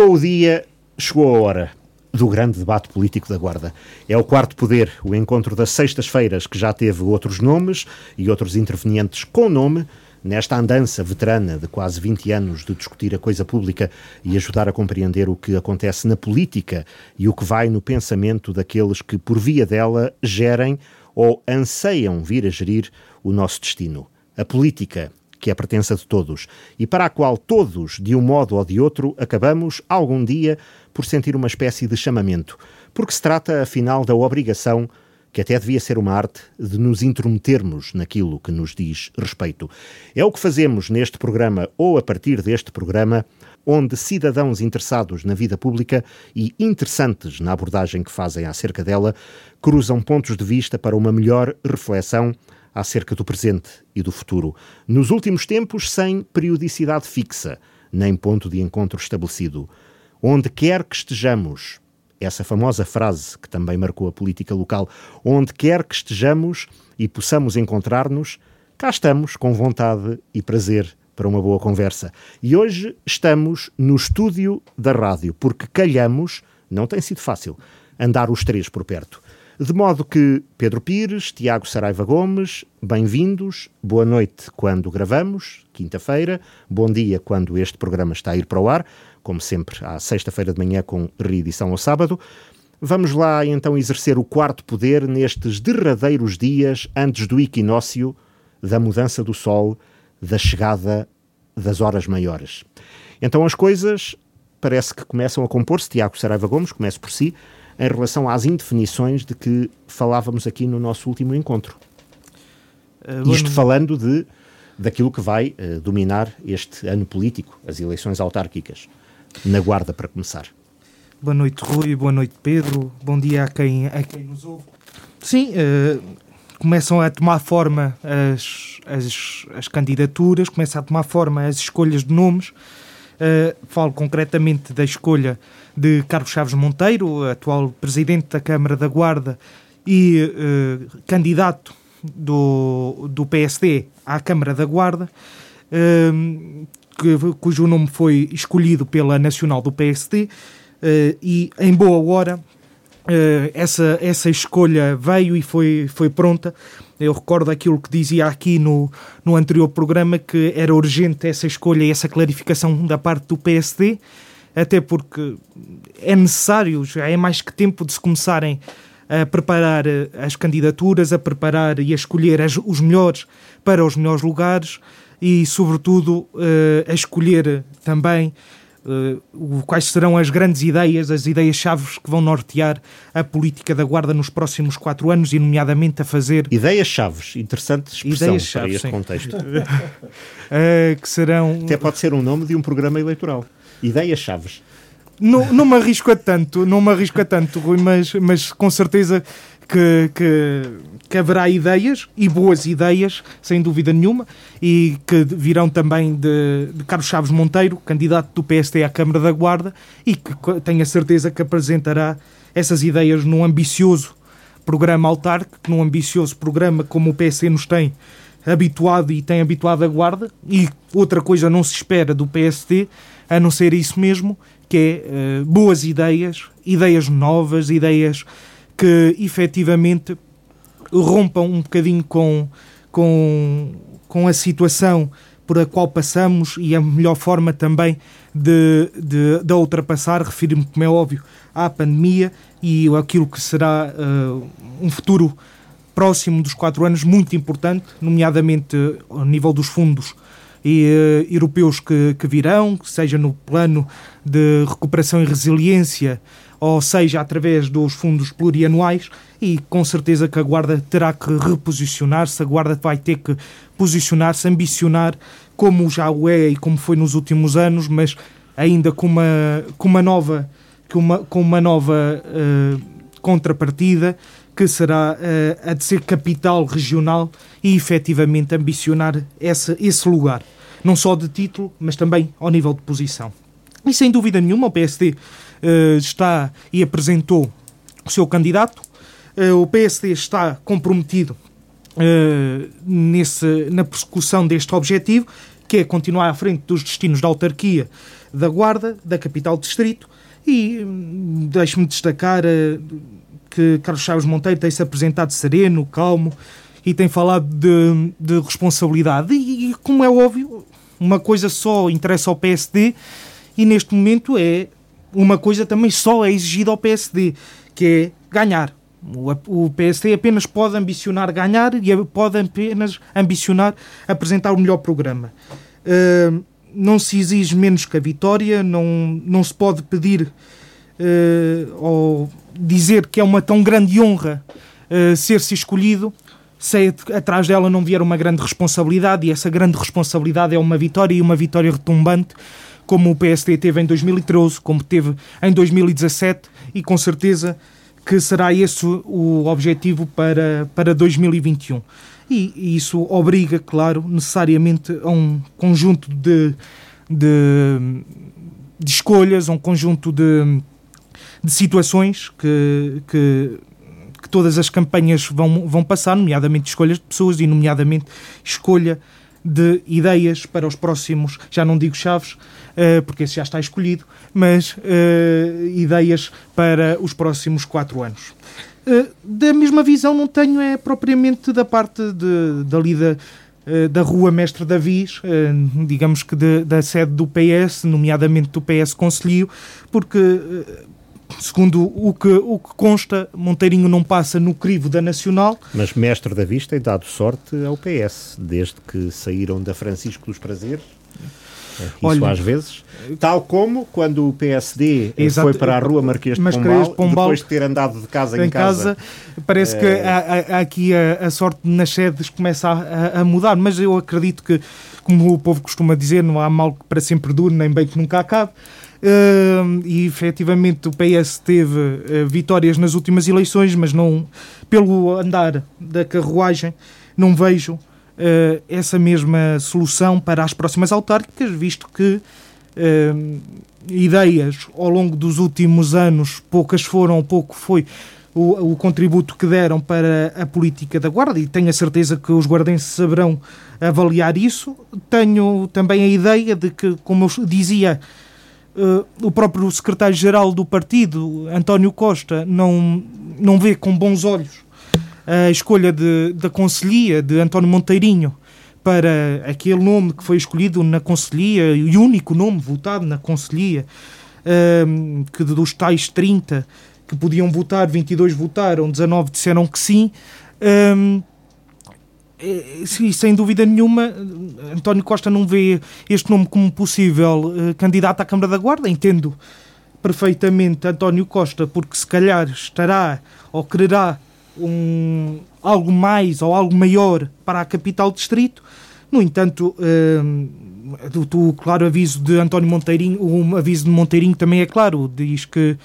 Chegou o dia, chegou a hora do grande debate político da Guarda. É o quarto poder, o encontro das sextas-feiras, que já teve outros nomes e outros intervenientes com nome, nesta andança veterana de quase 20 anos de discutir a coisa pública e ajudar a compreender o que acontece na política e o que vai no pensamento daqueles que, por via dela, gerem ou anseiam vir a gerir o nosso destino. A política, que é pertença de todos e para a qual todos, de um modo ou de outro, acabamos, algum dia, por sentir uma espécie de chamamento, porque se trata, afinal, da obrigação que até devia ser uma arte de nos intrometermos naquilo que nos diz respeito. É o que fazemos neste programa ou a partir deste programa, onde cidadãos interessados na vida pública e interessantes na abordagem que fazem acerca dela cruzam pontos de vista para uma melhor reflexão acerca do presente e do futuro, nos últimos tempos sem periodicidade fixa, nem ponto de encontro estabelecido. Onde quer que estejamos, essa famosa frase que também marcou a política local, onde quer que estejamos e possamos encontrar-nos, cá estamos com vontade e prazer para uma boa conversa. E hoje estamos no estúdio da rádio, porque calhamos, não tem sido fácil, andar os três por perto. De modo que Pedro Pires, Tiago Saraiva Gomes, bem-vindos, boa noite quando gravamos, quinta-feira, bom dia quando este programa está a ir para o ar, como sempre à sexta-feira de manhã com reedição ao sábado. Vamos lá então exercer o quarto poder nestes derradeiros dias antes do equinócio, da mudança do sol, da chegada das horas maiores. Então as coisas parece que começam a compor-se. Tiago Saraiva Gomes, começo por si em relação às indefinições de que falávamos aqui no nosso último encontro. Uh, Isto falando de daquilo que vai uh, dominar este ano político, as eleições autárquicas. Na guarda, para começar. Boa noite, Rui. Boa noite, Pedro. Bom dia a quem, a quem nos ouve. Sim, uh, começam a tomar forma as, as, as, candidaturas, começam a tomar forma as escolhas de nomes. Uh, falo concretamente da escolha de Carlos Chaves Monteiro, atual presidente da Câmara da Guarda e uh, candidato do, do PSD à Câmara da Guarda, que, cujo nome foi escolhido pela Nacional do PSD, uh, e em boa hora essa, essa escolha veio e foi, foi pronta. Eu recordo aquilo que dizia aqui no, no anterior programa, que era urgente essa escolha e essa clarificação da parte do PSD até porque é necessário, já é mais que tempo de se começarem a preparar eh, as candidaturas, a preparar e a escolher as, os melhores para os melhores lugares e, sobretudo, uh, a escolher também uh, quais serão as grandes ideias, as ideias-chave que vão nortear a política da Guarda nos próximos quatro anos e, nomeadamente, a fazer... Ideias-chaves, interessante expressão ideias para este sim. contexto. que serão... Até pode ser um nome de um programa eleitoral ideias-chaves. Não, não me arrisco a tanto, não me arrisco a tanto, Rui, mas, mas com certeza que, que, que, haverá ideias e boas ideias, sem dúvida nenhuma, e que virão também de, de, Carlos Chaves Monteiro, candidato do PSD à Câmara da Guarda, e que tenho a certeza que apresentará essas ideias num ambicioso programa autárquico, num ambicioso programa como o PSD nos tem habituado e tem habituado a Guarda, e outra coisa não se espera do PSD a não ser isso mesmo, que é uh, boas ideias, ideias novas, ideias que efetivamente rompam um bocadinho com, com, com a situação por a qual passamos e a melhor forma também de, de, de ultrapassar, refiro-me, como é óbvio, à pandemia e aquilo que será uh, um futuro próximo dos quatro anos muito importante, nomeadamente ao nível dos fundos e, uh, europeus que, que virão, seja no plano de recuperação e resiliência, ou seja através dos fundos plurianuais, e com certeza que a Guarda terá que reposicionar-se, a Guarda vai ter que posicionar-se, ambicionar, como já o é e como foi nos últimos anos, mas ainda com uma, com uma nova, com uma, com uma nova uh, contrapartida, que será uh, a de ser capital regional e efetivamente ambicionar esse lugar, não só de título, mas também ao nível de posição. E sem dúvida nenhuma, o PSD uh, eh, está e apresentou o seu candidato. Uh, o PSD está comprometido nesse, na persecução deste objetivo que é continuar à frente dos destinos da autarquia da Guarda, da capital distrito, e hum, deixe-me destacar que Carlos Chaves Monteiro tem-se apresentado sereno, calmo, e tem falado de, de responsabilidade. E, e, como é óbvio, uma coisa só interessa ao PSD, e neste momento é uma coisa também só é exigida ao PSD, que é ganhar. O PSD apenas pode ambicionar ganhar e pode apenas ambicionar apresentar o melhor programa. Uh, não se exige menos que a vitória, não, não se pode pedir uh, ou dizer que é uma tão grande honra uh, ser-se escolhido se atrás dela não vier uma grande responsabilidade e essa grande responsabilidade é uma vitória e uma vitória retumbante como o PSD teve em 2013, como teve em 2017 e com certeza que será esse o objetivo para, para 2021. E, e isso obriga, claro, necessariamente a um conjunto de, de, de escolhas, a um conjunto de, de situações que, que, que, todas as campanhas vão, vão passar, nomeadamente escolhas de pessoas e, nomeadamente, escolha de ideias para os próximos, já não digo chaves, uh, porque esse já está escolhido, mas uh, ideias para os próximos quatro anos. Uh, da mesma visão não tenho é propriamente da parte de, dali da, da Rua Mestre Davis, digamos que de, da sede do PS, nomeadamente do PS Conselho, porque segundo o que, o que consta, Monteirinho não passa no crivo da Nacional. Mas Mestre da Vista tem dado sorte ao PS, desde que saíram da Francisco dos Prazeres. Isso Olha, às vezes. Tal como quando o PSD exato, foi para a rua Marquês de Pombal, Pombal, depois de ter andado de casa em, casa, casa. Parece é... que há, há aqui a, a, sorte nas sedes começa a, a, mudar, mas eu acredito que, como o povo costuma dizer, não há mal que para sempre dure, nem bem que nunca acabe. Uh, e efetivamente o PS teve uh, vitórias nas últimas eleições, mas não, pelo andar da carruagem, não vejo uh, essa mesma solução para as próximas autárquicas, visto que ideias ao longo dos últimos anos, poucas foram, pouco foi o, o, contributo que deram para a política da Guarda e tenho a certeza que os guardenses saberão avaliar isso. Tenho também a ideia de que, como eu dizia, Uh, o próprio secretário-geral do partido, António Costa, não, não vê com bons olhos a escolha de, da Conselhia de António Monteirinho para aquele nome que foi escolhido na Conselhia e o único nome votado na Conselhia, uh, que dos tais 30 que podiam votar, 22 votaram, 19 disseram que sim. Uh, é, sem dúvida nenhuma, António Costa não vê este nome como possível uh, candidato à Câmara da Guarda. Entendo perfeitamente António Costa, porque se calhar estará ou quererá um, algo mais ou algo maior para a capital distrito. No entanto, uh, o, claro aviso de António Monteirinho, o aviso de Monteirinho também é claro, diz que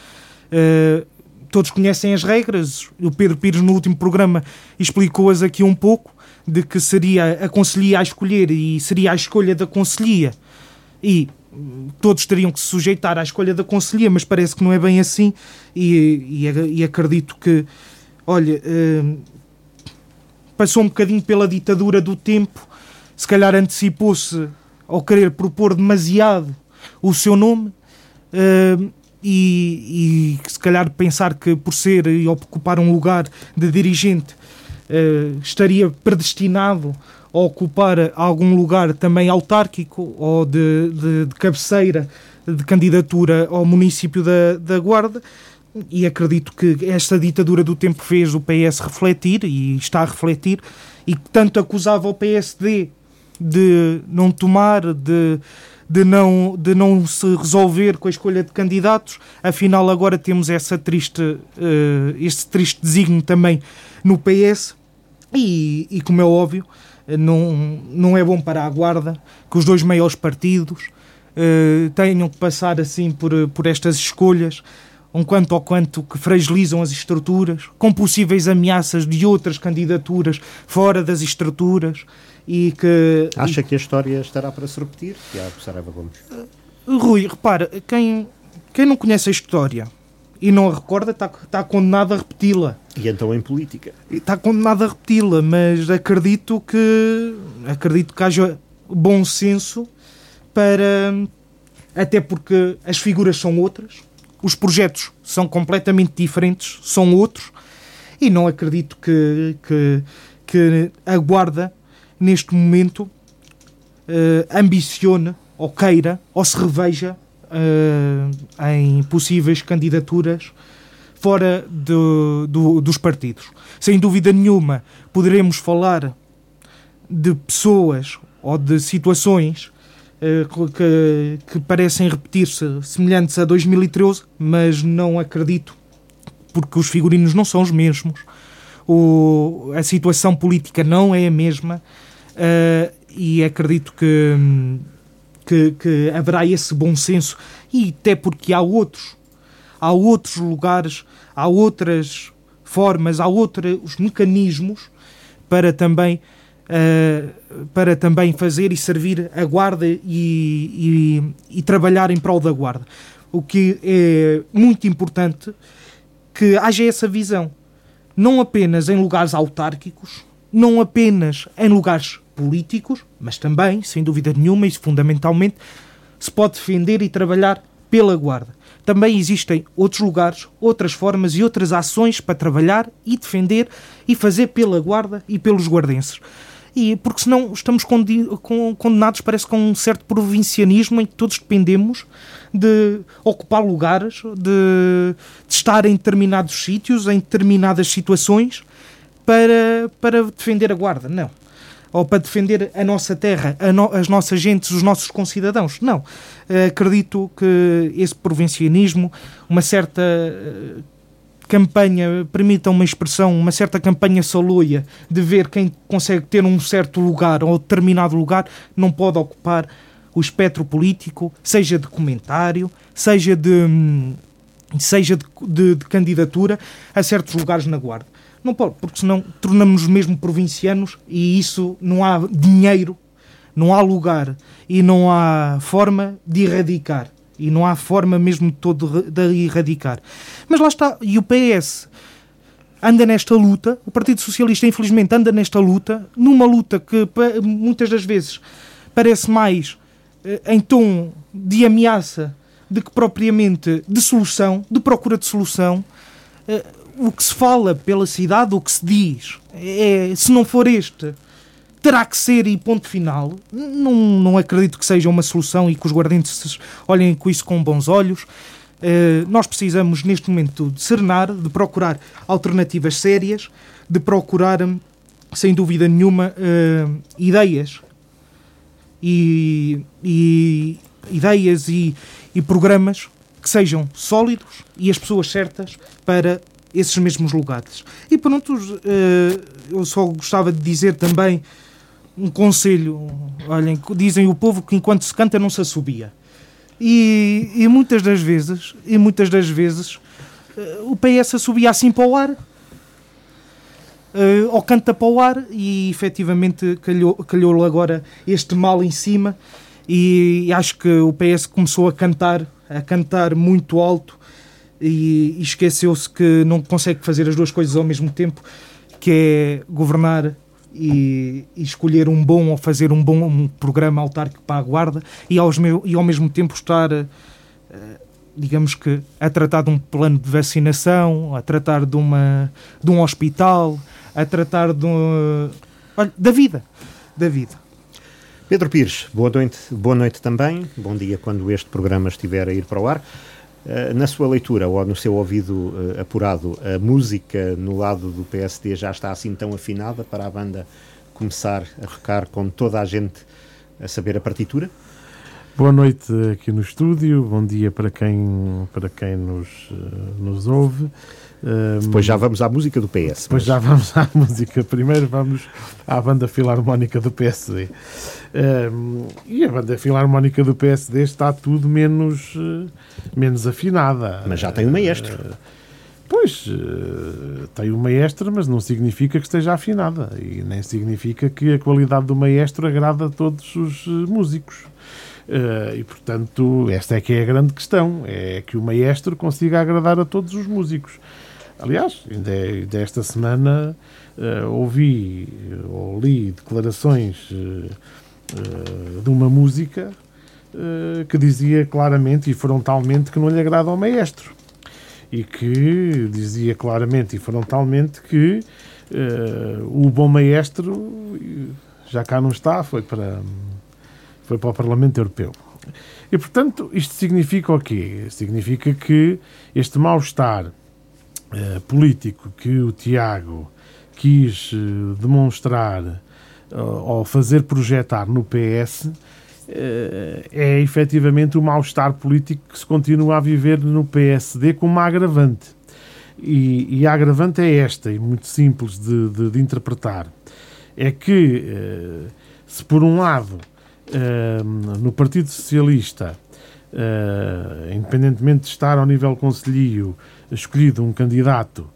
uh, todos conhecem as regras. O Pedro Pires, no último programa, explicou-as aqui um pouco de que seria a conselhia a escolher e seria a escolha da conselhia. E hum, todos teriam que se sujeitar à escolha da conselhia, mas parece que não é bem assim. E, e, e acredito que, olha, hum, passou um bocadinho pela ditadura do tempo, se calhar antecipou-se ao querer propor demasiado o seu nome hum, e, e se calhar pensar que por ser e ocupar um lugar de dirigente uh, estaria predestinado a ocupar algum lugar também autárquico ou de, de, de cabeceira de candidatura ao município da, da Guarda. E acredito que esta ditadura do tempo fez o PS refletir e está a refletir e que tanto acusava o PSD de não tomar, de, de, não, de não se resolver com a escolha de candidatos, afinal agora temos essa triste, uh, este triste desígnio também no PS e, e, como é óbvio, não, não é bom para a Guarda que os dois maiores partidos uh, tenham que passar assim por, por estas escolhas, um quanto ao quanto que fragilizam as estruturas, com possíveis ameaças de outras candidaturas fora das estruturas e que... Acha que a história estará para se repetir? Tiago Saraiva Gomes. Uh, Rui, repara, quem, quem não conhece a história e não a recorda, está, está condenado a repeti-la. E então em política? Está condenado a repeti-la, mas acredito que acredito que haja bom senso para. Até porque as figuras são outras, os projetos são completamente diferentes, são outros, e não acredito que, que, que a Guarda, neste momento, uh, ambicione ou queira ou se reveja uh, em possíveis candidaturas fora do, do, dos partidos. Sem dúvida nenhuma, poderemos falar de pessoas ou de situações uh, que, que parecem repetir-se semelhantes a 2013, mas não acredito, porque os figurinos não são os mesmos, o, a situação política não é a mesma, uh, e acredito que, que, que haverá esse bom senso, e até porque há outros, há outros lugares, há outras formas, há outros mecanismos para também uh, para também fazer e servir a guarda e, e, e, trabalhar em prol da guarda. O que é muito importante que haja essa visão, não apenas em lugares autárquicos, não apenas em lugares políticos, mas também, sem dúvida nenhuma e fundamentalmente, se pode defender e trabalhar pela guarda. Também existem outros lugares, outras formas e outras ações para trabalhar e defender e fazer pela guarda e pelos guardenses e porque senão estamos condenados, parece, com um certo provincianismo em que todos dependemos de ocupar lugares, de, de estar em determinados sítios, em determinadas situações, para, para defender a guarda. Não ou para defender a nossa terra, a no, as nossas gentes, os nossos concidadãos. Não. Acredito que esse provincianismo, uma certa campanha, permita uma expressão, uma certa campanha saloia de ver quem consegue ter um certo lugar ou determinado lugar não pode ocupar o espectro político, seja de comentário, seja de, hum, seja de, de, de candidatura a certos lugares na Guarda. Não pode, porque senão tornamos-nos mesmo provincianos e isso não há dinheiro, não há lugar e não há forma de erradicar e não há forma mesmo todo de erradicar. Mas lá está, e o PS anda nesta luta, o Partido Socialista infelizmente anda nesta luta, numa luta que muitas das vezes parece mais eh, em tom de ameaça do que propriamente de solução, de procura de solução. O que se fala pela cidade, o que se diz, é se não for este terá que ser e ponto final. Não, não acredito que seja uma solução e que os guardenses olhem com isso com bons olhos. Uh, nós precisamos, neste momento, de serenar, de procurar alternativas sérias, de procurar, sem dúvida nenhuma, uh, ideias e, e ideias e, e programas que sejam sólidos e as pessoas certas para esses mesmos lugares. E pronto, uh, eu só gostava de dizer também um conselho. Olhem, dizem o povo que enquanto se canta não se assobia. E, e muitas das vezes, e muitas das vezes, uh, o PS assobia assim para o ar. Uh, ou canta para o ar e efetivamente calhou, calhou agora este mal em cima e acho que o PS começou a cantar, a cantar muito alto e, e esqueceu-se que não consegue fazer as duas coisas ao mesmo tempo, que é governar e, e, escolher um bom ou fazer um bom um programa autárquico para a guarda e, aos meu, e ao mesmo tempo estar, uh, digamos que, a tratar de um plano de vacinação, a tratar de, uma, de um hospital, a tratar de um, olha, da vida. Da vida. Pedro Pires, boa noite, boa noite também. Bom dia quando este programa estiver a ir para o ar. Eh, na sua leitura ou no seu ouvido uh, apurado, a música no lado do PSD já está assim tão afinada para a banda começar a rocar com toda a gente a saber a partitura? Boa noite aqui no estúdio, bom dia para quem, para quem nos, uh, nos ouve. Depois já vamos à música do PS. Depois mas... já vamos à música. Primeiro vamos à banda filarmónica do PSD. Um, e a banda filarmónica do PSD está tudo menos, uh, menos afinada. Mas já tem um maestro. Uh, pois, uh, tem um maestro, mas não significa que esteja afinada. E nem significa que a qualidade do maestro agrada a todos os músicos. Uh, e portanto, esta é que é a grande questão: é que o maestro consiga agradar a todos os músicos. Aliás, ainda, esta semana uh, ouvi ou li declarações uh, de uma música que dizia claramente e frontalmente que não lhe agrada ao maestro. E que dizia claramente e frontalmente que o bom maestro já cá não está, foi para, foi para o Parlamento Europeu. E, portanto, isto significa o quê? Significa que este mal-estar político que o Tiago quis uh, demonstrar uh, ou fazer projetar no PS é efetivamente o mal-estar político que se continua a viver no PSD como uma agravante. E, e a agravante é esta, e muito simples de, de, de interpretar. É que, se por um lado no Partido Socialista, independentemente de estar ao nível conselhio escolhido um candidato,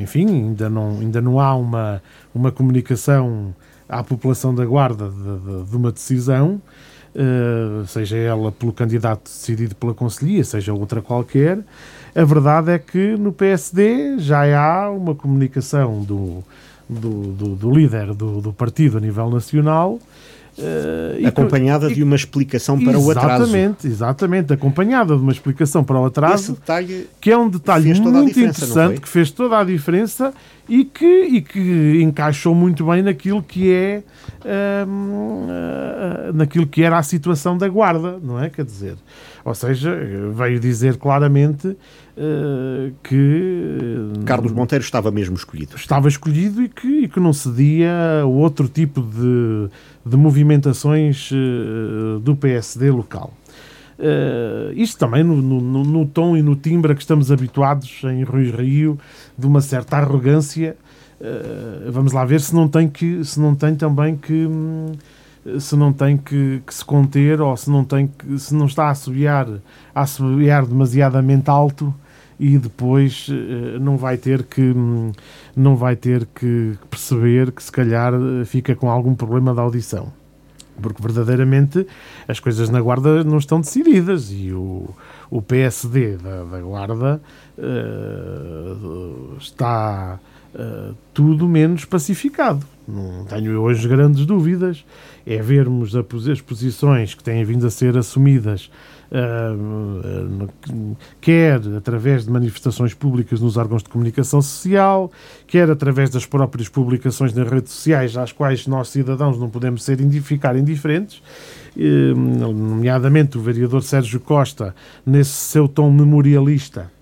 enfim, ainda não, ainda não há uma, uma comunicação à população da Guarda de, de, de uma decisão, uh, seja ela pelo candidato decidido pela Conselhia, seja outra qualquer. A verdade é que no PSD já há uma comunicação do, do, do, do líder do, do partido a nível nacional Uh, acompanhada e, de uma explicação para o atraso. Exatamente, exatamente, acompanhada de uma explicação para o atraso, que é um detalhe muito interessante, que fez toda a diferença e que, e que encaixou muito bem naquilo que é uh, naquilo que era a situação da guarda, não é? Quer dizer, ou seja, veio dizer claramente uh, que Carlos Monteiro estava mesmo escolhido. Estava escolhido e que, e que não cedia outro tipo de, de movimentações uh, do PSD local. Uh, isto também no, no, no, tom e no timbre que estamos habituados em Rui Rio, de uma certa arrogância. Vamos lá ver se não tem que se não tem também que hum, se não tem que, que, se conter ou se não tem que, se não está a assobiar, a assobiar demasiadamente alto e depois uh, não vai ter que não vai ter que perceber que se calhar fica com algum problema de audição porque verdadeiramente as coisas na Guarda não estão decididas e o, o PSD da, da Guarda uh, está uh, tudo menos pacificado. Não tenho hoje grandes dúvidas. É vermos as posições que têm vindo a ser assumidas quer através de manifestações públicas nos órgãos de comunicação social, quer através das próprias publicações nas redes sociais, às quais nós, cidadãos, não podemos ser, ficar indiferentes, nomeadamente o vereador Sérgio Costa, nesse seu tom memorialista,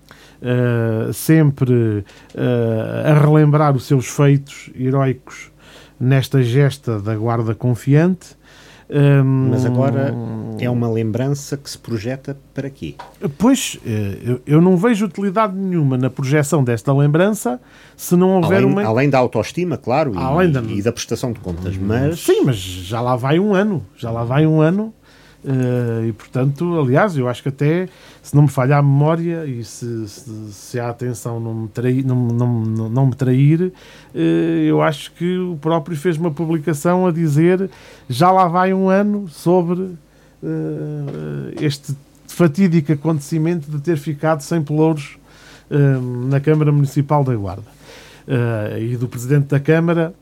Uh, sempre uh, a relembrar os seus feitos heroicos nesta gesta da Guarda Confiante, mas agora é uma lembrança que se projeta para quê? Pois, eh, eu, não vejo utilidade nenhuma na projeção desta lembrança se não houver além, uma. Além da autoestima, claro, e, da... e da prestação de contas, mas. Sim, mas já lá vai um ano. Já lá vai um ano Uh, e portanto, aliás, eu acho que até se não me falhar a memória e se, se, se a atenção não me trair, não, não, não, não me trair, uh, eu acho que o próprio fez uma publicação a dizer já lá vai um ano sobre uh, este fatídico acontecimento de ter ficado sem pelouros na Câmara Municipal da Guarda. e do Presidente da Câmara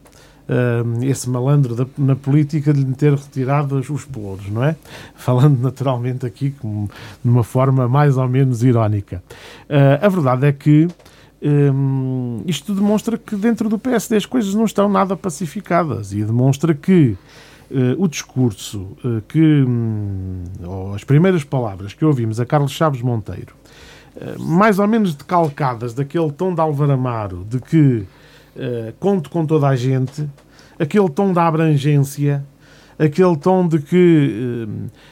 uh, esse malandro da, na política de lhe ter retirado os pelouros, não é? Falando naturalmente aqui de uma forma mais ou menos irónica. Uh, a verdade é que um, isto demonstra que dentro do PSD as coisas não estão nada pacificadas e demonstra que uh, o discurso uh, que, um, ou as primeiras palavras que ouvimos a Carlos Chaves Monteiro, uh, mais ou menos decalcadas daquele tom de Alvaramaro de que uh, conto com toda a gente, aquele tom da abrangência, aquele tom de que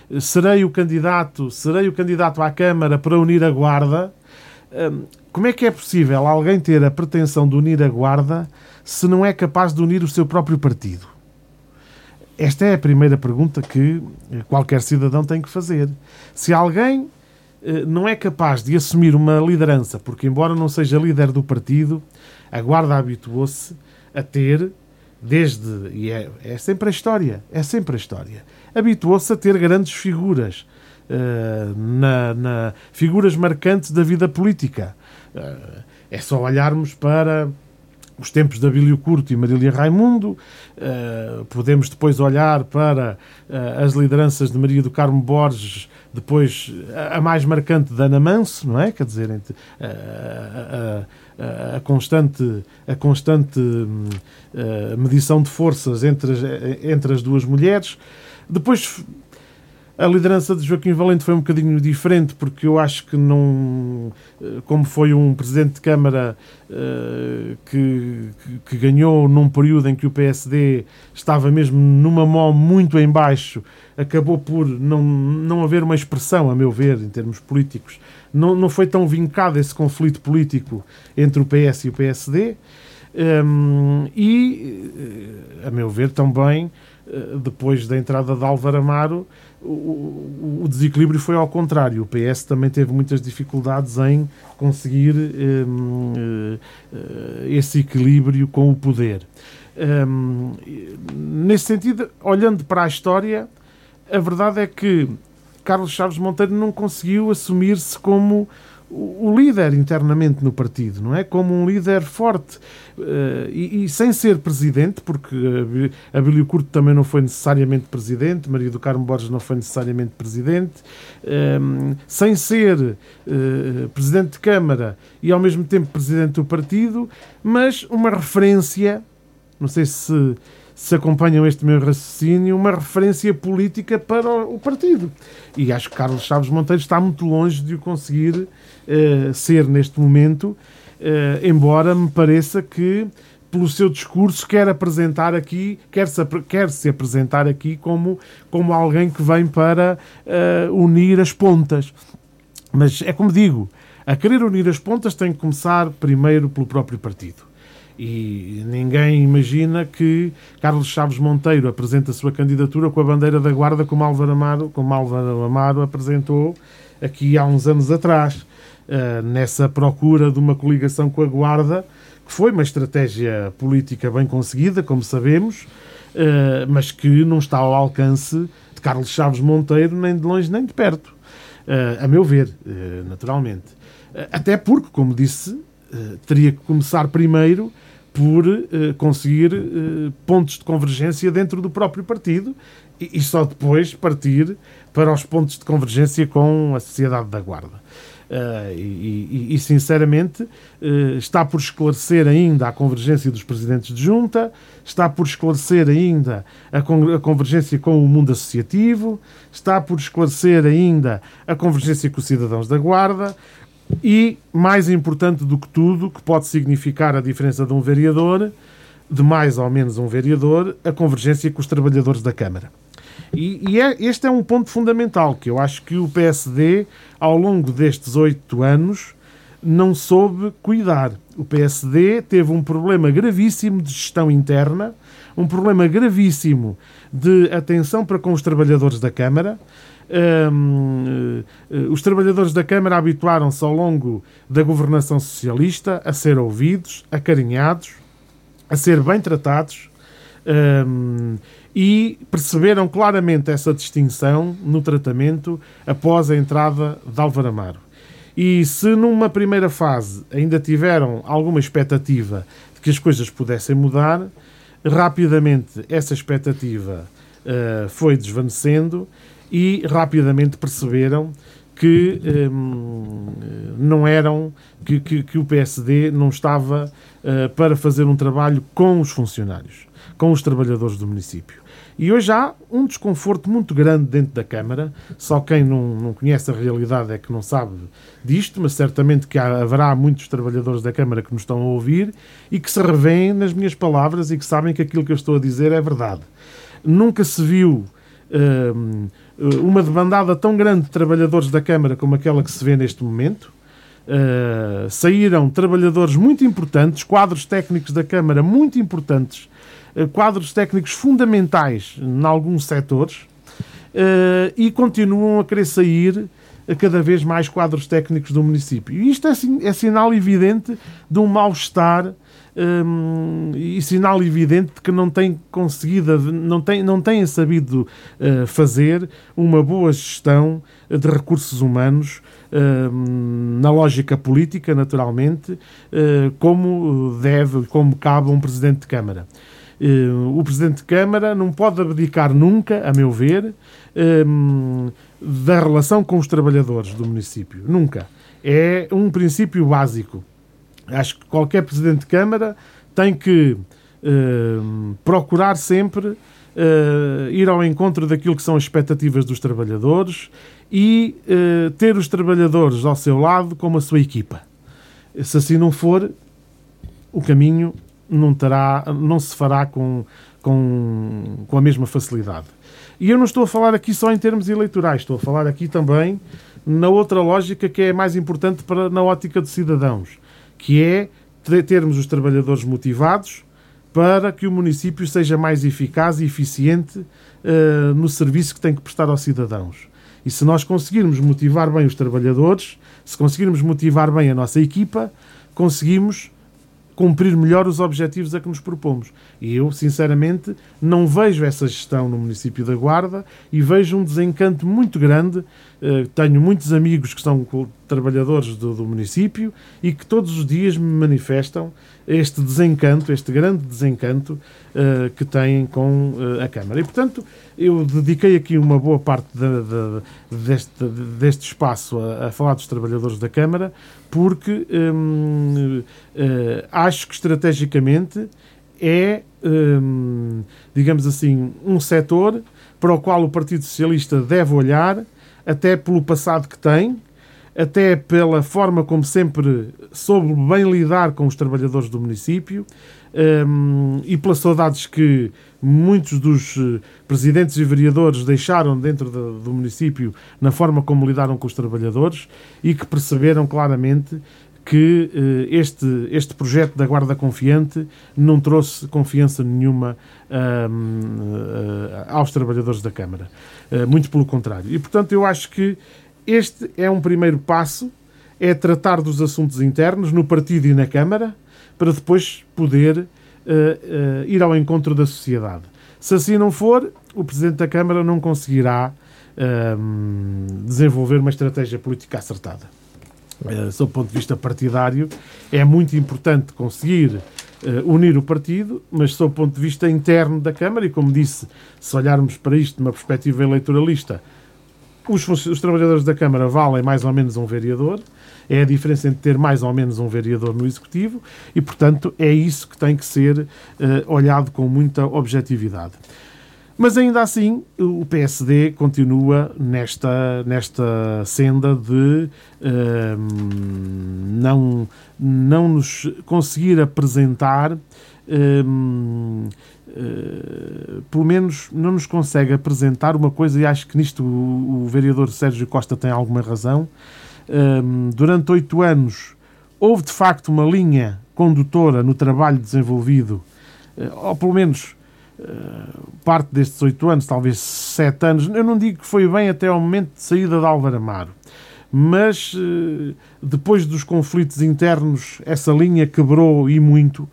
uh, serei o candidato, serei o candidato à Câmara para unir a guarda. Uh, como é que é possível alguém ter a pretensão de unir a guarda se não é capaz de unir o seu próprio partido? Esta é a primeira pergunta que qualquer cidadão tem que fazer. Se alguém não é capaz de assumir uma liderança, porque embora não seja líder do partido, a Guarda habituou-se a ter, desde. E é, é sempre a história, é sempre a história. Habituou-se a ter grandes figuras, uh, na, na, figuras marcantes da vida política. Uh, é só olharmos para os tempos de Abílio Curto e Marília Raimundo, uh, podemos depois olhar para uh, as lideranças de Maria do Carmo Borges, depois a mais marcante de Ana Manso, não é? Quer dizer, uh, a constante, a constante medição de forças entre as, entre as duas mulheres. Depois a liderança de Joaquim Valente foi um bocadinho diferente, porque eu acho que não. Eh, como foi um presidente de Câmara uh, que, que, ganhou num período em que o PSD estava mesmo numa mão muito em baixo, acabou por não, não haver uma expressão, a meu ver, em termos políticos. Não, não foi tão vincado esse conflito político entre o PS e o PSD. Um, e, eh, a meu ver, também, depois da entrada de Álvaro Amaro o, o, desequilíbrio foi ao contrário. O PS também teve muitas dificuldades em conseguir um, eh, esse equilíbrio com o poder. Um, nesse sentido, olhando para a história, a verdade é que Carlos Chaves Monteiro não conseguiu assumir-se como o líder internamente no partido, não é? Como um líder forte uh, e, e, sem ser presidente, porque a Bílio Curto também não foi necessariamente presidente, Maria do Carmo Borges não foi necessariamente presidente, ehm, sem ser uh, presidente de Câmara e ao mesmo tempo presidente do partido, mas uma referência, não sei se se acompanham este meu raciocínio, uma referência política para o partido. E acho que Carlos Chaves Monteiro está muito longe de o conseguir uh, ser neste momento, uh, embora me pareça que pelo seu discurso quer apresentar aqui, quer se, quer se apresentar aqui como, como alguém que vem para uh, unir as pontas. Mas é como digo, a querer unir as pontas tem que começar primeiro pelo próprio partido. E ninguém imagina que Carlos Chaves Monteiro apresenta a sua candidatura com a bandeira da Guarda, como Álvaro Amaro, como Álvaro Amaro apresentou aqui há uns anos atrás, uh, nessa procura de uma coligação com a Guarda, que foi uma estratégia política bem conseguida, como sabemos, uh, mas que não está ao alcance de Carlos Chaves Monteiro, nem de longe nem de perto, uh, a meu ver, naturalmente. até porque, como disse, teria que começar primeiro por uh, conseguir uh, pontos de convergência dentro do próprio partido e, e, só depois partir para os pontos de convergência com a sociedade da Guarda. Uh, e, e, sinceramente, está por esclarecer ainda a convergência dos presidentes de junta, está por esclarecer ainda a, con a convergência com o mundo associativo, está por esclarecer ainda a convergência com os cidadãos da Guarda, e, mais importante do que tudo, que pode significar a diferença de um vereador, de mais ou menos um vereador, a convergência com os trabalhadores da Câmara. E, e é, este é um ponto fundamental, que eu acho que o PSD, ao longo destes oito anos, não soube cuidar. O PSD teve um problema gravíssimo de gestão interna, um problema gravíssimo de atenção para com os trabalhadores da Câmara, um, eh, os trabalhadores da Câmara habituaram-se ao longo da governação socialista a ser ouvidos, acarinhados, a ser bem tratados um, e perceberam claramente essa distinção no tratamento após a entrada de Álvaro Amaro. E se numa primeira fase ainda tiveram alguma expectativa de que as coisas pudessem mudar, rapidamente essa expectativa uh, foi desvanecendo e rapidamente perceberam que hum, não eram que, que, que, o PSD não estava uh, para fazer um trabalho com os funcionários, com os trabalhadores do município. E hoje há um desconforto muito grande dentro da Câmara. Só quem não, não conhece a realidade é que não sabe disto, mas certamente que há, haverá muitos trabalhadores da Câmara que nos estão a ouvir e que se revêem nas minhas palavras e que sabem que aquilo que eu estou a dizer é verdade. Nunca se viu. Eh, uma debandada tão grande de trabalhadores da Câmara como aquela que se vê neste momento. Uh, saíram trabalhadores muito importantes, quadros técnicos da Câmara muito importantes, uh, quadros técnicos fundamentais em alguns setores, uh, e continuam a querer sair cada vez mais quadros técnicos do município. E isto é, é sinal evidente de um mal-estar um, e sinal evidente de que não tem conseguido, não tem, não têm sabido uh, fazer uma boa gestão de recursos humanos uh, na lógica política, naturalmente, uh, como deve, como cabe um Presidente de Câmara. o Presidente de Câmara não pode abdicar nunca, a meu ver, da relação com os trabalhadores do município. Nunca. É um princípio básico. Acho que qualquer Presidente de Câmara tem que uh, procurar sempre uh, ir ao encontro daquilo que são as expectativas dos trabalhadores e uh, ter os trabalhadores ao seu lado como a sua equipa. Se assim não for, o caminho não, terá, não se fará com, com, com a mesma facilidade. E eu não estou a falar aqui só em termos eleitorais, estou a falar aqui também na outra lógica que é mais importante para, na ótica dos cidadãos, que é termos os trabalhadores motivados para que o município seja mais eficaz e eficiente uh, no serviço que tem que prestar aos cidadãos. E se nós conseguirmos motivar bem os trabalhadores, se conseguirmos motivar bem a nossa equipa, conseguimos cumprir melhor os objetivos a que nos propomos. E eu, sinceramente, não vejo essa gestão no município da Guarda e vejo um desencanto muito grande. Uh, tenho muitos amigos que são trabalhadores do, do, município e que todos os dias me manifestam este desencanto, este grande desencanto uh, que têm com uh, a Câmara. E, portanto, eu dediquei aqui uma boa parte de, de, deste, deste espaço a, a, falar dos trabalhadores da Câmara, porque hum, uh, acho que estrategicamente é, hum, digamos assim, um setor para o qual o Partido Socialista deve olhar, até pelo passado que tem, até pela forma como sempre soube bem lidar com os trabalhadores do município um, e pelas saudades que muitos dos eh, presidentes e vereadores deixaram dentro do, do município na forma como lidaram com os trabalhadores e que perceberam claramente que uh, este, este projeto da Guarda Confiante não trouxe confiança nenhuma uh, uh, aos trabalhadores da Câmara. Muito pelo contrário. E, portanto, eu acho que este é um primeiro passo, é tratar dos assuntos internos no partido e na Câmara, para depois poder uh, uh, ir ao encontro da sociedade. Se assim não for, o Presidente da Câmara não conseguirá uh, desenvolver uma estratégia política acertada. Uh, sob o ponto de vista partidário, é muito importante conseguir unir o partido, mas sob o ponto de vista interno da Câmara, e como disse, se olharmos para isto de uma perspectiva eleitoralista, os, os trabalhadores da Câmara valem mais ou menos um vereador, é a diferença entre ter mais ou menos um vereador no Executivo e, portanto, é isso que tem que ser uh, olhado com muita objetividade. Mas ainda assim, o PSD continua nesta, nesta senda de uh, não, não nos conseguir apresentar. Uh, Uh, pelo menos não nos consegue apresentar uma coisa, e acho que nisto o, o vereador Sérgio Costa tem alguma razão, um, durante oito anos houve de facto uma linha condutora no trabalho desenvolvido, uh, ou pelo menos uh, parte destes oito anos, talvez sete anos. Eu não digo que foi bem até ao momento de saída de Álvaro Amaro, mas depois dos conflitos internos essa linha quebrou e muito.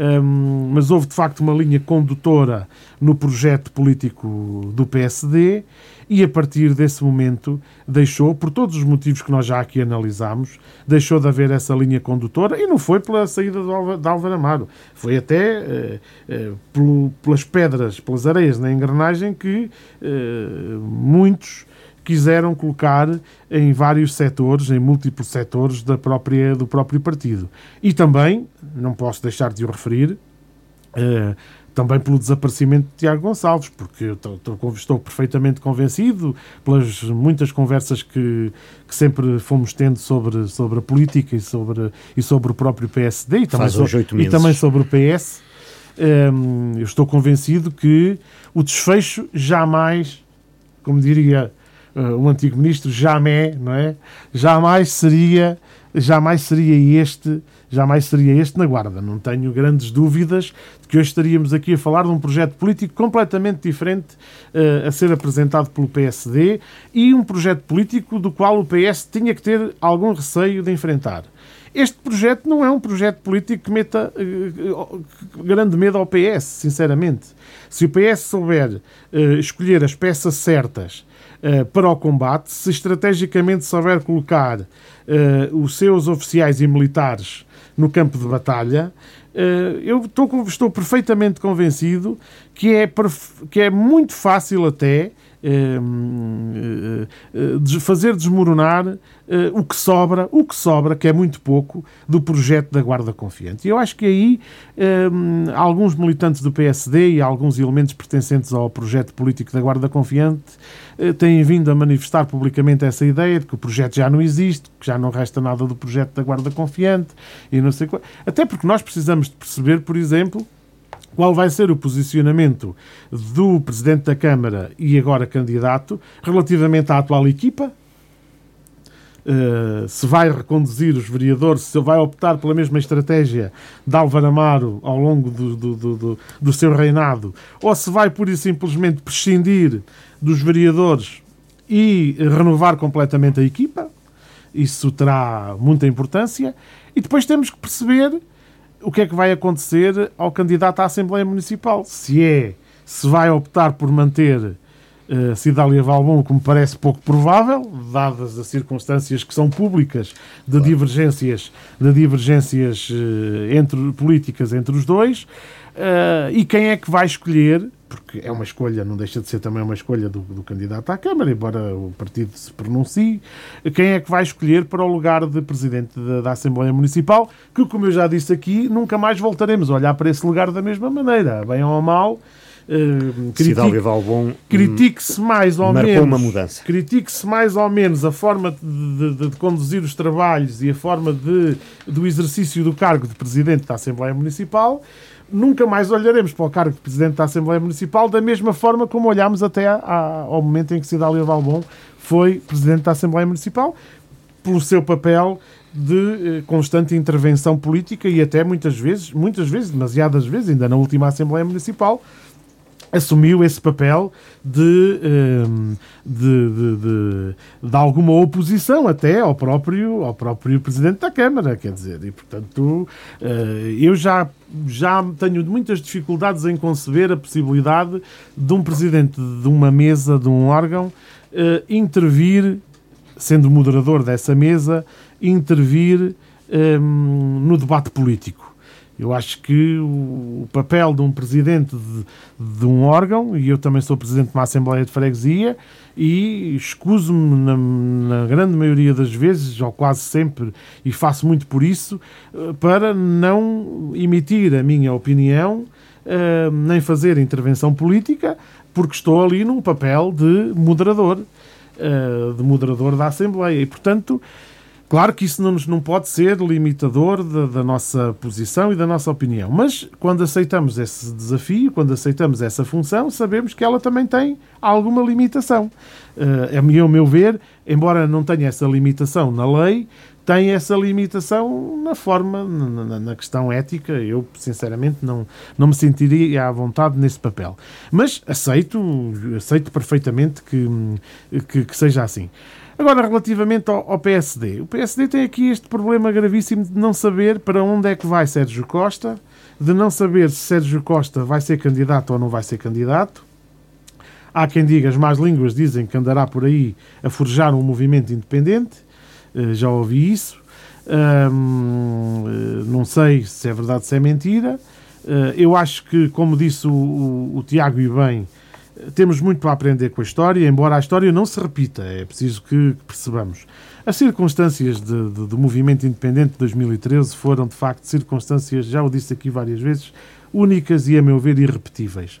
Um, mas houve de facto uma linha condutora no projeto político do PSD e a partir desse momento deixou, por todos os motivos que nós já aqui analisámos, deixou de haver essa linha condutora e não foi pela saída de Álvaro Amaro, foi até uh, uh, pelo, pelas pedras, pelas areias na engrenagem que uh, muitos quiseram colocar em vários setores, em múltiplos setores da própria, do próprio partido. E também, não posso deixar de o referir, uh, também pelo desaparecimento de Tiago Gonçalves, porque eu estou, estou, perfeitamente convencido, pelas muitas conversas que, que, sempre fomos tendo sobre, sobre a política e sobre, e sobre o próprio PSD e também, sobre, e também sobre o PS. Um, eu estou convencido que o desfecho jamais, como diria uh, o antigo ministro, jamais, não é? Jamais seria jamais seria este, jamais seria este na Guarda. Não tenho grandes dúvidas de que hoje estaríamos aqui a falar de um projeto político completamente diferente uh, a ser apresentado pelo PSD e um projeto político do qual o PS tinha que ter algum receio de enfrentar. Este projeto não é um projeto político que meta uh, grande medo ao PS, sinceramente. Se o PS souber escolher as peças certas uh, para o combate, se estrategicamente souber colocar os seus oficiais e militares no campo de batalha, eu estou, estou perfeitamente convencido que é, que é muito fácil até eh, eh, fazer desmoronar eh, o que sobra, o que sobra, que é muito pouco, do projeto da Guarda Confiante. E eu acho que aí ehm, alguns militantes do PSD e alguns elementos pertencentes ao projeto político da Guarda Confiante têm vindo a manifestar publicamente essa ideia de que o projeto já não existe, que já não resta nada do projeto da Guarda Confiante e não sei qual. Até porque nós precisamos de perceber, por exemplo, qual vai ser o posicionamento do Presidente da Câmara e agora candidato relativamente à atual equipa. Uh, se vai reconduzir os vereadores, se vai optar pela mesma estratégia de Álvaro Amaro ao longo do, do, do, do seu reinado, ou se vai pura e simplesmente prescindir dos vereadores e renovar completamente a equipa. Isso terá muita importância. E depois temos que perceber o que é que vai acontecer ao candidato à Assembleia Municipal? Se é, se vai optar por manter uh, Cidália Valbon, como parece pouco provável, dadas as circunstâncias que são públicas de divergências, de divergências uh, entre, políticas entre os dois, uh, e quem é que vai escolher porque é uma escolha, não deixa de ser também uma escolha do, do, candidato à Câmara, embora o partido se pronuncie, quem é que vai escolher para o lugar de presidente da, da, Assembleia Municipal, que, como eu já disse aqui, nunca mais voltaremos a olhar para esse lugar da mesma maneira, bem ou mal. Uh, critique, Valbon critique-se mais ou menos uma mudança. Critique-se mais ou menos a forma de, de, de, conduzir os trabalhos e a forma de, do exercício do cargo de presidente da Assembleia Municipal nunca mais olharemos para o cargo de Presidente da Assembleia Municipal da mesma forma como olhámos até ao momento em que Cidália Valbon foi Presidente da Assembleia Municipal, pelo seu papel de eh, constante intervenção política e até muitas vezes, muitas vezes, demasiadas vezes, ainda na última Assembleia Municipal, assumiu esse papel de, ehm, de, de, de, de, alguma oposição até ao próprio, ao próprio Presidente da Câmara, quer dizer, e portanto eh, eu já, já tenho muitas dificuldades em conceber a possibilidade de um Presidente de uma mesa, de um órgão, eh, intervir, sendo moderador dessa mesa, intervir ehm, no debate político. Eu acho que o papel de um presidente de, de, um órgão, e eu também sou presidente de uma Assembleia de Freguesia, e escuso-me na, na, grande maioria das vezes, ou quase sempre, e faço muito por isso, eh, para não emitir a minha opinião, uh, nem fazer intervenção política, porque estou ali num papel de moderador, uh, de moderador da Assembleia. E, portanto, Claro que isso não, não pode ser limitador da, da, nossa posição e da nossa opinião, mas quando aceitamos esse desafio, quando aceitamos essa função, sabemos que ela também tem alguma limitação. Uh, a meu ver, embora não tenha essa limitação na lei, tem essa limitação na forma, na, na, questão ética. Eu, sinceramente, não, não me sentiria à vontade nesse papel. Mas aceito, aceito perfeitamente que, que, que seja assim. Agora, relativamente ao, ao, PSD, o PSD tem aqui este problema gravíssimo de não saber para onde é que vai Sérgio Costa, de não saber se Sérgio Costa vai ser candidato ou não vai ser candidato. Há quem diga, as más línguas dizem que andará por aí a forjar um movimento independente, eh, já ouvi isso. Eh, não sei se é verdade ou se é mentira. Eh, eu acho que, como disse o, o, o Tiago e bem, temos muito para aprender com a história, embora a história não se repita, é preciso que percebamos. As circunstâncias de, de, do movimento independente de 2013 foram, de facto, circunstâncias, já o disse aqui várias vezes, únicas e, a meu ver, irrepetíveis.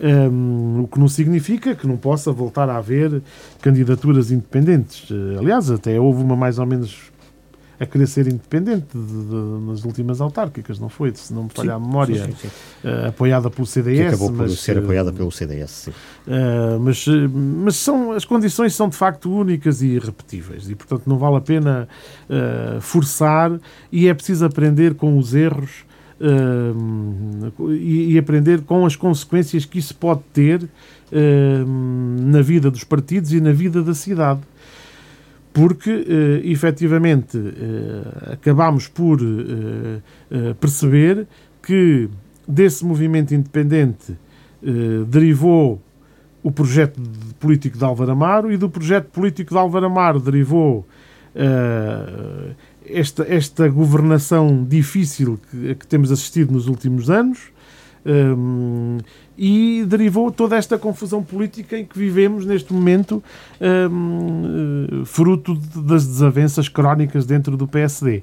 Um, o que não significa que não possa voltar a haver candidaturas independentes. Aliás, até houve uma mais ou menos a querer ser independente de, de, nas últimas autárquicas, não foi? Se não me falha a memória, sim, sim, sim. Uh, apoiada pelo CDS. Que acabou por mas, ser apoiada pelo CDS, sim. Uh, mas mas são, as condições são de facto únicas e irrepetíveis e, portanto, não vale a pena uh, forçar e é preciso aprender com os erros e, e, aprender com as consequências que isso pode ter na vida dos partidos e na vida da cidade porque uh, efetivamente uh, acabámos por uh, perceber que desse movimento independente derivou o projeto de político de Álvaro Amaro e do projeto político de Álvaro Amaro derivou esta, esta governação difícil que, que temos assistido nos últimos anos um, e derivou toda esta confusão política em que vivemos neste momento, um, fruto das desavenças crónicas dentro do PSD.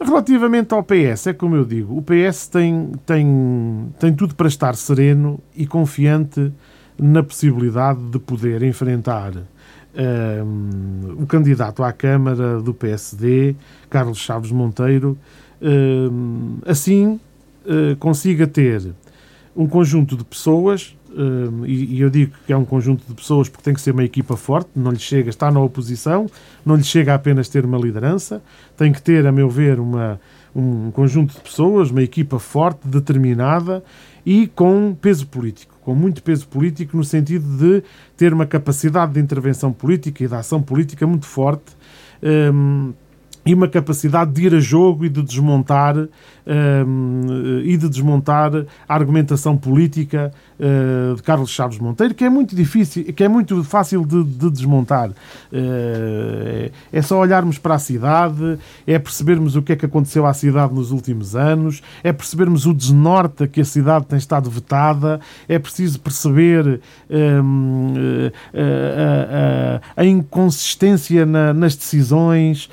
Relativamente ao PS, é como eu digo, o PS tem, tem, tem tudo para estar sereno e confiante na possibilidade de poder enfrentar um, o candidato à Câmara do PSD, Carlos Chaves Monteiro, um, assim uh, consiga ter um conjunto de pessoas, uh, e, e, eu digo que é um conjunto de pessoas porque tem que ser uma equipa forte, não lhe chega, está na oposição, não lhe chega apenas ter uma liderança, tem que ter, a meu ver, uma, um conjunto de pessoas, uma equipa forte, determinada e com peso político, com muito peso político no sentido de ter uma capacidade de intervenção política e de ação política muito forte. Um, e uma capacidade de ir a jogo e de desmontar um, e de desmontar a argumentação política uh, de Carlos Chaves Monteiro, que é muito difícil, que é muito fácil de, de desmontar. Uh, é só olharmos para a cidade, é percebermos o que é que aconteceu à cidade nos últimos anos, é percebermos o desnorte que a cidade tem estado vetada, é preciso perceber um, uh, eh, a, a, inconsistência na, nas decisões,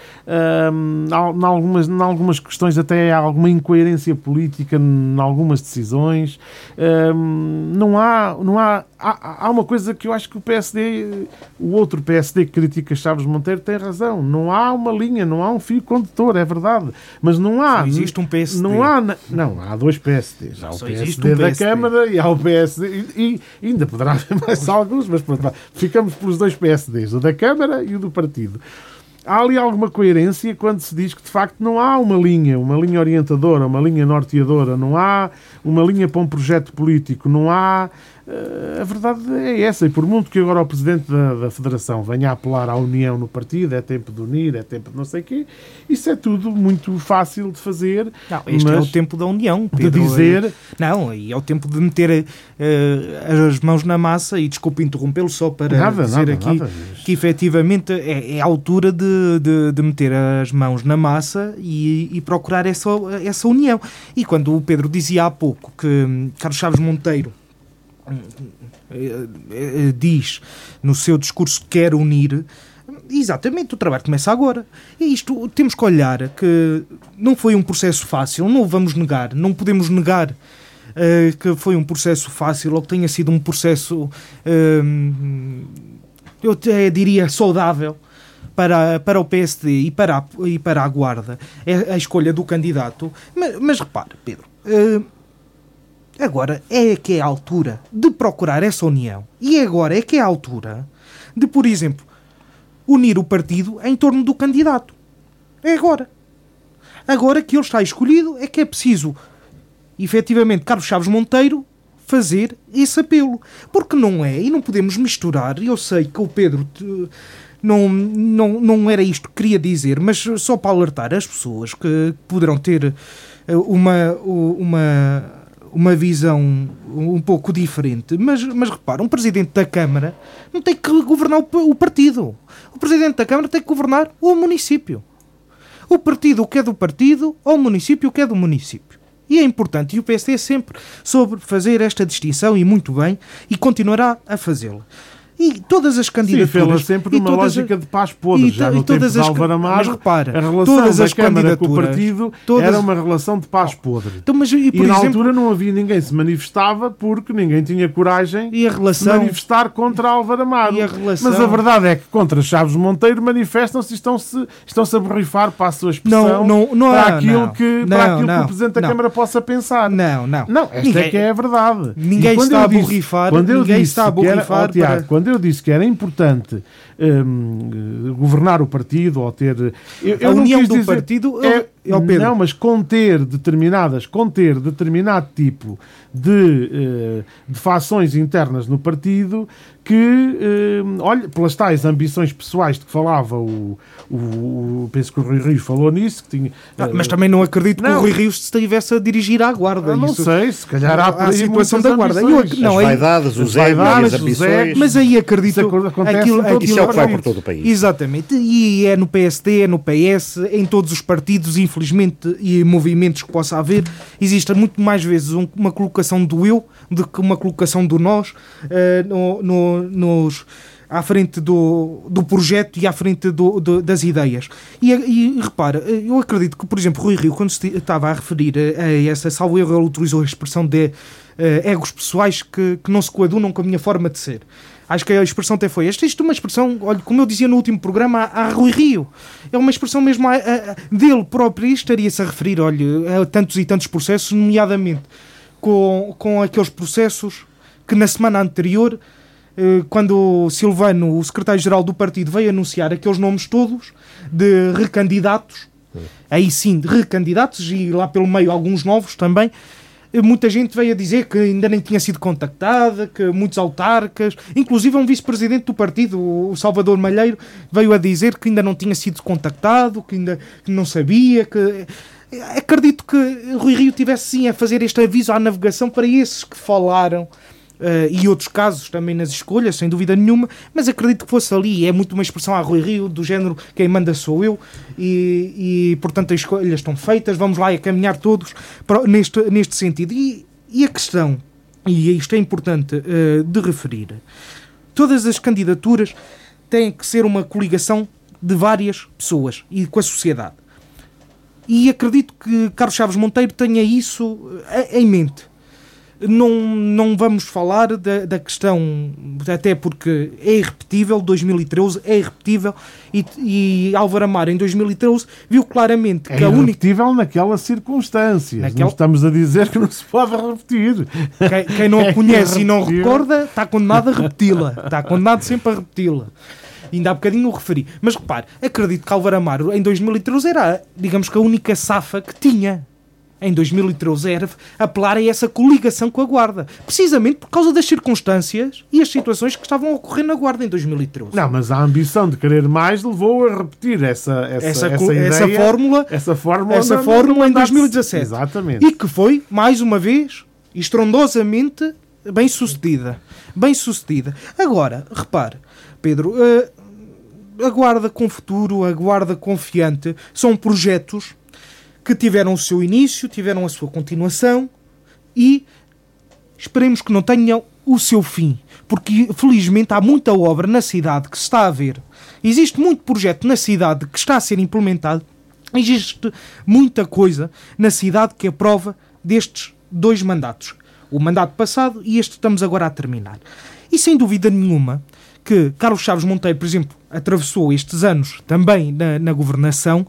um, em algumas, em algumas questões até há alguma incoerência política em algumas decisões. Um, não há, não há, há, há uma coisa que eu acho que o PSD, o outro PSD que critica Chaves Monteiro tem razão. Não há uma linha, não há um fio condutor, é verdade. Mas não há. Só existe um PSD. Não há, não, há dois PSDs. Há o PSD um da PSD. Câmara e há o PSD. E, e ainda poderá haver mais alguns, mas pronto, ficamos pelos dois PSDs, o da Câmara e o do partido há ali alguma coerência quando se diz que de facto não há uma linha, uma linha orientadora, uma linha norteadora, não há uma linha para um projeto político, não há a verdade é essa, e por muito que agora o Presidente da, da, Federação venha a apelar à união no partido, é tempo de unir, é tempo de não sei o quê, isso é tudo muito fácil de fazer. Não, este é o tempo da união, Pedro. De dizer... Não, e é o tempo de meter uh, as mãos na massa, e desculpe interrompê-lo só para nada, dizer nada, aqui nada. que efetivamente é, é a altura de, de, de, meter as mãos na massa e, e procurar essa, essa união. E quando o Pedro dizia há pouco que Carlos Chaves Monteiro diz no seu discurso que quer unir, exatamente, o trabalho começa agora. E isto temos que olhar que não foi um processo fácil, não o vamos negar, não podemos negar uh, que foi um processo fácil ou que tenha sido um processo, uh, eu até diria, saudável. Para, para o PSD e para, a, e para a Guarda, é a escolha do candidato. Mas, mas repare, Pedro, uh, Agora é que é a altura de procurar essa união. E agora é que é a altura de, por exemplo, unir o partido em torno do candidato. É agora. Agora que ele está escolhido, é que é preciso, efetivamente, Carlos Chaves Monteiro fazer esse apelo. Porque não é, e não podemos misturar, eu sei que o Pedro não, não, não era isto que queria dizer, mas só para alertar as pessoas que poderão ter eh, uma, uma uma visão um pouco diferente. Mas, mas repara, um presidente da Câmara não tem que governar o, partido. O presidente da Câmara tem que governar o município. O partido o que é do partido ou o município o que é do município. E é importante, e o PSD é sempre sobre fazer esta distinção, e muito bem, e continuará a fazê-la. E todas as Sim, candidaturas. fê-la sempre e numa lógica de paz podre. e Já no e todas tempo de as- Álvaro Amaro, repara, a relação todas da as Câmara com o partido todas- era uma relação de paz podre. Então, mas, e, E, por na exemplo, altura não havia ninguém que se manifestava porque ninguém tinha coragem e a de relação. manifestar contra Álvaro Amaro. E a relação- Mas a verdade é que contra Chaves Monteiro manifestam-se e estão-se estão-se a borrifar, para a sua expressão, Não, não, não para aquilo, não. que, para aquilo que o Presidente da. Câmara possa pensar. Não, não. Não, esta Ninguém- é que é a verdade. Ninguém E está a borrifar- Quando eu ninguém disse está a era- borrifar ó, Tiago, para- Quando eu disse que era importante hum, governar o partido ou ter... eu- eu A não união quis do dizer- partido é, é o Pedro. Não, mas conter determinadas, conter determinado tipo de, eh, de fações internas no partido que, eh, olha, pelas tais ambições pessoais de que falava o, o, o- penso que o Rui Rio falou nisso, que tinha... Ah, eh, mas também não acredito que não. o Rui Rios se estivesse a dirigir à guarda. eu não Isso- sei, se calhar há a situação da guarda. Eu não, as aí- vaidades, os egos, vaidades, as ambições. Mas aí acredito Isso acontece aquilo, aquilo Isso é o que vai por todo o país. Exatamente. E é no PSD, é no PS, em todos os partidos, infelizmente, e movimentos que possa haver, existe muito mais vezes um- uma colocação do eu do que uma colocação do nós eh, no- no- nos, à frente do, do projeto e à frente do- do- das ideias. E, e repara, eu acredito que, por exemplo, Rui Rio, quando se estava a referir a, a essa, salvo erro, ele utilizou a expressão de eh, egos pessoais que, que não se coadunam com a minha forma de ser. Acho que a expressão até foi esta. Isto é uma expressão, olha, como eu dizia no último programa, a, Rui Rio. É uma expressão mesmo a- a- dele próprio. E estaria-se a referir, olha, a tantos e tantos processos, nomeadamente com, com aqueles processos que na semana anterior, quando o Silvano, o secretário-geral do partido, veio anunciar aqueles nomes todos de recandidatos, aí sim, de recandidatos, e lá pelo meio alguns novos também, eh, muita gente veio a dizer que ainda nem tinha sido contactada, que muitos autarcas, inclusive um vice-presidente do partido, o Salvador Malheiro, veio a dizer que ainda não tinha sido contactado, que ainda que não sabia, que... Acredito que Rui Rio tivesse sim a fazer este aviso à navegação para esses que falaram eh, e outros casos também nas escolhas, sem dúvida nenhuma, mas acredito que fosse ali. É muito uma expressão a Rui Rio, do género quem manda sou eu, e, e, portanto as escolhas estão feitas, vamos lá a caminhar todos para- neste, neste sentido. E, e a questão, e isto é importante eh, de referir, todas as candidaturas têm que ser uma coligação de várias pessoas e com a sociedade. E acredito que Carlos Chaves Monteiro tenha isso eh, em mente. Não, não vamos falar da, da questão, até porque é irrepetível, 2013 é irrepetível, e, e Álvaro Amaro em 2013 viu claramente É que a única. irrepetível naquelas circunstâncias. Naquela- Não estamos a dizer que não se pode repetir. Quem, quem não É a conhece e não irrepetível. recorda está condenado a repeti-la. Está condenado sempre a repeti-la. Ainda há bocadinho o referi. Mas repare, acredito que Álvaro Amaro em 2013 era, digamos que a única safa que tinha. Em 2013 era apelar a essa coligação com a Guarda. Precisamente por causa das circunstâncias e as situações que estavam a ocorrer na Guarda em 2013. Não, mas a ambição de querer mais levou a repetir essa, essa, essa, essa, ideia, essa fórmula essa fórmula, essa fórmula em mandato- 2017. Exatamente. E que foi, mais uma vez, estrondosamente bem sucedida. Bem sucedida. Agora, repare, Pedro, a Guarda com Futuro, a Guarda Confiante, são projetos que tiveram o seu início, tiveram a sua continuação e esperemos que não tenham o seu fim. Porque, felizmente, há muita obra na cidade que se está a ver. Existe muito projeto na cidade que está a ser implementado. Existe muita coisa na cidade que é prova destes dois mandatos. O mandato passado e este estamos agora a terminar. E sem dúvida nenhuma que Carlos Chaves Monteiro, por exemplo, atravessou estes anos também na, na governação,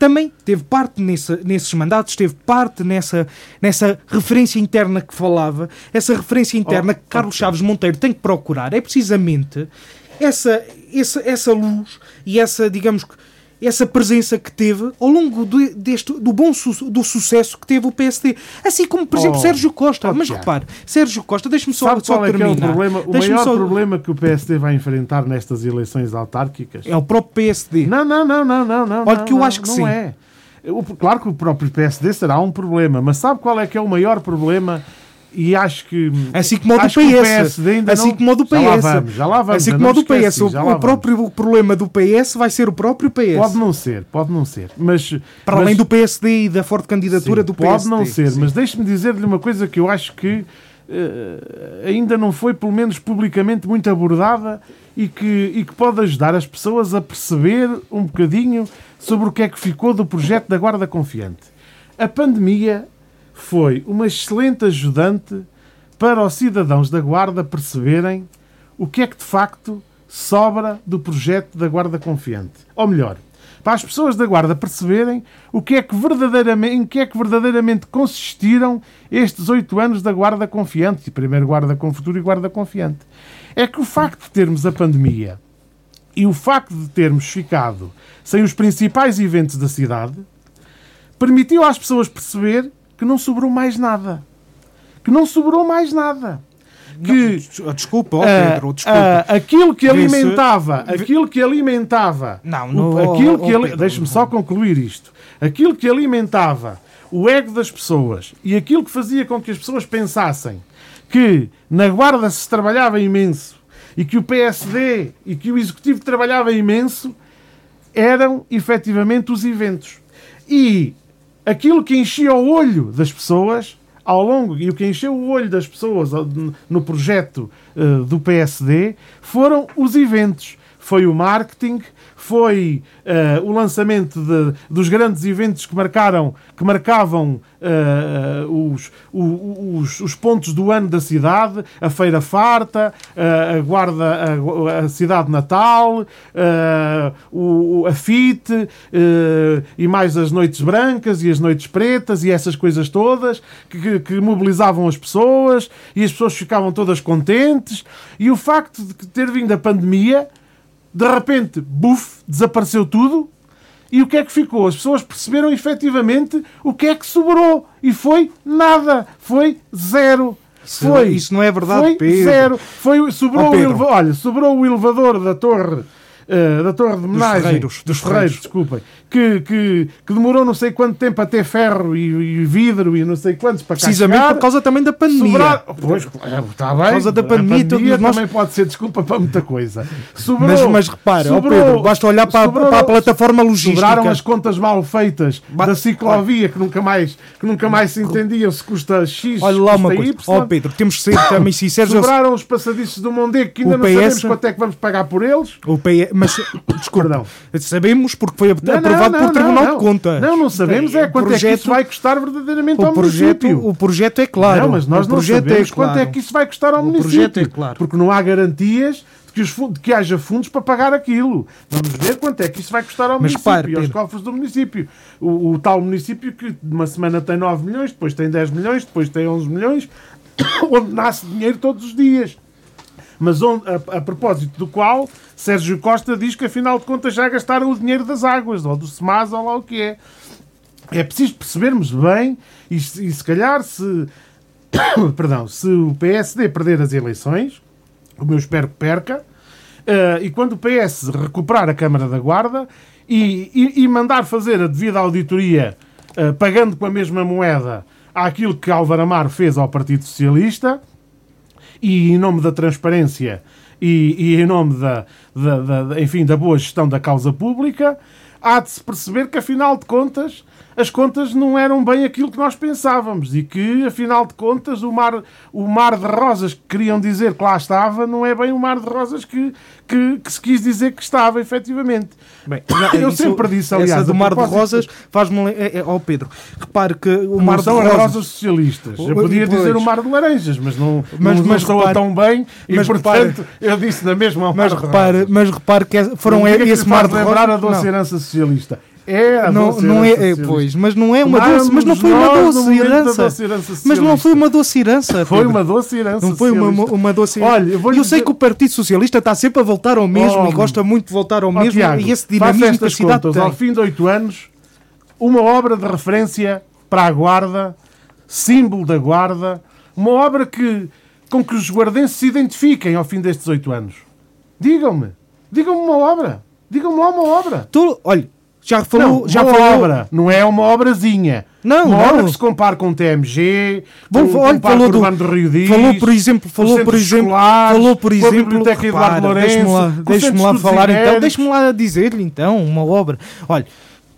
também teve parte nesse- nesses mandatos, teve parte nessa, nessa referência interna que falava, essa referência interna Oh, que Carlos Chaves Monteiro tem que procurar, é precisamente essa, essa, essa luz e essa, digamos que, essa presença que teve ao longo do, deste, do bom su- do sucesso que teve o PSD. Assim como, por exemplo, Oh, Sérgio Costa. Mas repare, Sérgio Costa, deixe-me só, Sabe só qual é que é terminar. o problema? O maior só- problema que o PSD vai enfrentar nestas eleições autárquicas? É o próprio PSD. Não, não, não, não, não, não. Olha que eu não, acho que não sim. É. Claro que o próprio PSD será um problema, mas sabe qual é que é o maior problema? E acho que. Assim como o PS. PSD ainda assim não- como o do PS. Já lá vamos, já lá vamos. assim como o do PS. O, o vamos. próprio problema do PS vai ser o próprio PS. Pode não ser, pode não ser. Mas, Para mas- além do PSD e da forte candidatura Sim, do PSD. Pode não ser, Sim. mas deixe-me dizer-lhe uma coisa que eu acho que uh, ainda não foi, pelo menos publicamente, muito abordada e que, e que pode ajudar as pessoas a perceber um bocadinho sobre o que é que ficou do projeto da Guarda Confiante. A pandemia foi uma excelente ajudante para os cidadãos da Guarda perceberem o que é que de facto sobra do projeto da Guarda Confiante. Ou melhor, para as pessoas da Guarda perceberem o que é que verdadeiramente, em que é que verdadeiramente consistiram estes oito anos da Guarda Confiante, primeiro Guarda com Futuro e Guarda Confiante. É que o facto de termos a pandemia e o facto de termos ficado sem os principais eventos da cidade permitiu às pessoas perceber que não sobrou mais nada. Que não sobrou mais nada que não, desculpa, oh Pedro, desculpa. Uh, aquilo que alimentava, aquilo que alimentava, não, não aquilo oh, que oh, deixe-me só concluir isto. Aquilo que alimentava o ego das pessoas e aquilo que fazia com que as pessoas pensassem que na guarda se trabalhava imenso e que o PSD e que o executivo trabalhava imenso eram efetivamente os eventos. E aquilo que enchia o olho das pessoas ao longo, e o que encheu o olho das pessoas no projeto uh, do PSD foram os eventos. Foi o marketing, foi uh, o lançamento de, dos grandes eventos que marcaram que marcavam uh, os, os, os, pontos do ano da cidade, a Feira Farta, uh, a Guarda, a, a, Cidade Natal, o, a FIT e mais as Noites Brancas e as Noites Pretas e essas coisas todas que, que mobilizavam as pessoas e as pessoas ficavam todas contentes e o facto de ter vindo a pandemia de repente, buf, desapareceu tudo. E o que é que ficou? As pessoas perceberam efetivamente o que é que sobrou. E foi nada. Foi zero. Foi. Isso não é verdade, foi Pedro. Zero. Foi, sobrou, oh, Pedro. o olha, sobrou o elevador da torre uh, da Torre de Menagem, dos Ferreiros, dos Ferreiros, desculpem, que, que, que, demorou não sei quanto tempo a ter ferro e, e vidro e não sei quantos para Precisamente por causa também da pandemia. Sobrar... Pois, está bem. Por causa da pandemia, a pandemia também nós... pode ser desculpa para muita coisa. Sobrou, mas, mas repara, sobrou, oh Pedro, basta olhar para, sobrou, para a plataforma logística. Sobraram as contas mal feitas ba da ciclovia que nunca mais, que nunca mais se entendia se custa X, Olha lá uma coisa. Ó oh, Pedro, temos que ser também sinceros. Sobraram os passadiços do Mondego que ainda não PS... sabemos quanto é que vamos pagar por eles. O PS... Mas, desculpa. Sabemos porque foi aprovado não, não, por Tribunal não, de Contas. Não, não sabemos é quanto projeto, é que isso vai custar verdadeiramente ao projeto, município. O projeto é claro. Não, mas nós não sabemos é claro. quanto é que isso vai custar ao o município. Projeto é claro. Porque não há garantias de que, os, de que haja fundos para pagar aquilo. Vamos ver quanto é que isso vai custar ao mas município e aos cofres do município. O, o, tal município que uma semana tem 9 milhões, depois tem 10 milhões, depois tem 11 milhões, onde nasce dinheiro todos os dias mas onde, a, a, propósito do qual Sérgio Costa diz que afinal de contas já gastaram o dinheiro das águas, ou do SEMAS, ou lá o que é. É preciso percebermos bem e, e se calhar se, perdão, se o PSD perder as eleições, como eu espero que perca, uh, e quando o PS recuperar a Câmara da Guarda e, e, e mandar fazer a devida auditoria uh, pagando com a mesma moeda àquilo que Álvaro Amar fez ao Partido Socialista, e em nome da transparência e, e em nome da, da, da, enfim, da boa gestão da causa pública, há de se perceber que, afinal de contas, as contas não eram bem aquilo que nós pensávamos e que, afinal de contas, o mar, o mar de rosas que queriam dizer que lá estava não é bem o mar de rosas que, que, que se quis dizer que estava, efetivamente. Bem, eu isso, sempre disse, aliás, essa do mar de rosas faz-me... É, é, oh Pedro, repare que o mar de rosas... rosas socialistas. Eu podia dizer o mar de laranjas, mas não, mas, não, mas soa tão bem e, mas portanto, repare, eu disse na mesma mas repare, Mas repare que é- foram esse mar de rosas... lembrar a doce herança socialista é a não, não é, é, pois, mas não é uma doce, mas não foi uma doce herança. Mas não foi uma doce herança. Foi uma doce herança. Não foi uma, uma doce herança. Olha, eu, eu dizer... sei que o Partido Socialista está sempre a voltar ao mesmo oh, e gosta muito de voltar ao oh, mesmo Tiago, e esse dinamismo que a cidade contas, tem. Ao fim de oito anos, uma obra de referência para a Guarda, símbolo da Guarda, uma obra que, com que os guardenses se identifiquem ao fim destes oito anos. Digam-me. Digam-me uma obra. Digam-me lá uma obra. Tu, olha, já falou, não, já falou... obra, não é uma obrazinha. Não, uma não. obra que se compara com o TMG, Bom, com, olha, falou do, do Rio Diz, falou por exemplo, falou por exemplo, falou por exemplo, a Biblioteca Eduardo Lourenço, deixe-me lá, falar então, deixe-me lá dizer-lhe então uma obra. Olha,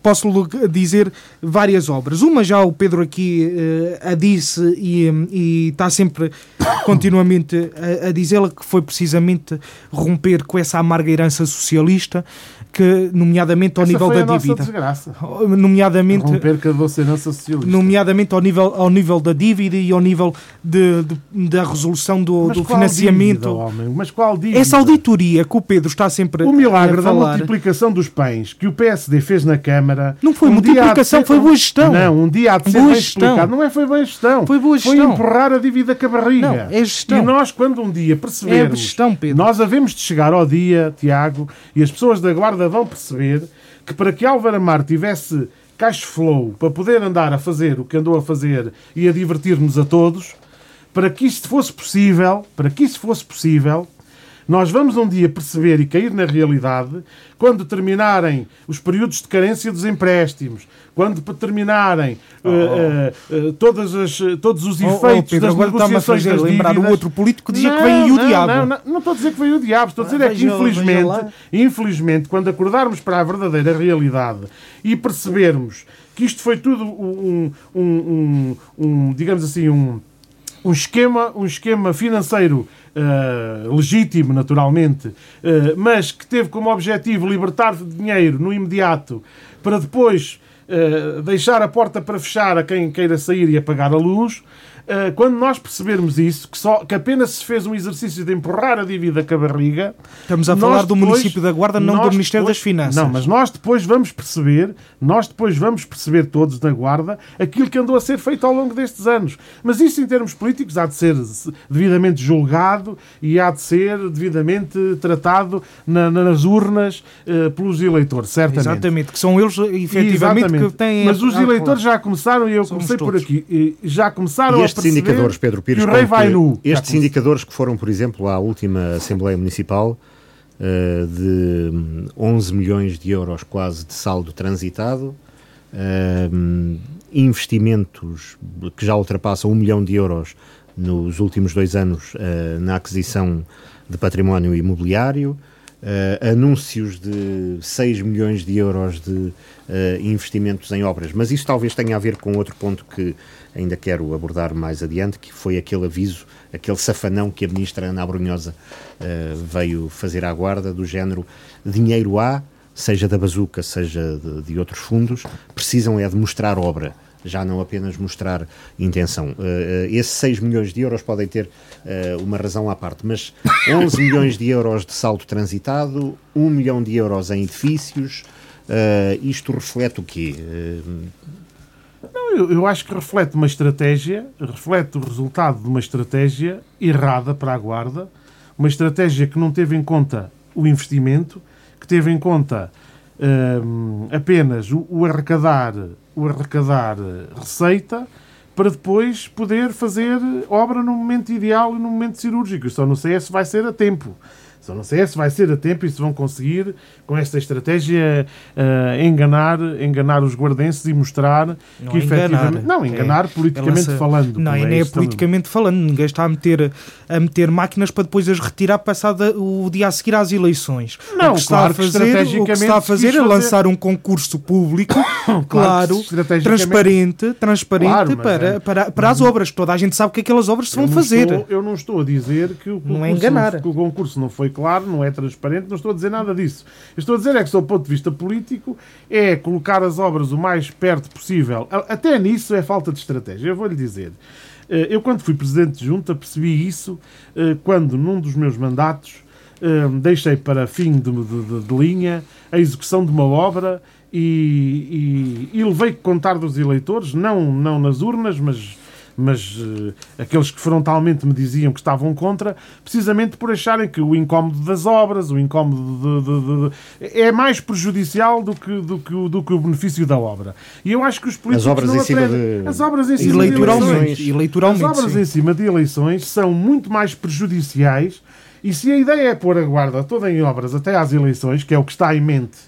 posso dizer várias obras. Uma já o Pedro aqui uh, a disse e, e, está sempre continuamente a, a dizê-la que foi precisamente romper com essa amarga herança socialista que, nomeadamente ao Essa nível foi da dívida. Desgraça. Nomeadamente, Romper com a doce herança socialista. nomeadamente ao nível, ao nível da dívida e ao nível de, de- da resolução do, do financiamento. dívida? Mas qual dívida? Essa auditoria que o Pedro está sempre O milagre a da falar. multiplicação dos pães que o PSD fez na Câmara. Não foi um multiplicação, ser- foi boa gestão. Não, um dia há de ser Boa bem gestão. explicado. Não é foi boa gestão. Foi boa Foi gestão. empurrar a dívida com a barriga. Não, é gestão. E nós, quando um dia É percebermos. gestão, Pedro. Nós havemos de chegar ao dia, Tiago, e as pessoas da Guarda vão perceber que para que Álvaro Amar tivesse cash flow para poder andar a fazer o que andou a fazer e a divertir-nos a todos, para que isto fosse possível, para que isso fosse possível, nós vamos um dia perceber e cair na realidade quando terminarem os períodos de carência dos empréstimos, quando terminarem eh, eh, eh, todas as, todos os Oh, oh, efeitos Pedro, das negociações das lembrar o outro político que dizia que Não, vem o não, diabo. Não, não, não estou a dizer que veio o diabo, estou a dizer é que veja- infelizmente, infelizmente, quando acordarmos para a verdadeira realidade e percebermos que isto foi tudo um, um- um- um, digamos assim, um, um esquema, um esquema financeiro eh, legítimo, naturalmente, eh, mas que teve como objetivo libertar dinheiro no imediato para depois eh, deixar a porta para fechar a quem queira sair e apagar a luz. Eh, quando nós percebermos isso, que, só, que apenas se fez um exercício de empurrar a dívida com a barriga, Estamos a falar do depois- município da Guarda, não do Ministério depois- das Finanças. Não, mas nós depois vamos perceber, nós depois vamos perceber todos na Guarda aquilo que andou a ser feito ao longo destes anos. Mas isso em termos políticos há de ser devidamente julgado e há de ser devidamente tratado na- nas urnas eh, pelos eleitores, certamente. Exatamente, que são eles efetivamente Exatamente. que têm. Mas os eleitores já começaram, e eu Somos comecei por todos. aqui, e já começaram a estes indicadores, Pedro Pires, que o rei como vai nu. Estes indicadores que foram, por exemplo, à última Assembleia Municipal, eh, de hum, 11 milhões de euros quase de saldo transitado, hum, investimentos que já ultrapassam 1 milhão de euros nos últimos dois anos eh, na aquisição de património imobiliário, eh, anúncios de 6 milhões de euros de eh, investimentos em obras. Mas isso talvez tenha a ver com outro ponto que ainda quero abordar mais adiante, que foi aquele aviso, aquele safanão que a ministra Ana Abrunhosa eh, veio fazer à guarda, do género dinheiro há, seja da bazuca, seja de, de outros fundos, precisam é de mostrar obra já não apenas mostrar intenção. Uh, uh, esses 6 milhões de euros podem ter uh, uma razão à parte, mas 11 milhões de euros de saldo transitado, 1 milhão de euros em edifícios, isto reflete o quê? Não, eu, eu acho que reflete uma estratégia, reflete o resultado de uma estratégia errada para a Guarda, uma estratégia que não teve em conta o investimento, que teve em conta hum, apenas o, o arrecadar, o arrecadar receita para depois poder fazer obra no momento ideal e no momento cirúrgico. Só não sei se vai ser a tempo. Só não sei é se vai ser a tempo e se vão conseguir, com esta estratégia, uh, enganar, enganar os guardenses e mostrar não que efetivamente. enganar. Não, enganar É, politicamente se- falando. Não, é nem é isto politicamente falando. Ninguém está a meter, a meter máquinas para depois as retirar passado o dia a seguir às eleições. Não, o que está claro a que fazer, o que está a fazer é lançar um concurso público, claro, estrategicamente- transparente, transparente Claro, para, é- para, para as obras. Toda a gente sabe que aquelas obras se vão não fazer. estou- eu não estou a dizer que o, Não é concurso enganar. que o concurso não foi claro, não é transparente, não estou a dizer nada disso. Estou a dizer é que, do ponto de vista político, é colocar as obras o mais perto possível. Até nisso é falta de estratégia. Eu vou-lhe dizer. Eh, Eu, quando fui presidente de junta, percebi isso eh, quando, num dos meus mandatos, eh, deixei para fim de, de- de- linha a execução de uma obra e, e, e levei contar dos eleitores, não, não nas urnas, mas mas eh, aqueles que frontalmente me diziam que estavam contra, precisamente por acharem que o incómodo das obras, o incómodo de, de- de- é mais prejudicial do que, do, que, o- do que o benefício da obra. E eu acho que os políticos obras não em cima de- As obras em cima de Eleitoralmente. eleições. Eleitoralmente, As obras sim. em cima de eleições são muito mais prejudiciais e se a ideia é pôr a guarda toda em obras até às eleições, que é o que está em mente,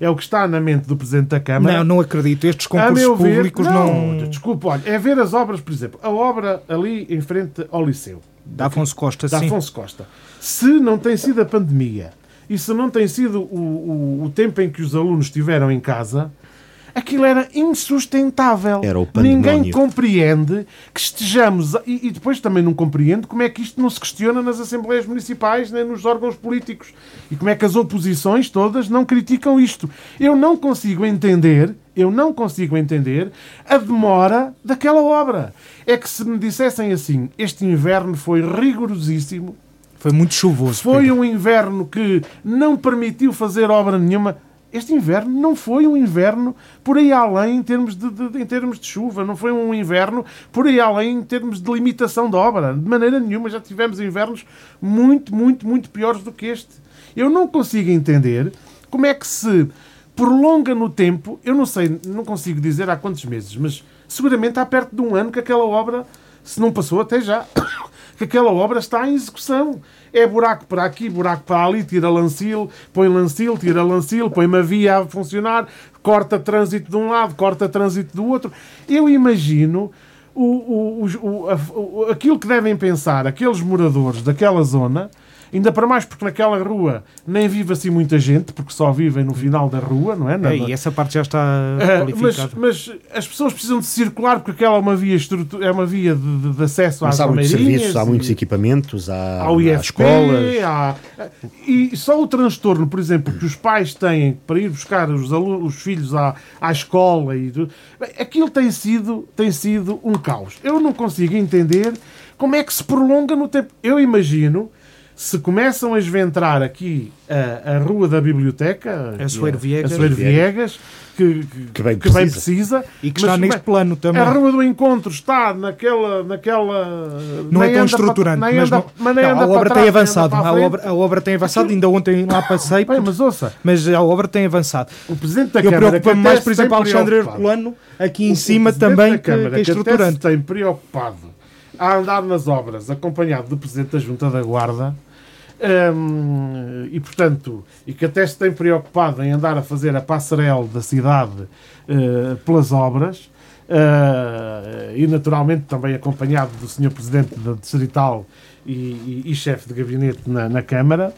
é o que está na mente do Presidente da Câmara, Não, não acredito. Estes concursos ver, públicos não. Desculpa, olha, é ver as obras, por exemplo, a obra ali em frente ao Liceu, Da Afonso Costa, da sim. Afonso Costa. Se não tem sido a pandemia e se não tem sido o, o, o tempo em que os alunos estiveram em casa, Aquilo era insustentável. Era o pandemónio. Ninguém compreende que estejamos. E, e depois também não compreendo como é que isto não se questiona nas Assembleias Municipais nem nos órgãos políticos. E como é que as oposições todas não criticam isto. Eu não consigo entender. Eu não consigo entender a demora daquela obra. É que se me dissessem assim, este inverno foi rigorosíssimo, Foi muito chuvoso. foi Pedro. um inverno que não permitiu fazer obra nenhuma. Este inverno não foi um inverno por aí além em termos de, de- em termos de chuva, não foi um inverno por aí além em termos de limitação de obra. De maneira nenhuma, já tivemos invernos muito, muito, muito piores do que este. Eu não consigo entender como é que se prolonga no tempo, eu não sei, não consigo dizer há quantos meses, mas seguramente há perto de um ano que aquela obra, se não passou até já, que aquela obra está em execução. É buraco para aqui, buraco para ali, tira lancil, põe lancil, tira lancil, põe uma via a funcionar, corta trânsito de um lado, corta trânsito do outro. Eu imagino o, o, o- o- aquilo que devem pensar aqueles moradores daquela zona, ainda para mais porque naquela rua nem vive assim muita gente, porque só vivem no final da rua, não é? Na- É, e essa parte já está ah, mas, qualificada. mas as pessoas precisam de circular porque aquela é uma via, é uma via de, de- de acesso Mas às há muitos serviços, há muitos equipamentos, há, ao há IFP, escolas. há- e só o transtorno, por exemplo, que os pais têm para ir buscar os, alu- os filhos à, à escola e tudo, aquilo tem sido, tem sido um caos. Eu não consigo entender como é que se prolonga no tempo. Eu imagino se começam a esventrar aqui a, a rua da biblioteca, A Soeiro Viegas. a Soeiro Viegas, que, que, Que bem que bem precisa. precisa, E que mas, está neste plano também. a Rua do Encontro está naquela. naquela Não é tão para- estruturante, mas, anda- não, mas a obra trás, tem avançado. a obra, a obra tem avançado, ainda ontem lá passei, Bem, mas ouça, mas a obra tem avançado. o Presidente da Eu Câmara. preocupo-me mais, por exemplo, Alexandre Herculano, aqui o- em o cima Presidente também, da que, Câmara, que é até estruturante. se tem preocupado a andar nas obras, acompanhado do Presidente da Junta da Guarda. hum, e portanto, e que até se tem preocupado em andar a fazer a passarela da cidade eh, pelas obras, eh, e naturalmente também acompanhado do Sr. Presidente da Distrital e, e- e chefe de gabinete na, na Câmara.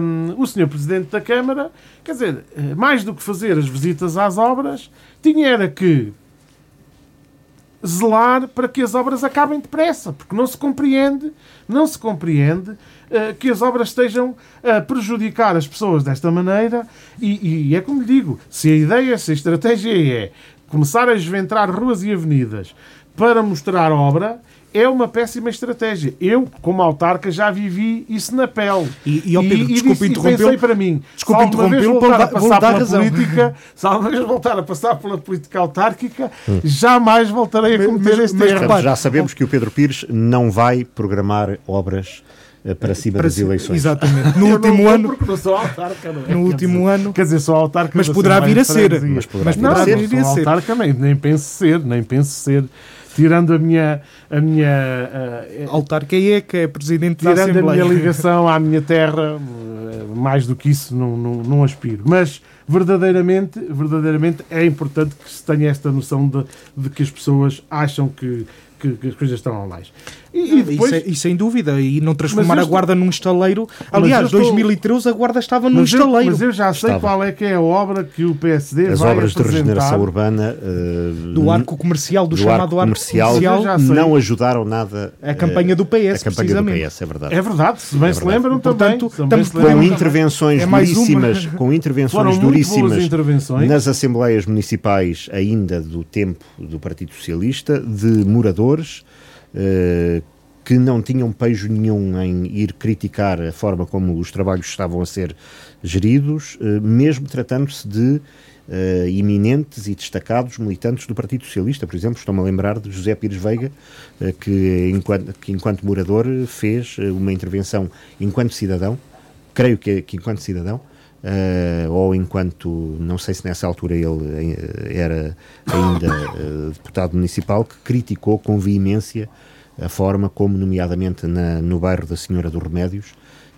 Hum, o Sr. Presidente da Câmara, quer dizer, eh, mais do que fazer as visitas às obras, tinha era que zelar para que as obras acabem depressa, porque não se compreende, não se compreende eh, que as obras estejam a prejudicar as pessoas desta maneira. E, e é como lhe digo, se a ideia, se a estratégia é começar a esventrar ruas e avenidas para mostrar obra, é uma péssima estratégia. Eu, como autarca, já vivi isso na pele. E- e, ó Pedro, desculpe disse- e interrompê-lo. pensei para mim, Desculpe se alguma vez voltar a passar pela razão. política, se alguma vez voltar a passar pela política autárquica, jamais voltarei a cometer este erro. Já sabemos que o Pedro Pires não vai programar obras eh, para cima Para das eleições. Exatamente. No Eu último não ano, porque não sou autarca, não é? no Quer último dizer, ano, Quer dizer, sou autarca Mas poderá vir a ser. Mas poderá Mas vir Não, a poderá ser. vir sou a ser. autarca, nem, nem penso ser, nem penso ser. Tirando a minha, a minha, eh, autarca é que é presidente da tirando a minha Assembleia. ligação à minha terra, eh, mais do que isso não, não, não aspiro. Mas verdadeiramente, verdadeiramente é importante que se tenha esta noção de, de que as pessoas acham que, que, que as coisas estão aonde. E, e depois, Isso, é- isso sem dúvida, e não transformar a guarda num estaleiro. Aliás, estou- 2013 a guarda estava num mas, eu, estaleiro. mas eu já sei Estava. qual é que é a obra que o PSD As vai obras de regeneração urbana eh, do arco comercial, do, do chamado arco arco comercial, comercial, não ajudaram nada a campanha do PS, a campanha do precisamente. PS, é verdade. É verdade, se bem É se lembram Portanto, também. se com intervenções É mais uma. duríssimas, com intervenções duríssimas intervenções. nas assembleias municipais ainda do tempo do Partido Socialista de moradores eh, que não tinham pejo nenhum em ir criticar a forma como os trabalhos estavam a ser geridos, eh, mesmo tratando-se de eh, iminentes e destacados militantes do Partido Socialista. Por exemplo, estou-me a lembrar de José Pires Veiga, eh, que, enquanto, que enquanto morador fez uma intervenção enquanto cidadão, creio que, que enquanto cidadão, eh, ou enquanto, não sei se nessa altura ele eh, era ainda eh, deputado municipal, que criticou com veemência a forma como, nomeadamente na, no bairro da Senhora dos Remédios,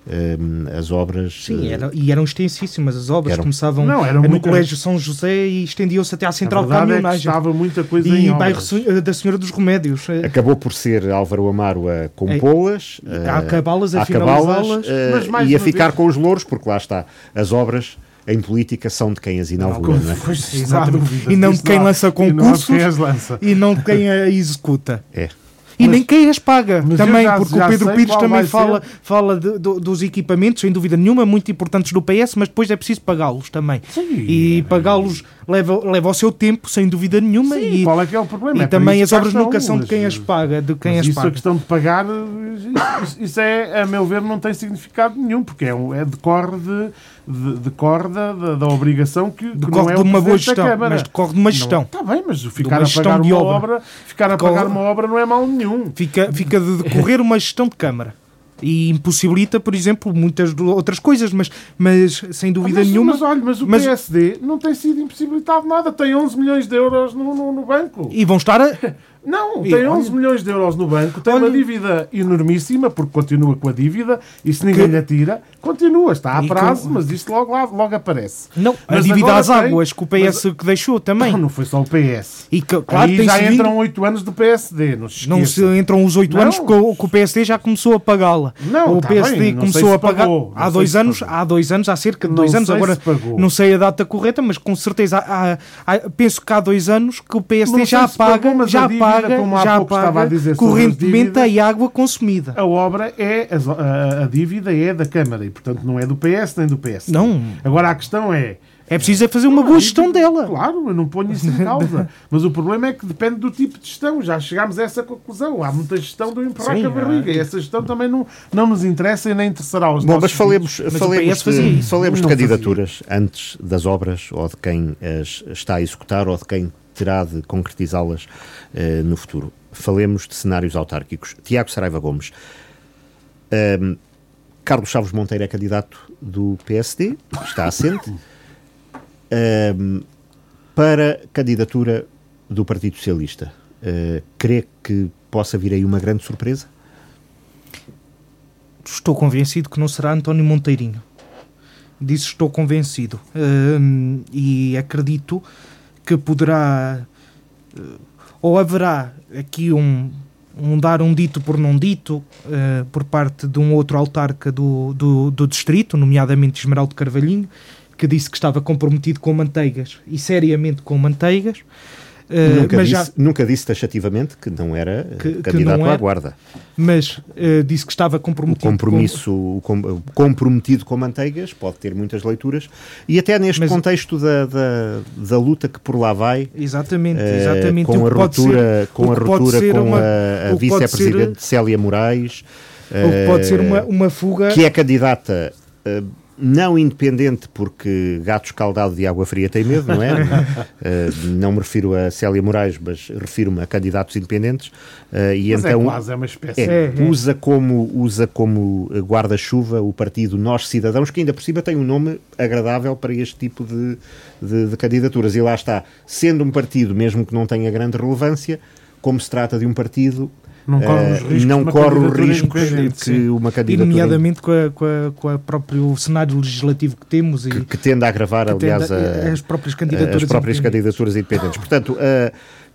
eh, as obras. Sim, eh, era- e eram extensíssimas as obras. Eram. Começavam Não, eram no muito- Colégio São José e estendiam-se até à Central a de verdade é que Caminhonagem. estava muita coisa e em bairro obras. Su- da Senhora dos Remédios. eh, Acabou por ser Álvaro Amaro a compô-las, a acabá-las, a a acabá-las finalizá-las, eh, e a ficar vez- com os louros, porque lá está, as obras em política são de quem as inaugura, não, é? Pois, não há Exatamente. E não de quem lança e não há de concursos. quem as lança. E não de quem a executa. É. E Mas- nem quem as paga também, já- porque já o Pedro Pires também fala, ser. fala de- do- dos equipamentos, sem dúvida nenhuma, muito importantes do PS, mas depois é preciso pagá-los também. Sim. E pagá-los leva, leva o seu tempo, sem dúvida nenhuma. Sim, e qual é que é o problema? e É também as obras nunca são de quem mas- as paga, de quem Mas as isso, a paga. questão de pagar, isso, isso é, a meu ver, não tem significado nenhum, porque é, é decorre, de, de, decorre da, da, da obrigação que, que não Decorre é de uma boa gestão, mas decorre de uma gestão. Está bem, mas ficar a pagar uma obra. obra, ficar a Decorre- pagar uma obra não é mal nenhum. Fica, fica de decorrer uma gestão de Câmara. E impossibilita, por exemplo, muitas outras coisas, mas, mas sem dúvida mas, nenhuma. mas olha, mas o mas- PSD não tem sido impossibilitado nada, tem 11 milhões de euros no, no, no banco. E vão estar a. Não, E tem olha- 11 milhões de euros no banco, tem Olha- uma dívida enormíssima, porque continua com a dívida, e se ninguém Que- lhe atira, continua, está a prazo, com- mas isto logo, lá, logo aparece. Não, a Mas dívida agora às águas, que o PS que deixou também. Não foi só o PS. E que, claro, Aí já entram 8 anos do PSD, não se Não esqueça. se entram os oito Não. anos que o, que o PSD já começou a pagá-la. Não, o tá PSD bem, não começou a pagar pagou, não há dois anos, há dois anos, há cerca de Não dois anos, sei agora não sei a data correta, mas com certeza há- há- há- penso que há dois anos que o PSD Não já paga, mas a já dívida, paga, como há já pouco estava a paga dizer correntemente a dívidas- água consumida. A obra é, a, a dívida é da Câmara e, portanto, não é do PS nem do PS. Não. Agora a questão é. É preciso é fazer uma boa gestão dela. Claro, eu não ponho isso em causa. Mas o problema é que depende do tipo de gestão. Já chegámos a essa conclusão. Há muita gestão do empurrar Sim, com a barriga. há- E essa gestão também não, não nos interessa e nem interessará aos Bom, nossos mas falemos, Mas falemos, de, falemos de Não fazia. candidaturas antes das obras ou de quem as está a executar ou de quem terá de concretizá-las eh, no futuro. Falemos de cenários autárquicos. Tiago Saraiva Gomes. Ahm, Carlos Chaves Monteiro é candidato do PSD, está assente. Ahm, para candidatura do Partido Socialista, eh, crê que possa vir aí uma grande surpresa? Estou convencido que não será António Monteirinho. Disso estou convencido. Hum, e acredito que poderá. eh, Ou haverá aqui um, um dar um dito por não dito eh, por parte de um outro autarca do, do, do distrito, nomeadamente Esmeraldo Carvalhinho, que disse que estava comprometido com manteigas e seriamente com manteigas. Eh, nunca, disse, já, nunca disse taxativamente que não era eh, Que- que candidato não à guarda. mas eh, disse que estava O comprometido com- compromisso, o com- o comprometido com manteigas pode ter muitas leituras e até neste Mas- contexto da, da, da luta que por lá vai, Exatamente, exatamente. com O a que ruptura, ser- com o a que ruptura com uma- a, a o que pode ser- vice-presidente Célia Moraes, O que pode ser uma, uma fuga. que é candidata não independente, porque gato escaldado de água fria tem medo, não é? Eh, não me refiro a Célia Moraes, mas refiro-me a candidatos independentes. eh, e Mas então é quase, é uma espécie. é, É, é. usa como, usa como guarda-chuva o partido Nós Cidadãos, que ainda por cima tem um nome agradável para este tipo de, de, de candidaturas. E lá está, sendo um partido, mesmo que não tenha grande relevância, como se trata de um partido, Não corre eh, os riscos não corre riscos independente. que uma candidatura nomeadamente com, a, com, a, com a próprio cenário legislativo que temos e que, que tende a agravar, aliás, a- as próprias candidaturas. as próprias independentes. candidaturas independentes. Portanto, eh,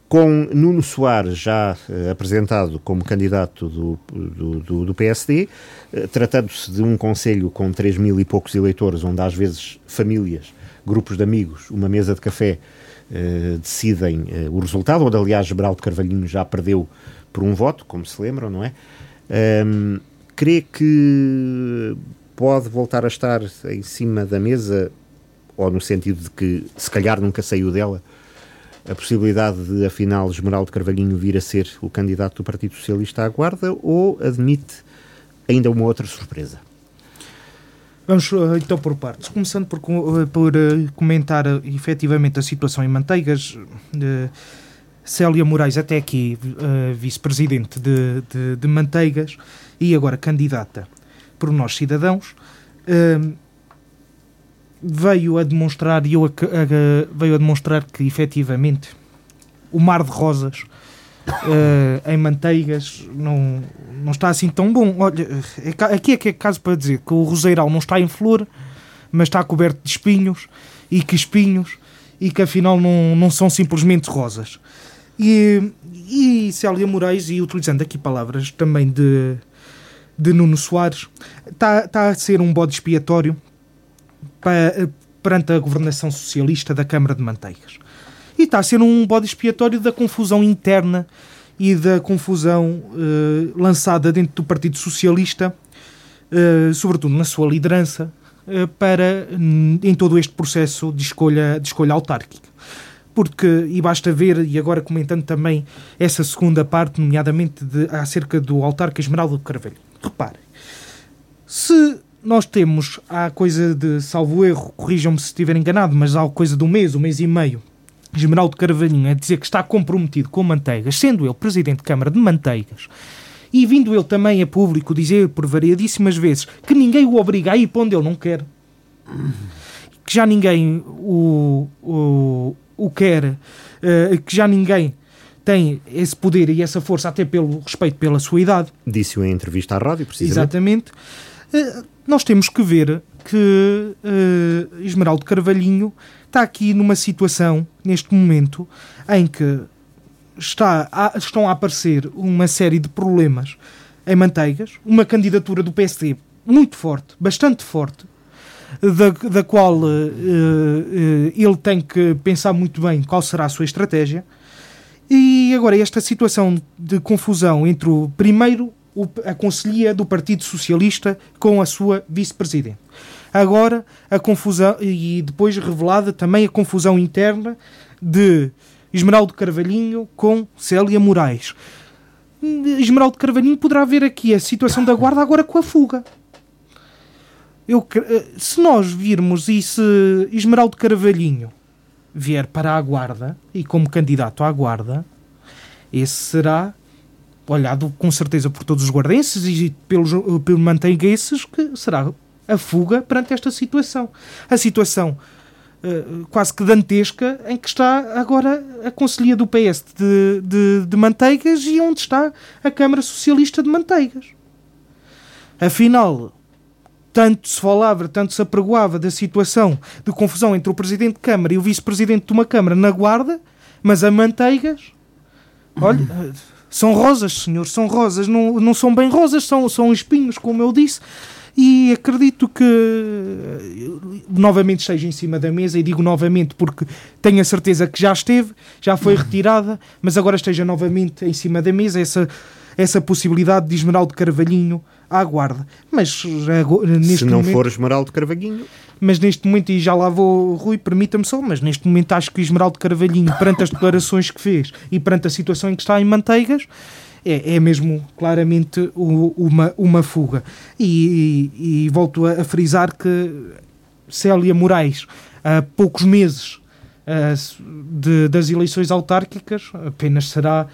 com Nuno Soares já eh, apresentado como candidato do, do, do- do PSD, eh, tratando-se de um conselho com 3 mil e poucos eleitores, onde às vezes famílias, grupos de amigos, uma mesa de café eh, decidem o resultado, onde aliás Geraldo Carvalhinho já perdeu por um voto, como se lembram, não é? Ahm, crê que pode voltar a estar em cima da mesa, ou no sentido de que se calhar nunca saiu dela, a possibilidade de afinal Esmeraldo Carvalhinho vir a ser o candidato do Partido Socialista à guarda, ou admite ainda uma outra surpresa? Vamos eh, então por partes. Começando por, eh, por eh, comentar efetivamente a situação em Manteigas. eh, Célia Moraes, até aqui eh, vice-presidente de, de, de Manteigas e agora candidata por nós cidadãos, eh, veio a demonstrar, eu ac- a- veio a demonstrar que efetivamente o mar de rosas eh, em Manteigas não, não está assim tão bom. Olha, é aqui é que é caso para dizer que o Roseiral não está em flor, mas está coberto de espinhos e que espinhos e que afinal não, não são simplesmente rosas. E, e Célia Moraes, e utilizando aqui palavras também de, de Nuno Soares, está, está a ser um bode expiatório para, perante a governação socialista da Câmara de Manteigas. E está a ser um bode expiatório da confusão interna e da confusão eh, lançada dentro do Partido Socialista, eh, sobretudo na sua liderança, eh, para em todo este processo de escolha, de escolha autárquica. Porque, e basta ver, e agora comentando também essa segunda parte, nomeadamente de, acerca do autarca Esmeralda do Carvalho. Reparem, se nós temos, há coisa de, salvo erro, corrijam-me se estiver enganado, mas há coisa de um mês, um mês e meio, Esmeraldo Carvalhinho a dizer que está comprometido com Manteigas, sendo ele Presidente de Câmara de Manteigas, e vindo ele também a público dizer por variadíssimas vezes que ninguém o obriga a ir para onde ele não quer, que já ninguém o, o, o quer, uh, que já ninguém tem esse poder e essa força, até pelo respeito pela sua idade. Disse-o em entrevista à rádio, precisamente. Exatamente. Uh, nós temos que ver que uh, Esmeraldo Carvalhinho está aqui numa situação, neste momento, em que está a, estão a aparecer uma série de problemas em Manteigas, uma candidatura do PSD muito forte, bastante forte, da, da qual uh, uh, ele tem que pensar muito bem qual será a sua estratégia. E agora, esta situação de confusão entre o primeiro, o, a conselhia do Partido Socialista com a sua vice-presidente. Agora, a confusão, e depois revelada também a confusão interna de Esmeraldo Carvalhinho com Célia Moraes. Esmeraldo Carvalhinho poderá ver aqui a situação da guarda agora com a fuga. Eu, eh, se nós virmos e se Esmeraldo Carvalhinho vier para a guarda e como candidato à guarda, esse será olhado com certeza por todos os guardenses e pelos, pelos mantenguenses que será a fuga perante esta situação. A situação uh, quase que dantesca em que está agora a Conselhia do PS de, de, de Manteigas e onde está a Câmara Socialista de Manteigas. Afinal, tanto se falava, tanto se apregoava da situação de confusão entre o Presidente de Câmara e o Vice-Presidente de uma Câmara na Guarda, mas a Manteigas, olha, são rosas, senhor, são rosas, não, não são bem rosas, são, são espinhos, como eu disse, e acredito que novamente esteja em cima da mesa, e digo novamente porque tenho a certeza que já esteve, já foi retirada, mas agora esteja novamente em cima da mesa essa, essa possibilidade de Esmeraldo Carvalhinho à guarda. Mas neste Se não momento, for Esmeraldo Carvalhinho. Mas neste momento, e já lá vou, Rui, permita-me só, mas neste momento acho que Esmeraldo Carvalhinho, perante as declarações que fez e perante a situação em que está em Manteigas, é, é mesmo claramente o, uma, uma fuga. E, e, e volto a, a, frisar que Célia Moraes, há poucos meses uh, de, das eleições autárquicas, apenas será,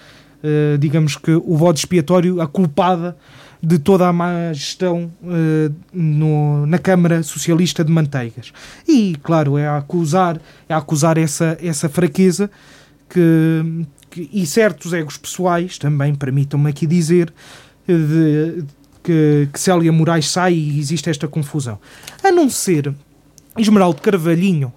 uh, digamos que, o voto expiatório, a culpada de toda a má gestão uh, no, na Câmara Socialista de Manteigas. E, claro, é a acusar, é acusar essa, essa fraqueza que, que, e certos egos pessoais, também permitam-me aqui dizer, de, que, que Célia Moraes sai e existe esta confusão. A não ser Esmeraldo Carvalhinho,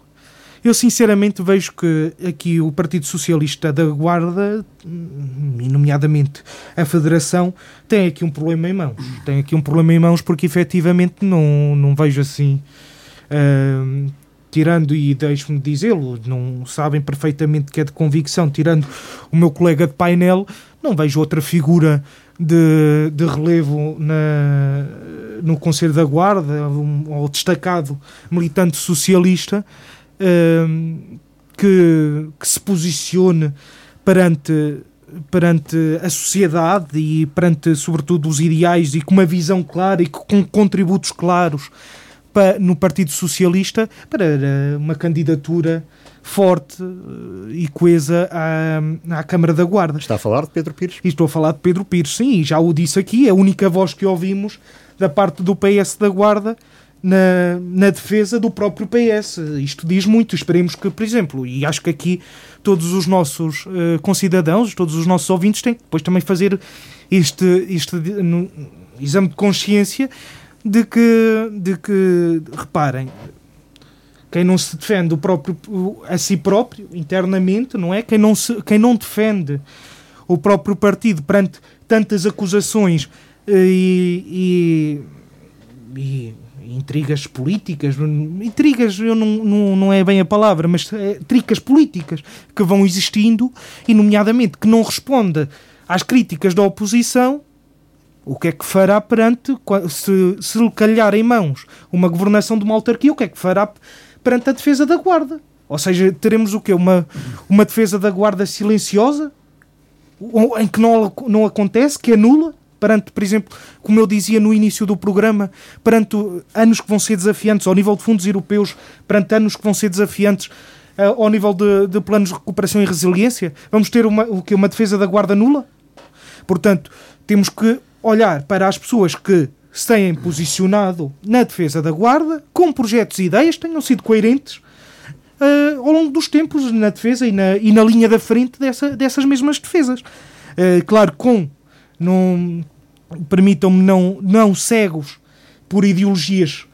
eu sinceramente vejo que aqui o Partido Socialista da Guarda, e nomeadamente a Federação, tem aqui um problema em mãos. Tem aqui um problema em mãos porque efetivamente não, não vejo assim. Uh, tirando, e deixe-me dizê-lo, não sabem perfeitamente que é de convicção, tirando o meu colega de painel, não vejo outra figura de, de relevo na, no Conselho da Guarda, um, ou destacado militante socialista, que, que se posicione perante perante a sociedade e perante, sobretudo, os ideais e com uma visão clara e com contributos claros no Partido Socialista para uma candidatura forte eh, e coesa à, à Câmara da Guarda. Está a falar de Pedro Pires? E estou a falar de Pedro Pires, sim, já o disse aqui, a única voz que ouvimos da parte do PS da Guarda na, na defesa do próprio PS. Isto diz muito. Esperemos que, por exemplo, e acho que aqui todos os nossos uh, concidadãos, todos os nossos ouvintes têm que depois também fazer este, este no, exame de consciência de que, de que, reparem, quem não se defende o próprio, a si próprio, internamente, não é? Quem não, se, quem não defende o próprio partido perante tantas acusações eh, e, e, e intrigas políticas, intrigas eu não, não, não é bem a palavra, mas é, tricas políticas que vão existindo e, nomeadamente, que não responde às críticas da oposição, o que é que fará perante, se, se lhe calhar em mãos uma governação de uma autarquia, o que é que fará perante a defesa da guarda? Ou seja, teremos o quê? Uma, uma defesa da guarda silenciosa, em que não, não acontece, que é nula, perante, por exemplo, como eu dizia no início do programa, perante anos que vão ser desafiantes ao nível de fundos europeus, perante anos que vão ser desafiantes uh, ao nível de, de, planos de recuperação e resiliência, vamos ter uma, o que, uma defesa da guarda nula? Portanto, temos que olhar para as pessoas que se têm posicionado na defesa da guarda, com projetos e ideias, tenham sido coerentes uh, ao longo dos tempos na defesa e na, e na linha da frente dessa, dessas mesmas defesas. Uh, claro, com não, permitam-me, não, não cegos por ideologias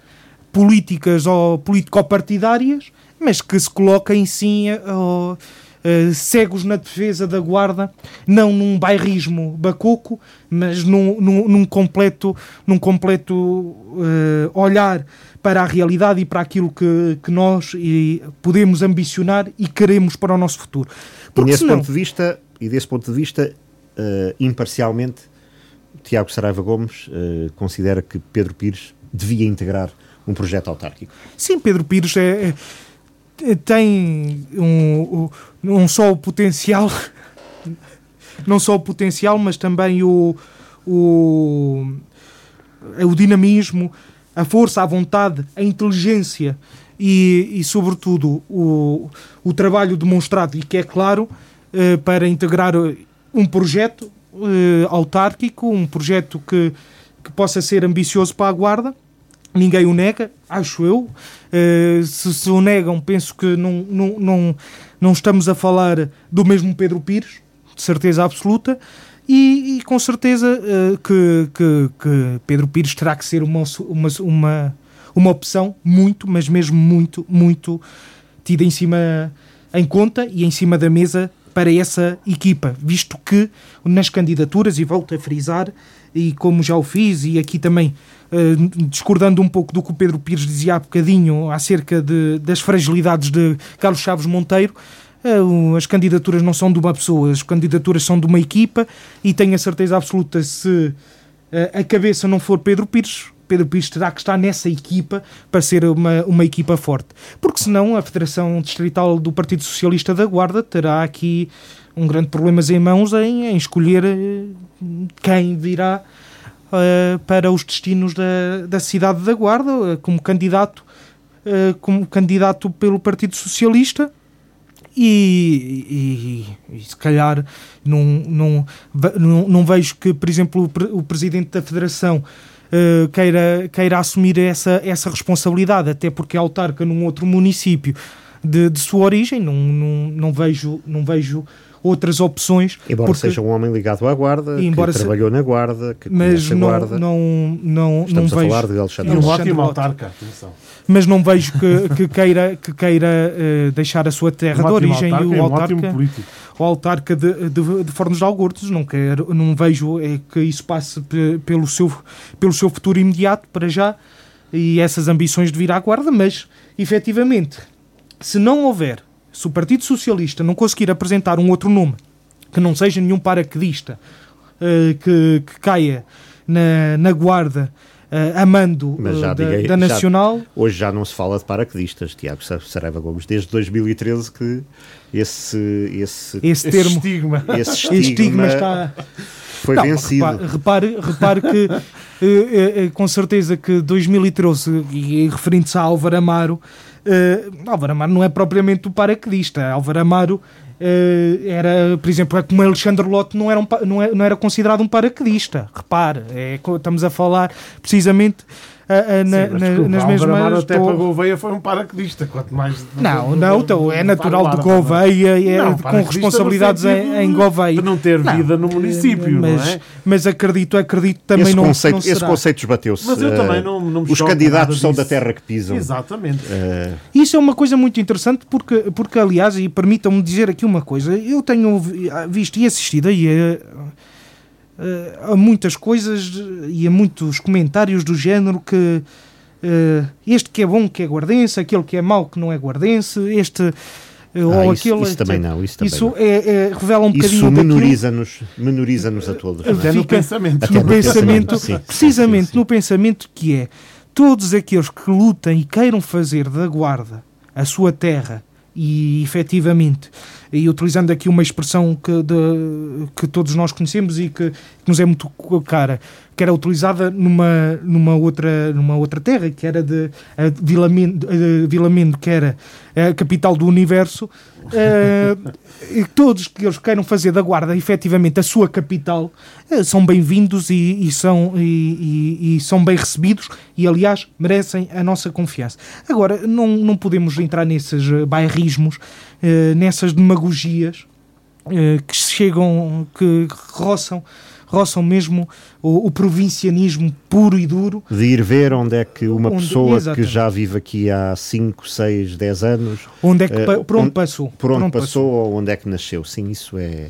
políticas ou político-partidárias, mas que se coloquem sim uh, uh, cegos na defesa da guarda, não num bairrismo bacoco, mas num, num, num completo, num completo uh, olhar para a realidade e para aquilo que, que nós e, podemos ambicionar e queremos para o nosso futuro. Porque nesse senão... ponto de vista, e desse ponto de vista, imparcialmente, Tiago Saraiva Gomes uh, considera que Pedro Pires devia integrar um projeto autárquico. Sim, Pedro Pires é, é, tem um, um, só o potencial, não só o potencial, mas também o, o, o dinamismo, a força, a vontade, a inteligência e, e sobretudo, o, o trabalho demonstrado e que é claro eh, para integrar um projeto autárquico, um projeto que, que possa ser ambicioso para a Guarda. Ninguém o nega, acho eu. Uh, se, se o negam, penso que não, não, não, não estamos a falar do mesmo Pedro Pires, de certeza absoluta. E, e, com certeza uh, que, que, que, Pedro Pires terá que ser uma, uma, uma, uma opção muito, mas mesmo muito, muito tida em cima em conta e em cima da mesa para essa equipa, visto que nas candidaturas, e volto a frisar, e como já o fiz, e aqui também uh, discordando um pouco do que o Pedro Pires dizia há bocadinho acerca de, das fragilidades de Carlos Chaves Monteiro, uh, as candidaturas não são de uma pessoa, as candidaturas são de uma equipa, e tenho a certeza absoluta se uh, a cabeça não for Pedro Pires, Pedro Pires terá que estar nessa equipa para ser uma, uma equipa forte. Porque senão a Federação Distrital do Partido Socialista da Guarda terá aqui um grande problema em mãos em, em escolher eh, quem virá uh, para os destinos da, da cidade da Guarda uh, como candidato uh, como candidato pelo Partido Socialista e, e, e, se calhar não, não, não, não vejo que, por exemplo, o, o Presidente da Federação uh, queira, queira assumir essa, essa responsabilidade, até porque é autarca num outro município de, de sua origem, não, não, não vejo. Não vejo outras opções. Embora porque... seja um homem ligado à Guarda, embora que se... trabalhou na Guarda, que mas não, a Guarda. Não, não, Estamos não a vejo... falar de Alexandre E um ótimo autarca, atenção. Mas não vejo que, que queira, que queira uh, deixar a sua terra um de origem autarca, e o autarca, um o autarca de, de, de Fornos de Algortos, não, quero, não vejo é, que isso passe pelo seu, pelo seu futuro imediato, para já, e essas ambições de vir à guarda, mas, efetivamente, se não houver, se o Partido Socialista não conseguir apresentar um outro nome que não seja nenhum paraquedista uh, que, que, caia na, na guarda uh, amando uh, da, diga, da, Nacional. Já, hoje já não se fala de paraquedistas, Tiago Saraiva Gomes, desde 2013 que esse, esse, esse, termo, estigma, esse estigma, esse estigma está foi não, vencido. Repare, repare, repare que com certeza que 2013, e referindo-se a Álvaro Amaro, Álvaro Amaro não é propriamente o paraquedista. Álvaro Amaro era, por exemplo, é como Alexandre Lotte não era, um, não, era, é, não era considerado um paraquedista. Repare, é, estamos a falar precisamente na, Sim, na, nas mesmas. até para Gouveia foi um paraquedista, quanto mais. Não, não, então, é natural de Gouveia, é, não, com responsabilidades em, em Gouveia. De não ter vida no município, mas, não é? Mas acredito, acredito também esse não, conceito, não Esse conceito esbateu-se. Mas eu também não, não me Os candidatos são da terra que pisam. Exatamente. Uh... Isso é uma coisa muito interessante porque, porque aliás, e permitam-me dizer aqui uma coisa, eu tenho visto e assistido aí a, a muitas coisas e a muitos comentários do género que uh, este que é bom que é guardense, aquele que é mau que não é guardense, este ah, ou isso, aquele. Isso também não. Isso, também isso não. É, é, revela um bocadinho. Isso menoriza-nos menoriza -nos a todos. Até no pensamento. Até no, no pensamento, pensamento sim, precisamente sim, sim, no pensamento que é todos aqueles que lutem e queiram fazer da guarda a sua terra e efetivamente e utilizando aqui uma expressão que, de, que todos nós conhecemos e que, que, nos é muito cara, que era utilizada numa, numa, outra, numa outra terra, que era de Vilamendo, Vilamendo, que era a capital do universo, uh, e todos que eles queiram fazer da Guarda efetivamente a sua capital uh, são bem-vindos e, e, são, e, e, são bem recebidos e, aliás, merecem a nossa confiança. Agora, não, não podemos entrar nesses bairrismos, uh, nessas demagogias que chegam, que roçam roçam mesmo o, o, provincianismo puro e duro. De ir ver onde é que uma onde, pessoa exatamente. que já vive aqui há 5, 6, 10 anos. Onde é que, uh, por onde passou. Por onde, passou, passou ou onde é que nasceu. Sim, isso é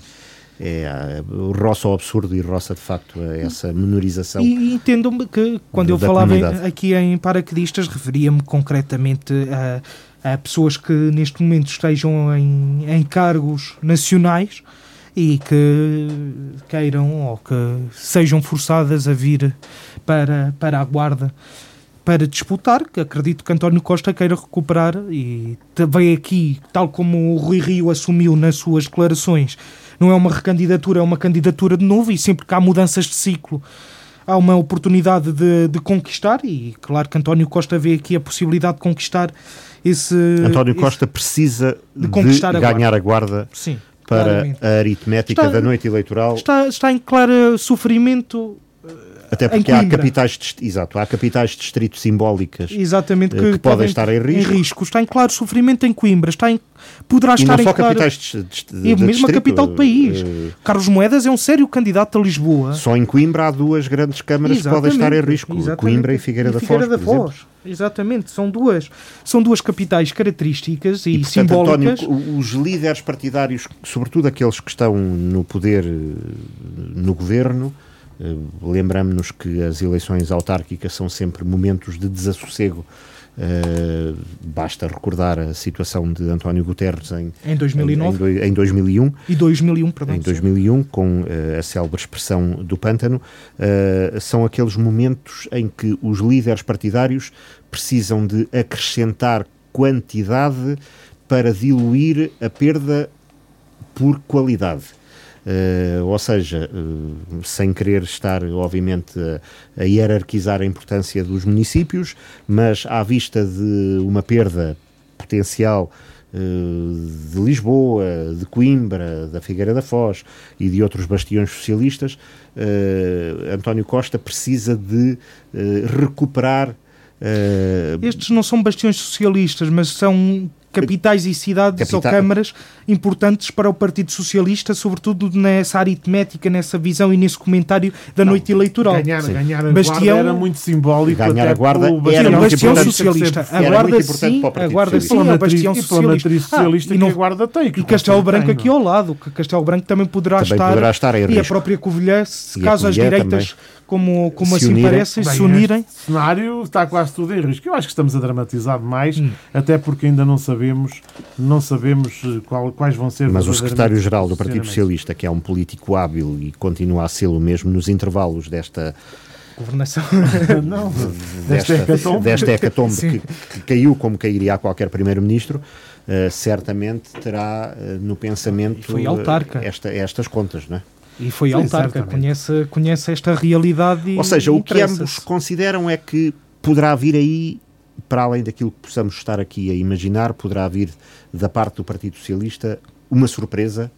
é, roça ao absurdo e roça de facto essa menorização. E entendo-me que quando eu falava comunidade. aqui em paraquedistas referia-me concretamente a, pessoas que neste momento estejam em, em cargos nacionais e que queiram ou que sejam forçadas a vir para, para a Guarda para disputar, que acredito que António Costa queira recuperar e veio aqui, tal como o Rui Rio assumiu nas suas declarações, não é uma recandidatura, é uma candidatura de novo e sempre que há mudanças de ciclo há uma oportunidade de, de conquistar e claro que António Costa vê aqui a possibilidade de conquistar esse... António Costa esse, precisa de, de conquistar a ganhar guarda. a guarda Sim para claramente. a aritmética está, da noite eleitoral. Está, está em claro sofrimento até porque há capitais, de, exato, há capitais de distrito simbólicas Exatamente, que, que podem estar em risco. em risco. Está em claro sofrimento em Coimbra, está em, poderá e estar só claro... capitais de, de, de, e mesmo a capital do país. Uh... Carlos Moedas é um sério candidato a Lisboa. Só em Coimbra há duas grandes câmaras que podem estar em risco, Exatamente. Coimbra e Figueira, e da, Figueira Foz, da Foz. Exatamente, são duas, são duas capitais características e, e portanto, simbólicas. António, os líderes partidários, sobretudo aqueles que estão no poder, eh, no governo, eh, lembramos-nos que as eleições autárquicas são sempre momentos de desassossego. Uh, basta recordar a situação de António Guterres em, em 2009 em, em, em 2001 e 2001 perdão, em 2001 com uh, a célebre expressão do pântano. São aqueles momentos em que os líderes partidários precisam de acrescentar quantidade para diluir a perda por qualidade Uh, ou seja, uh, sem querer estar, obviamente, a, a, hierarquizar a importância dos municípios, mas à vista de uma perda potencial uh, de Lisboa, de Coimbra, da Figueira da Foz e de outros bastiões socialistas, António Costa precisa de recuperar. Estes não são bastiões socialistas, mas são capitais e cidades Capital... ou câmaras importantes para o Partido Socialista, sobretudo nessa aritmética, nessa visão e nesse comentário da não, noite eleitoral. Ganhar, ganhar a Bastião, guarda era muito simbólico. Ganhar a guarda era muito Bastião socialista. A guarda sim, a guarda sim, é o Bastião socialista. E socialista ah, e, não, que a guarda tem. Que e Castelo Branco tem, aqui ao lado, que Castelo Branco também poderá também estar. Poderá estar e a própria Covilhã, se caso as direitas como, como se assim unirem. parece, Bem, se unirem. O cenário está quase tudo em risco. Eu acho que estamos a dramatizar demais, hum. até porque ainda não sabemos, não sabemos eh, qual, quais vão ser. Mas o secretário-geral do Partido Socialista, que é um político hábil e continua a ser o mesmo nos intervalos desta governação. não, desta, hecatombe, desta hecatombe que, que, caiu como cairia a qualquer primeiro-ministro, uh, certamente terá uh, no pensamento foi autarca. Esta, estas contas, não é? E foi Sim, autarca, conhece, conhece esta realidade. Ou seja, o que ambos consideram é que poderá vir aí, para além daquilo que possamos estar aqui a imaginar, poderá vir da parte do Partido Socialista uma surpresa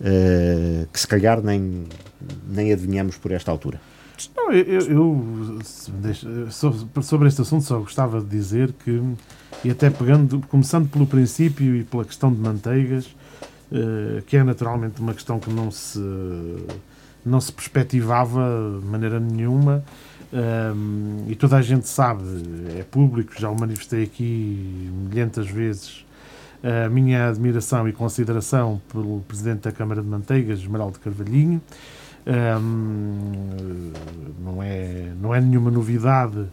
uh, que se calhar nem, nem adivinhamos por esta altura. Não, eu, eu, sobre este assunto só gostava de dizer que, e até pegando, começando pelo princípio e pela questão de manteigas, que é naturalmente uma questão que não se, não se perspectivava de maneira nenhuma. Um, e toda a gente sabe, é público, já o manifestei aqui milhentas vezes, a minha admiração e consideração pelo Presidente da Câmara de Manteigas, Esmeraldo Carvalhinho. Um, não, é, não é nenhuma novidade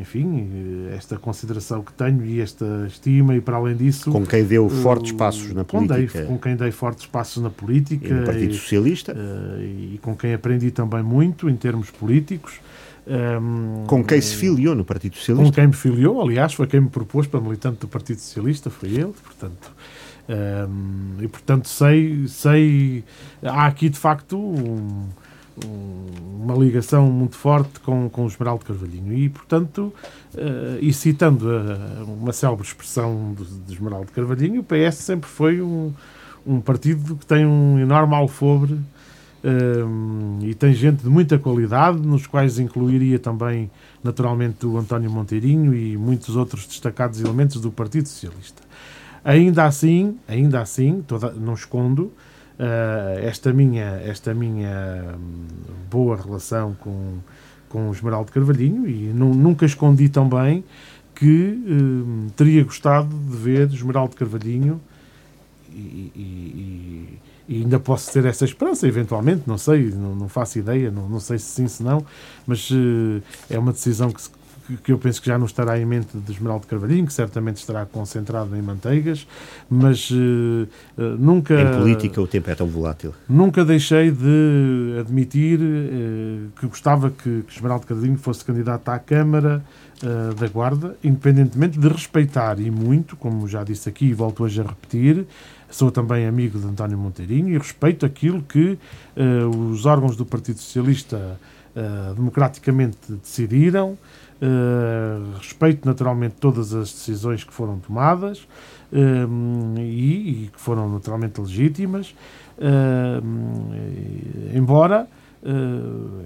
enfim, esta consideração que tenho e esta estima, e para além disso. Com quem deu fortes passos na política. Dei, com quem dei fortes passos na política. E no Partido Socialista. Uh, e com quem aprendi também muito em termos políticos. Um, com quem se filiou no Partido Socialista? Com quem me filiou, aliás, foi quem me propôs para militante do Partido Socialista, foi ele, portanto. Um, e portanto sei, sei. Há aqui de facto um uma ligação muito forte com, com o Esmeraldo Carvalhinho. E, portanto, uh, e citando uh, uma célebre expressão de, de Esmeraldo Carvalhinho, o PS sempre foi um, um partido que tem um enorme alfobre uh, e tem gente de muita qualidade, nos quais incluiria também, naturalmente, o António Monteirinho e muitos outros destacados elementos do Partido Socialista. Ainda assim, ainda assim, toda, não escondo, uh, esta minha, esta minha hum, boa relação com, com o Esmeraldo Carvalhinho e nunca escondi também que uh, teria gostado de ver Esmeraldo Carvalhinho e, e, e, ainda posso ter essa esperança, eventualmente, não sei, não, não faço ideia, não, não sei se sim, se não, mas uh, é uma decisão que se que eu penso que já não estará em mente de Esmeraldo Carvalhinho, que certamente estará concentrado em manteigas, mas uh, uh, nunca. Em política o tempo é tão volátil. Nunca deixei de admitir uh, que gostava que, que Esmeraldo Carvalhinho fosse candidato à Câmara da Guarda, independentemente de respeitar e muito, como já disse aqui e volto hoje a repetir, sou também amigo de António Monteirinho e respeito aquilo que os órgãos do Partido Socialista democraticamente decidiram. Uh, respeito naturalmente todas as decisões que foram tomadas uh, e, e, que foram naturalmente legítimas, uh, embora,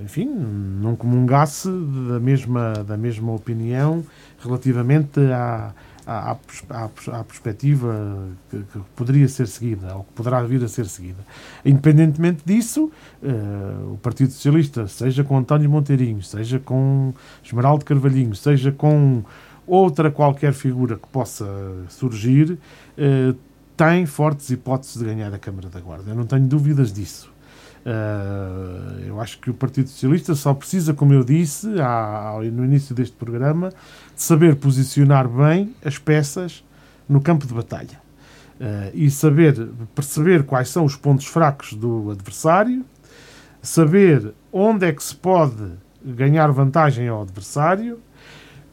enfim, não comungasse da mesma, da mesma opinião relativamente à, à, à, à perspectiva que, que, poderia ser seguida, ou que poderá vir a ser seguida. Independentemente disso, uh, o Partido Socialista, seja com António Monteirinho, seja com Esmeraldo Carvalhinho, seja com outra qualquer figura que possa surgir, uh, tem fortes hipóteses de ganhar a Câmara da Guarda. Eu não tenho dúvidas disso. Uh, eu acho que o Partido Socialista só precisa, como eu disse há, no início deste programa, de saber posicionar bem as peças no campo de batalha. Uh, e saber perceber quais são os pontos fracos do adversário, saber onde é que se pode ganhar vantagem ao adversário,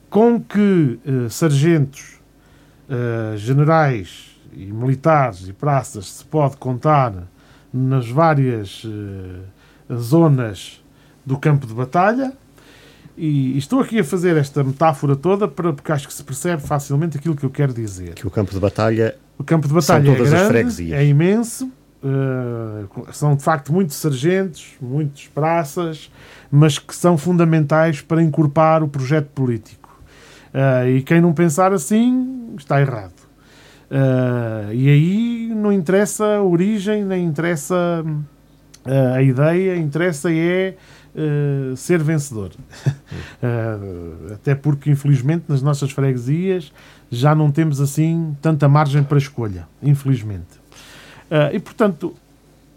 com que uh, sargentos, generais e militares e praças se pode contar nas várias uh, zonas do campo de batalha. E estou aqui a fazer esta metáfora toda para, porque acho que se percebe facilmente aquilo que eu quero dizer. Que o campo de batalha, o campo de batalha é grande, é imenso, uh, são de facto muitos sargentos, muitos praças, mas que são fundamentais para encorpar o projeto político. Uh, e quem não pensar assim está errado. Uh, e aí não interessa a origem, nem interessa uh, a ideia, interessa é uh, ser vencedor. até porque, infelizmente, nas nossas freguesias já não temos assim tanta margem para escolha, infelizmente. e portanto,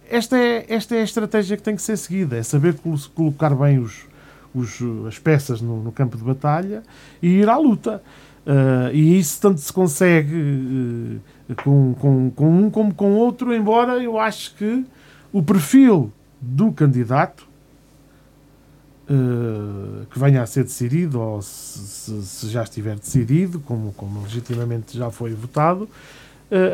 esta é, esta é a estratégia que tem que ser seguida: é saber colocar bem os, os, as peças no, no campo de batalha e ir à luta. Uh, e isso tanto se consegue uh, com, com, com um como com outro, embora eu acho que o perfil do candidato uh, que venha a ser decidido, ou se, se, já estiver decidido, como, como legitimamente já foi votado,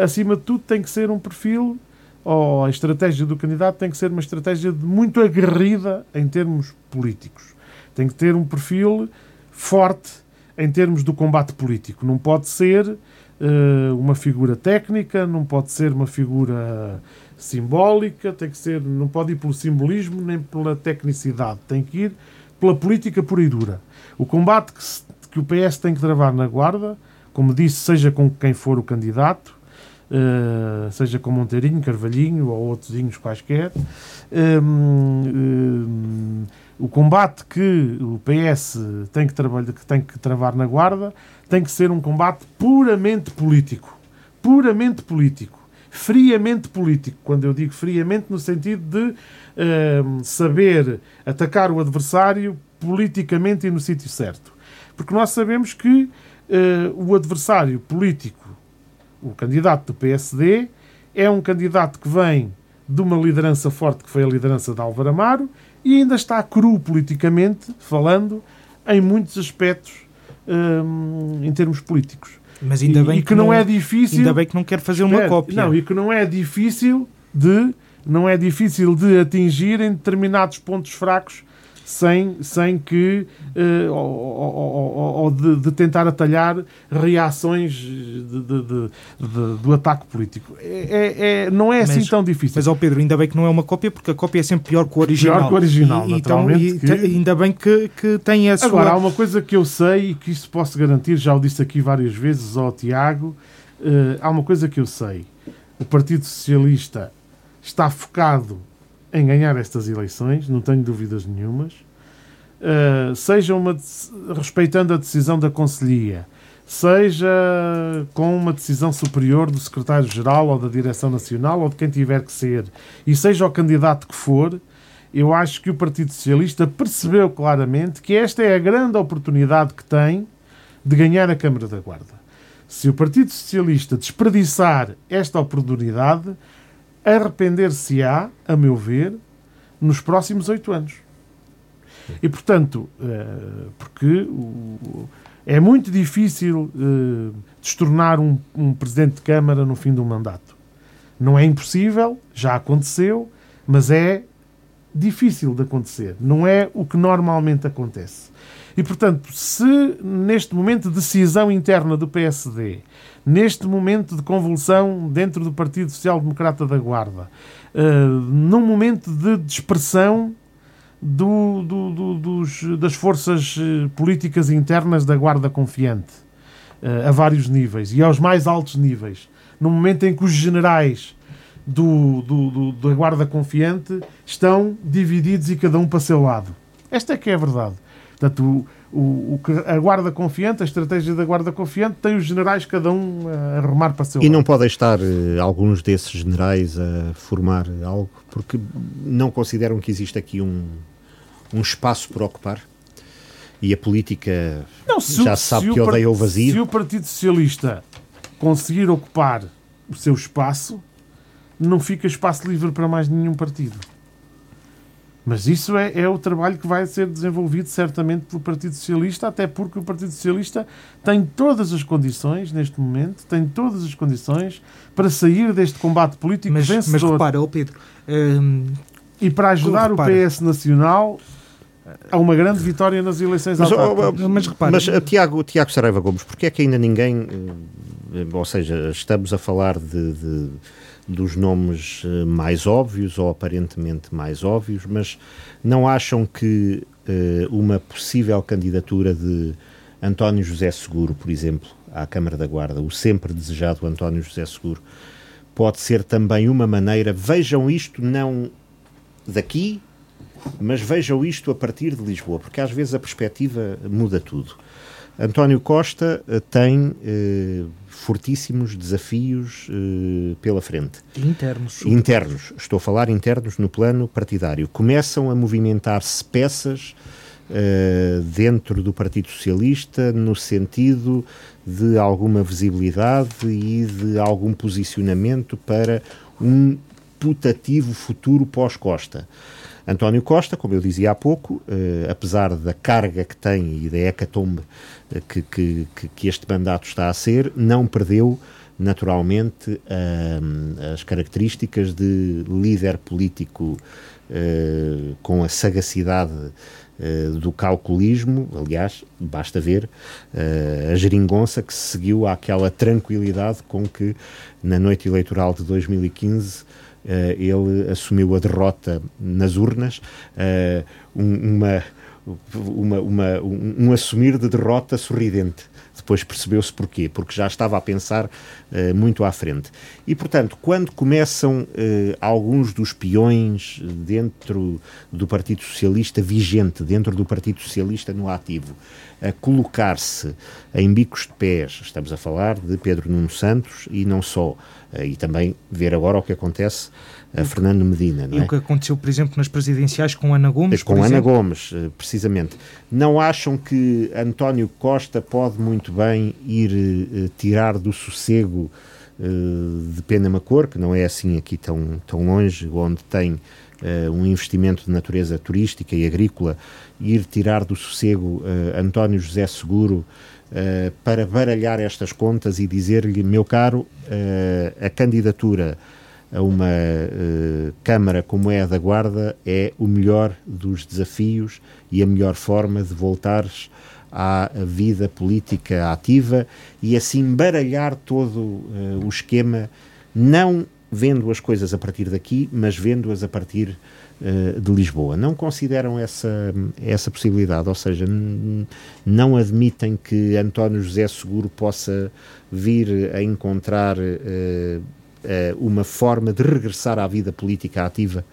acima de tudo tem que ser um perfil, ou a estratégia do candidato tem que ser uma estratégia muito aguerrida em termos políticos. Tem que ter um perfil forte em termos do combate político. Não pode ser uh, uma figura técnica, não pode ser uma figura simbólica, tem que ser, não pode ir pelo simbolismo nem pela tecnicidade, tem que ir pela política pura e dura. O combate que, se, que o PS tem que travar na guarda, como disse, seja com quem for o candidato, uh, seja com Monteirinho, Carvalhinho ou outros quaisquer, um, o combate que o PS tem que, que tem que travar na guarda tem que ser um combate puramente político. Puramente político. Friamente político. Quando eu digo friamente, no sentido de uh, saber atacar o adversário politicamente e no sítio certo. Porque nós sabemos que uh, o adversário político, o candidato do PSD, é um candidato que vem de uma liderança forte, que foi a liderança de Álvaro Amaro, e ainda está cru politicamente, falando, em muitos aspectos um, em termos políticos. Mas ainda bem e, que, que, não é difícil. Ainda bem que não quer fazer espera, uma cópia. Não, e que não é difícil de não é difícil de atingir em determinados pontos fracos sem, sem que uh, ou, ou, ou de, de, tentar atalhar reações de, de, do ataque político. É, é, é não é assim tão difícil. Mas, ao Pedro, ainda bem que não é uma cópia, porque a cópia é sempre pior que o original. Pior que o original, e, então, e, que... Ainda bem que, que tem a sua... Agora, há uma coisa que eu sei e que isso posso garantir, já o disse aqui várias vezes ao Tiago, uh, há uma coisa que eu sei. O Partido Socialista está focado em ganhar estas eleições, não tenho dúvidas nenhumas. Uh, seja uma, respeitando a decisão da Conselhia, seja com uma decisão superior do Secretário-Geral ou da Direção Nacional ou de quem tiver que ser, e seja o candidato que for, eu acho que o Partido Socialista percebeu claramente que esta é a grande oportunidade que tem de ganhar a Câmara da Guarda. Se o Partido Socialista desperdiçar esta oportunidade, arrepender-se-á, a meu ver, nos próximos oito anos. E, portanto, uh, porque é muito difícil uh, destornar um, um, presidente de Câmara no fim do mandato. Não é impossível, já aconteceu, mas é difícil de acontecer. Não é o que normalmente acontece. E, portanto, se neste momento de decisão interna do PSD neste momento de convulsão dentro do Partido Social Democrata da Guarda, uh, num momento de dispersão do, do, do, dos, das forças eh, políticas internas da Guarda Confiante, uh, a vários níveis e aos mais altos níveis, no momento em que os generais do, do, da Guarda Confiante estão divididos e cada um para seu lado. Esta é que é a verdade. Portanto, o, o, a guarda confiante, a estratégia da guarda confiante, tem os generais cada um a remar para seu E não podem estar uh, alguns desses generais a formar algo, porque não consideram que existe aqui um, um espaço por ocupar? E a política não, se, já sabe se que odeia o vazio? Se o Partido Socialista conseguir ocupar o seu espaço, não fica espaço livre para mais nenhum partido. Mas isso é, é o trabalho que vai ser desenvolvido certamente pelo Partido Socialista, até porque o Partido Socialista tem todas as condições, neste momento, tem todas as condições para sair deste combate político mas, vencedor. Mas repara, oh Pedro... Hum, e para ajudar o PS Nacional a uma grande vitória nas eleições mas, oh, mas, repara, mas uh, Tiago, Tiago Saraiva Gomes, porque é que ainda ninguém, uh, ou seja, estamos a falar de, de dos nomes eh, mais óbvios ou aparentemente mais óbvios, mas não acham que uh, uma possível candidatura de António José Seguro, por exemplo, à Câmara da Guarda, o sempre desejado António José Seguro, pode ser também uma maneira, vejam isto não daqui, mas vejam isto a partir de Lisboa, porque às vezes a perspectiva muda tudo. António Costa uh, tem fortíssimos desafios uh, pela frente. Internos. Internos. Estou a falar internos no plano partidário. Começam a movimentar-se peças uh, dentro do Partido Socialista no sentido de alguma visibilidade e de algum posicionamento para um putativo futuro pós-Costa. António Costa, como eu dizia há pouco, eh, apesar da carga que tem e da hecatombe eh, que, que, que, este mandato está a ser, não perdeu naturalmente eh, as características de líder político eh, com a sagacidade do calculismo, aliás, basta ver eh, a geringonça que se seguiu àquela tranquilidade com que na noite eleitoral de 2015 uh, ele assumiu a derrota nas urnas, uh, uma, uma, uma, um, um assumir de derrota sorridente depois percebeu-se porquê, porque já estava a pensar uh, muito à frente. E, portanto, quando começam uh, alguns dos peões dentro do Partido Socialista vigente, dentro do Partido Socialista no ativo, a colocar-se em bicos de pés, estamos a falar de Pedro Nuno Santos e não só, uh, e também ver agora o que acontece a Fernando Medina. e é? o que aconteceu, por exemplo, nas presidenciais com Ana Gomes? Com Ana exemplo? Gomes, precisamente. Não acham que António Costa pode muito bem ir uh, tirar do sossego uh, de Penamacor, que não é assim aqui tão, tão longe, onde tem uh, um investimento de natureza turística e agrícola, ir tirar do sossego António José Seguro para baralhar estas contas e dizer-lhe, meu caro, a candidatura a uma uh, Câmara como é a da Guarda é o melhor dos desafios e a melhor forma de voltares à vida política ativa e assim baralhar todo uh, o esquema, não vendo as coisas a partir daqui, mas vendo-as a partir uh, de Lisboa. Não consideram essa, essa possibilidade, ou seja, não admitem que António José Seguro possa vir a encontrar eh, uma forma de regressar à vida política ativa,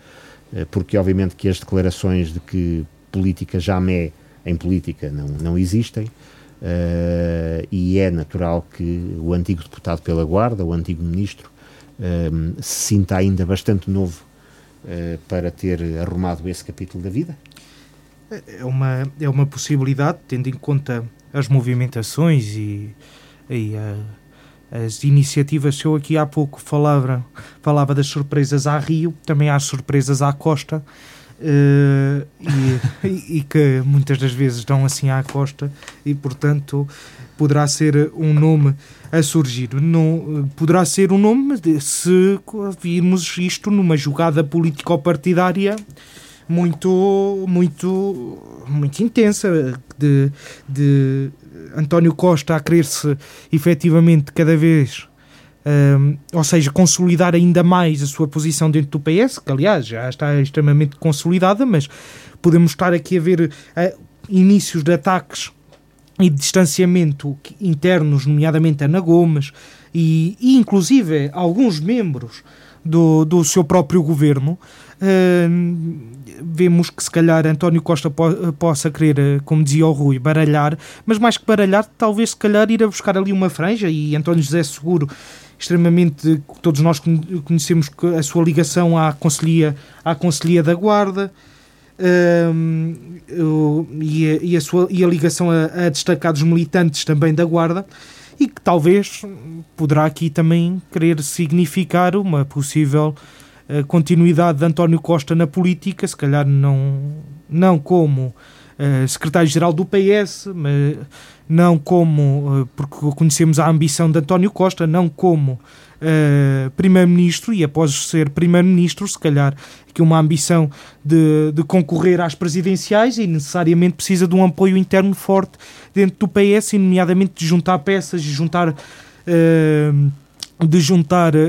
eh, porque obviamente que as declarações de que política jamais em política não, não existem, uh, e é natural que o antigo deputado pela Guarda, o antigo ministro, se sinta ainda bastante novo para ter arrumado esse capítulo da vida? É uma, é uma possibilidade, tendo em conta as movimentações e, e a as iniciativas, se eu aqui há pouco falava, falava das surpresas à Rio, também há surpresas à Costa, uh, e, e, que muitas das vezes dão assim à Costa, e portanto poderá ser um nome a surgir. Não, poderá ser um nome de, se virmos isto numa jogada político-partidária muito, muito, muito intensa de, de António Costa a querer-se efetivamente cada vez, um, ou seja, consolidar ainda mais a sua posição dentro do PS, que aliás já está extremamente consolidada, mas podemos estar aqui a ver uh, inícios de ataques e de distanciamento internos, nomeadamente Ana Gomes, e, e inclusive alguns membros do, do seu próprio governo, vemos que se calhar António Costa po possa querer, eh, como dizia o Rui, baralhar, mas mais que baralhar, talvez se calhar ir a buscar ali uma franja e António José Seguro extremamente, todos nós conhecemos a sua ligação à Conselhia, à Conselhia da Guarda, uh, e, a, e, a, sua, e a ligação a, a, destacados militantes também da Guarda e que talvez poderá aqui também querer significar uma possível uh, continuidade de António Costa na política, se calhar não, não como uh, secretário-geral do PS, mas não como, uh, porque conhecemos a ambição de António Costa, não como uh, primeiro-ministro e após ser primeiro-ministro, se calhar que uma ambição de, de, concorrer às presidenciais e necessariamente precisa de um apoio interno forte dentro do PS, e nomeadamente de juntar peças e juntar de juntar uh,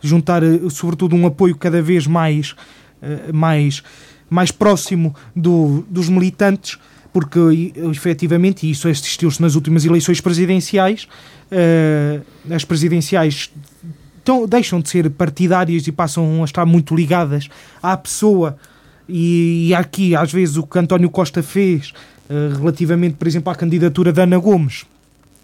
juntar sobretudo um apoio cada vez mais mais mais próximo do, dos militantes porque efetivamente, e isso assistiu-se nas últimas eleições presidenciais, uh, as presidenciais então, deixam de ser partidárias e passam a estar muito ligadas à pessoa. E, e aqui, às vezes, o que António Costa fez uh, relativamente, por exemplo, à candidatura de Ana Gomes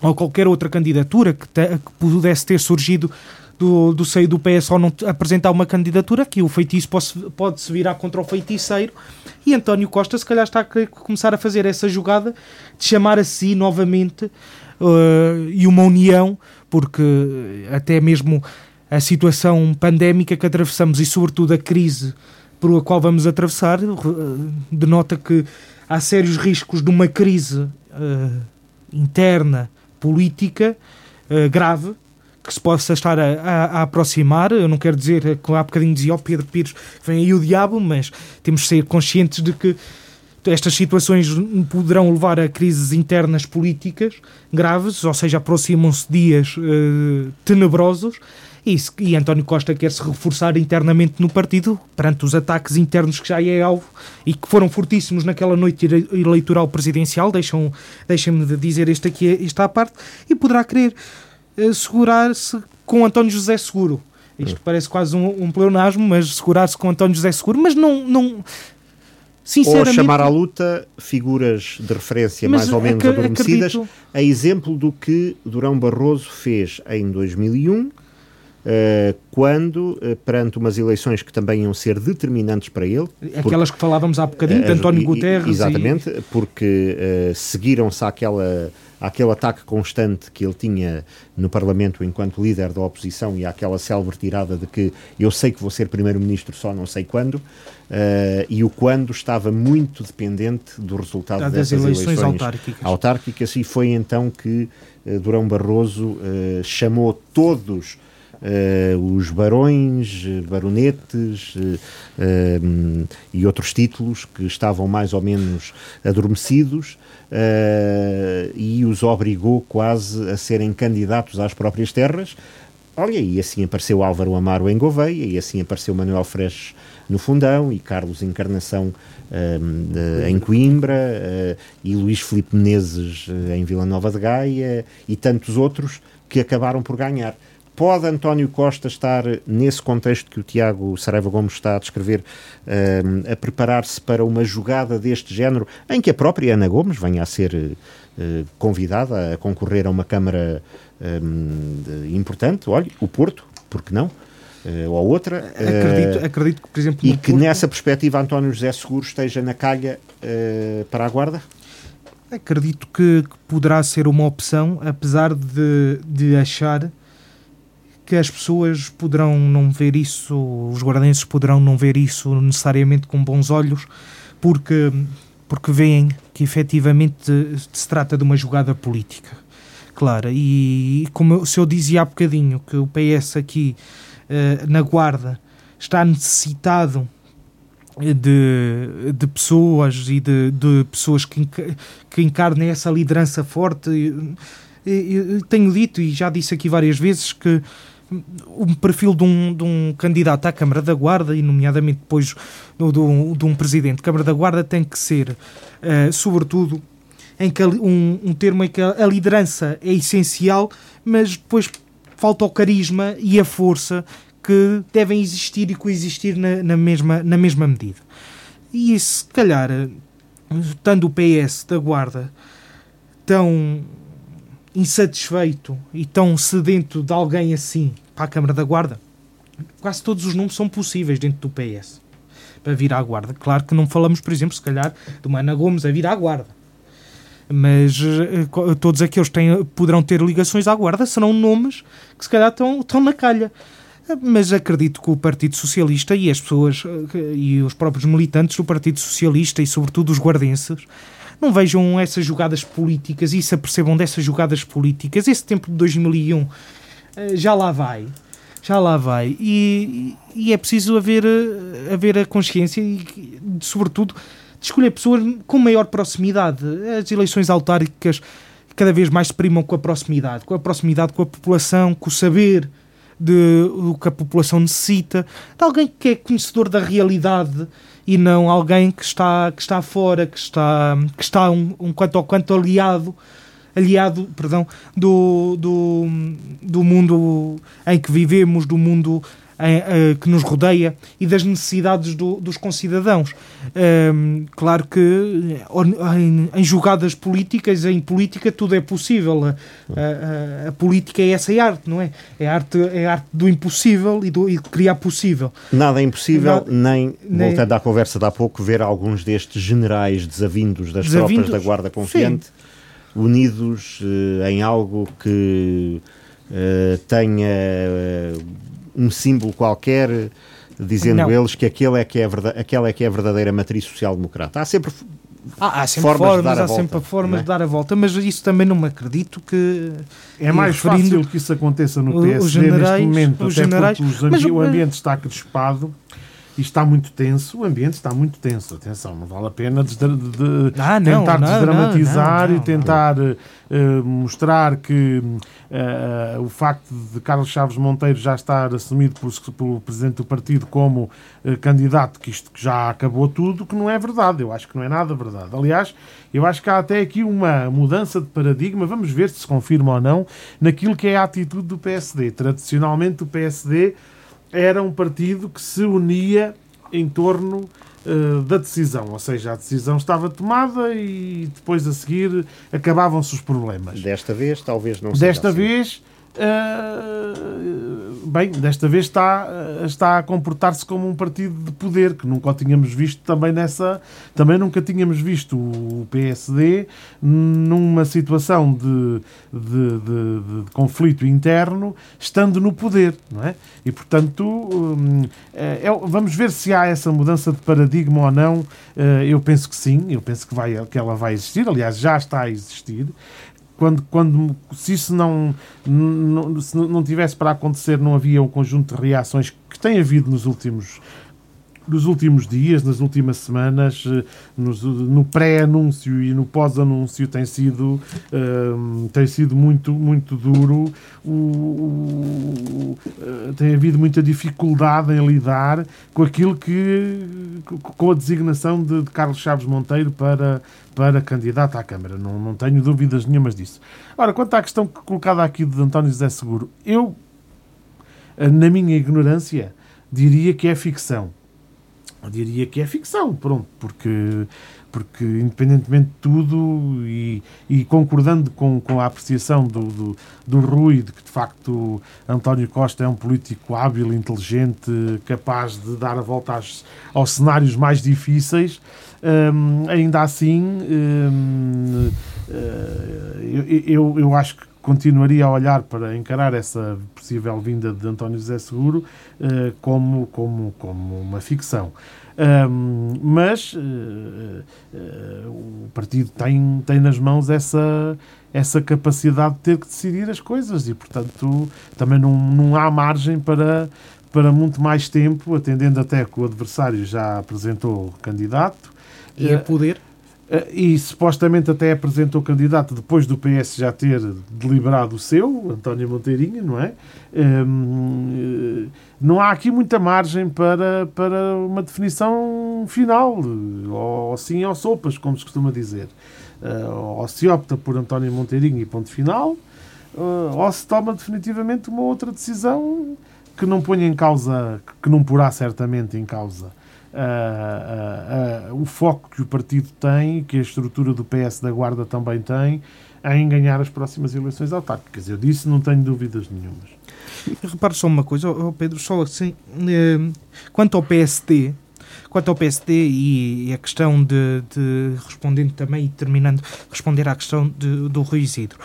ou qualquer outra candidatura que, te, que pudesse ter surgido do, do seio do PS ou não apresentar uma candidatura, que o feitiço pode-se pode virar contra o feiticeiro. E António Costa, se calhar, está a começar a fazer essa jogada de chamar a si novamente uh, e uma união, porque até mesmo a situação pandémica que atravessamos e, sobretudo, a crise por a qual vamos atravessar, uh, denota que há sérios riscos de uma crise uh, interna política grave que se possa estar a, a, a, aproximar. Eu não quero dizer, como há bocadinho dizia o Pedro Pires, vem aí o diabo, mas temos de ser conscientes de que estas situações poderão levar a crises internas políticas graves, ou seja, aproximam-se dias uh, tenebrosos. E, e António Costa quer se reforçar internamente no partido perante os ataques internos que já é alvo e que foram fortíssimos naquela noite eleitoral presidencial. Deixam-me deixem de dizer este aqui, esta à parte, e poderá querer segurar-se com António José Seguro. Isto hum. parece quase um, um pleonasmo, mas segurar-se com António José Seguro, mas não, não, Sinceramente, ou chamar à luta figuras de referência mais ou menos adormecidas, acredito... a exemplo do que Durão Barroso fez em 2001, Uh, quando, uh, perante umas eleições que também iam ser determinantes para ele. Aquelas porque, que falávamos há bocadinho, de António Guterres. Exatamente, e... porque uh, seguiram-se àquela àquele ataque constante que ele tinha no Parlamento enquanto líder da oposição e àquela célebre tirada de que eu sei que vou ser primeiro-ministro, só não sei quando, uh, e o quando estava muito dependente do resultado das dessas eleições, eleições autárquicas. autárquicas. E foi então que uh, Durão Barroso uh, chamou todos Uh, os barões, baronetes uh, uh, e outros títulos que estavam mais ou menos adormecidos uh, e os obrigou quase a serem candidatos às próprias terras. Olha, e assim apareceu Álvaro Amaro em Gouveia, e assim apareceu Manuel Freixo no Fundão, e Carlos Encarnação uh, em Coimbra, uh, e Luís Filipe Menezes em Vila Nova de Gaia, e tantos outros que acabaram por ganhar. Pode António Costa estar nesse contexto que o Tiago Saraiva Gomes está a descrever, uh, a preparar-se para uma jogada deste género, em que a própria Ana Gomes venha a ser uh, convidada a concorrer a uma Câmara de, importante? Olha, o Porto, porque não? Uh, ou outra. Acredito, acredito que, por exemplo. E que Porto... nessa perspectiva António José Seguro esteja na calha para a Guarda? Acredito que, que, poderá ser uma opção, apesar de, de achar que as pessoas poderão não ver isso, os guardenses poderão não ver isso necessariamente com bons olhos, porque, porque veem que efetivamente se trata de uma jogada política. Claro, e como eu, se eu dizia há bocadinho que o PS aqui uh, na Guarda está necessitado de, de pessoas e de, de pessoas que, que encarnem essa liderança forte. Eu tenho dito e já disse aqui várias vezes que um perfil de um, de um candidato à Câmara da Guarda, e nomeadamente depois do, do, de um presidente de Câmara da Guarda, tem que ser, uh, sobretudo, em que um, um termo em que a liderança é essencial, mas depois falta o carisma e a força que devem existir e coexistir na, na, mesma, na mesma medida. E se calhar, estando o PS da Guarda tão insatisfeito e tão sedento de alguém assim para a Câmara da Guarda, quase todos os nomes são possíveis dentro do PS para vir à Guarda. Claro que não falamos, por exemplo, se calhar, de uma Ana Gomes a vir à Guarda. Mas uh, todos aqueles que têm, poderão ter ligações à Guarda serão nomes que se calhar estão, estão na calha. Mas acredito que o Partido Socialista e as pessoas uh, e os próprios militantes do Partido Socialista e, sobretudo, os guardenses não vejam essas jogadas políticas e se apercebam dessas jogadas políticas. Esse tempo de 2001 eh, já lá vai. Já lá vai. E, e é preciso haver, eh, haver a consciência e, sobretudo, de escolher pessoas com maior proximidade. As eleições autárquicas cada vez mais se primam com a proximidade, com a proximidade com a população, com o saber de o que a população necessita, de alguém que é conhecedor da realidade e não alguém que está, que está fora, que está, que está um, um quanto ao quanto aliado aliado perdão, do, do, do mundo em que vivemos, do mundo que nos rodeia e das necessidades do, dos concidadãos. Um, claro que em, em, jogadas políticas, em política, tudo é possível. A, a, a, política é essa arte, não é? É a arte, é a arte do impossível e, do, e de criar possível. Nada é impossível, Nada, nem, nem, voltando à conversa de há pouco, ver alguns destes generais desavindos das desavindos, tropas da Guarda Confiante. Sim unidos em algo que tenha um símbolo qualquer, dizendo não. eles que aquele é que é aquela é que é a verdadeira matriz social-democrata. Há sempre ah, há sempre formas, formas há volta, sempre formas é? de dar a volta, mas isso também não me acredito que é mais fácil que isso aconteça no PSD generais, neste momento, os até generais, porque ambi mas, o ambiente está crispado e está muito tenso, o ambiente está muito tenso. Atenção, não vale a pena de, ah, não, tentar não, desdramatizar não, e tentar uh, mostrar que uh, o facto de Carlos Chaves Monteiro já estar assumido por, pelo presidente do partido como uh, candidato, que isto já acabou tudo, que não é verdade. Eu acho que não é nada verdade. Aliás, eu acho que há até aqui uma mudança de paradigma, vamos ver se se confirma ou não, naquilo que é a atitude do PSD. Tradicionalmente, o PSD era um partido que se unia em torno uh, da decisão, ou seja, a decisão estava tomada e depois a seguir acabavam-se os problemas. Desta vez, talvez não seja Desta assim. vez, Uh, bem, desta vez está, está a comportar-se como um partido de poder, que nunca o tínhamos visto também nessa. Também nunca tínhamos visto o PSD numa situação de, de, de, de conflito interno, estando no poder, não é? E portanto, um, é, vamos ver se há essa mudança de paradigma ou não. Uh, eu penso que sim, eu penso que, vai, que ela vai existir, aliás, já está a existir quando, quando se isso não, não, se não tivesse para acontecer, não havia o conjunto de reações que tem havido nos últimos nos últimos dias, nas últimas semanas, eh, nos, no pré-anúncio e no pós-anúncio tem sido, um, tem sido muito, muito duro. O, o, uh, tem havido muita dificuldade em lidar com aquilo que. com a designação de, de Carlos Chaves Monteiro para, para candidato à Câmara. Não, não tenho dúvidas nenhumas disso. Ora, quanto à questão colocada aqui de António José Seguro, eu, na minha ignorância, diria que é ficção eu diria que é ficção, pronto, porque, porque independentemente de tudo e, e concordando com, com a apreciação do, do, do Rui, de que de facto António Costa é um político hábil, inteligente, capaz de dar a volta aos cenários mais difíceis, hum, ainda assim hum, eh, eu, eu, eu acho que continuaria a olhar para encarar essa possível vinda de António José Seguro uh, como, como, como uma ficção. Um, mas uh, uh, o partido tem, tem nas mãos essa, essa capacidade de ter que decidir as coisas e, portanto, também não, não há margem para, para muito mais tempo, atendendo até que o adversário já apresentou candidato. E a poder? Eh, e supostamente até apresentou candidato depois do PS já ter deliberado o seu, António Monteirinho, não é? Ehm, eh, não há aqui muita margem para, para uma definição final, ou sim ou sopas, como se costuma dizer. Eh, ou se opta por António Monteirinho e ponto final, ou se toma definitivamente uma outra decisão que não ponha em causa, que não porá certamente em causa uh, uh, o foco que o partido tem, que a estrutura do PS da Guarda também tem, em ganhar as próximas eleições autárquicas. Eu disse, não tenho dúvidas nenhumas. Repare só uma coisa, oh Pedro, só assim, eh, quanto ao PSD, quanto ao PSD e, a questão de, de, respondendo também e terminando, responder à questão de, do Rui Isidro.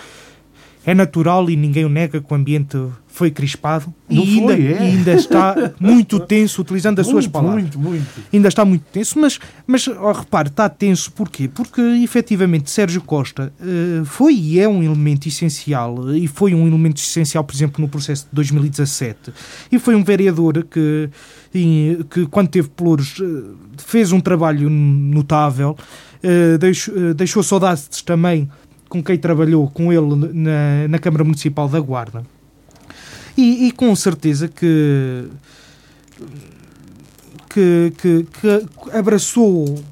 É natural e ninguém o nega que o ambiente foi crispado Não e, foi, ainda, é. ainda está muito tenso, utilizando as muito, suas palavras. Muito, muito. Ainda está muito tenso, mas, mas oh, repare, está tenso porquê? Porque efetivamente Sérgio Costa uh, foi e é um elemento essencial, e foi um elemento essencial, por exemplo, no processo de 2017, e foi um vereador que, que quando teve pelouros, uh, fez um trabalho notável, uh, deixou, deixou saudades também com quem trabalhou com ele na, na Câmara Municipal da Guarda. E, e com certeza que, que, que, que abraçou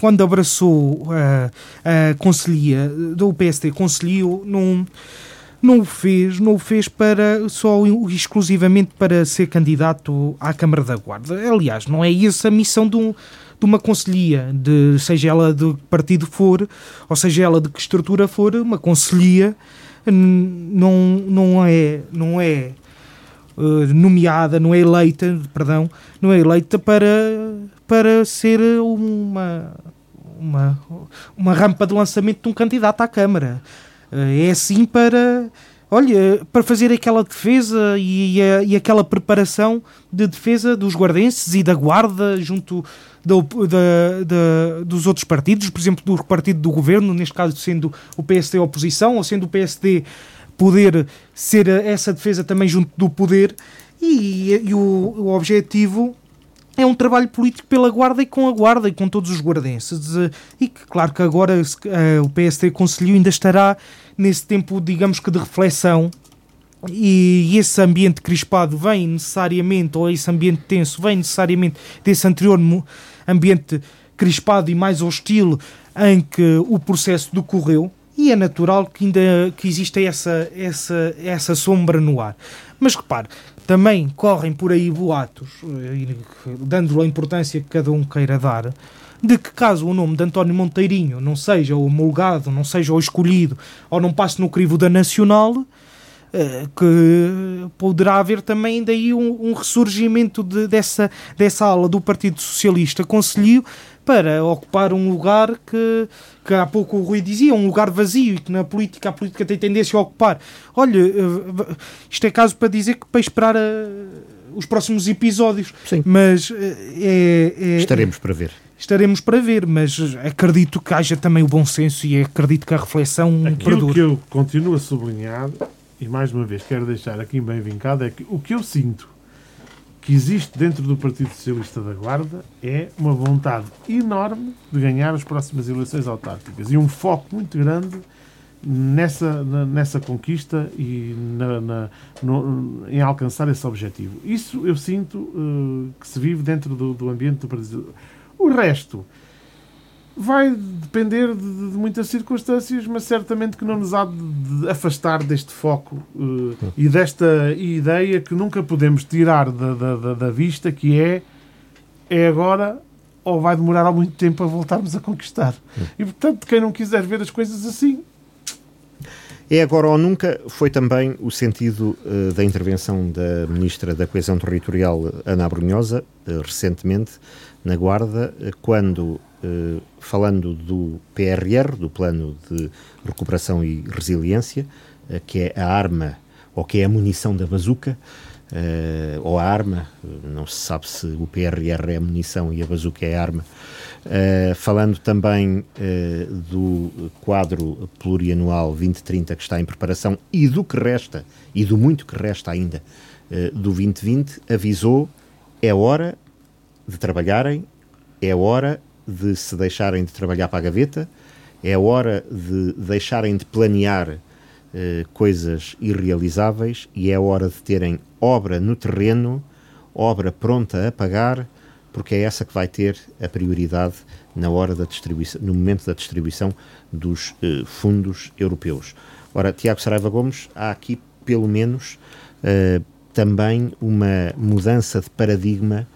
quando abraçou a, a conselhia do PST, conselhou, não, não o fez, não o fez para só exclusivamente para ser candidato à Câmara da Guarda. Aliás, não é essa a missão de, um, de uma conselhia, de, seja ela de que partido for, ou seja ela de que estrutura for, uma conselhia não, não é, não é uh, nomeada, não é eleita, perdão, não é eleita para, para ser uma, uma, uma rampa de lançamento de um candidato à Câmara. Uh, é assim para olha, para fazer aquela defesa e, e, e, aquela preparação de defesa dos guardenses e da guarda junto da, da, da, dos outros partidos, por exemplo, do partido do governo, neste caso sendo o PSD oposição, ou sendo o PSD poder ser essa defesa também junto do poder, e, e o, o objetivo é um trabalho político pela Guarda e com a Guarda e com todos os guardenses. E que, claro que agora uh, o PSD Conselho ainda estará nesse tempo, digamos que de reflexão. E esse ambiente crispado vem necessariamente, ou esse ambiente tenso, vem necessariamente desse anterior ambiente crispado e mais hostil em que o processo decorreu. E é natural que ainda que exista essa, essa, essa sombra no ar. Mas repare, também correm por aí boatos, eh, dando a importância que cada um queira dar, de que caso o nome de António Monteirinho não seja homologado, não seja o escolhido, ou não passe no crivo da Nacional, Uh, que poderá haver também daí um, um ressurgimento de, dessa, dessa ala do Partido Socialista. Conselho para ocupar um lugar que, que há pouco o Rui dizia, um lugar vazio e que na política a política tem tendência a ocupar. Olha, uh, isto é caso para dizer que para esperar os próximos episódios, Sim. mas é, é, estaremos para ver estaremos para ver, mas acredito que haja também o bom senso e acredito que a reflexão Aquilo perdure. que eu continuo a sublinhar, e mais uma vez quero deixar aqui bem vincado, é que o que eu sinto que existe dentro do Partido Socialista da Guarda é uma vontade enorme de ganhar as próximas eleições autárquicas e um foco muito grande nessa, nessa conquista e na, na, no, em alcançar esse objetivo. Isso eu sinto uh, que se vive dentro do, do ambiente do Partido o resto vai depender de, de, muitas circunstâncias, mas certamente que não nos há de, de afastar deste foco uh, e desta ideia que nunca podemos tirar da, da, da, vista, que é é agora ou vai demorar há muito tempo a voltarmos a conquistar. E portanto, quem não quiser ver as coisas assim. É agora ou nunca foi também o sentido uh, da intervenção da Ministra da Coesão Territorial, Ana Brunhosa, uh, recentemente, na Guarda, eh, quando, eh, falando do PRR, do Plano de Recuperação e Resiliência, eh, que é a arma, ou que é a munição da bazuca, ou a arma, não se sabe se o PRR é a munição e a bazuca é a arma, falando também do quadro plurianual 2030 que está em preparação e do que resta, e do muito que resta ainda do 2020, avisou é hora de trabalharem, é hora de se deixarem de trabalhar para a gaveta, é hora de deixarem de planear eh, coisas irrealizáveis e é hora de terem obra no terreno, obra pronta a pagar, porque é essa que vai ter a prioridade na hora da distribuição, no momento da distribuição dos eh, fundos europeus. Ora, Tiago Saraiva Gomes, há aqui pelo menos eh, também uma mudança de paradigma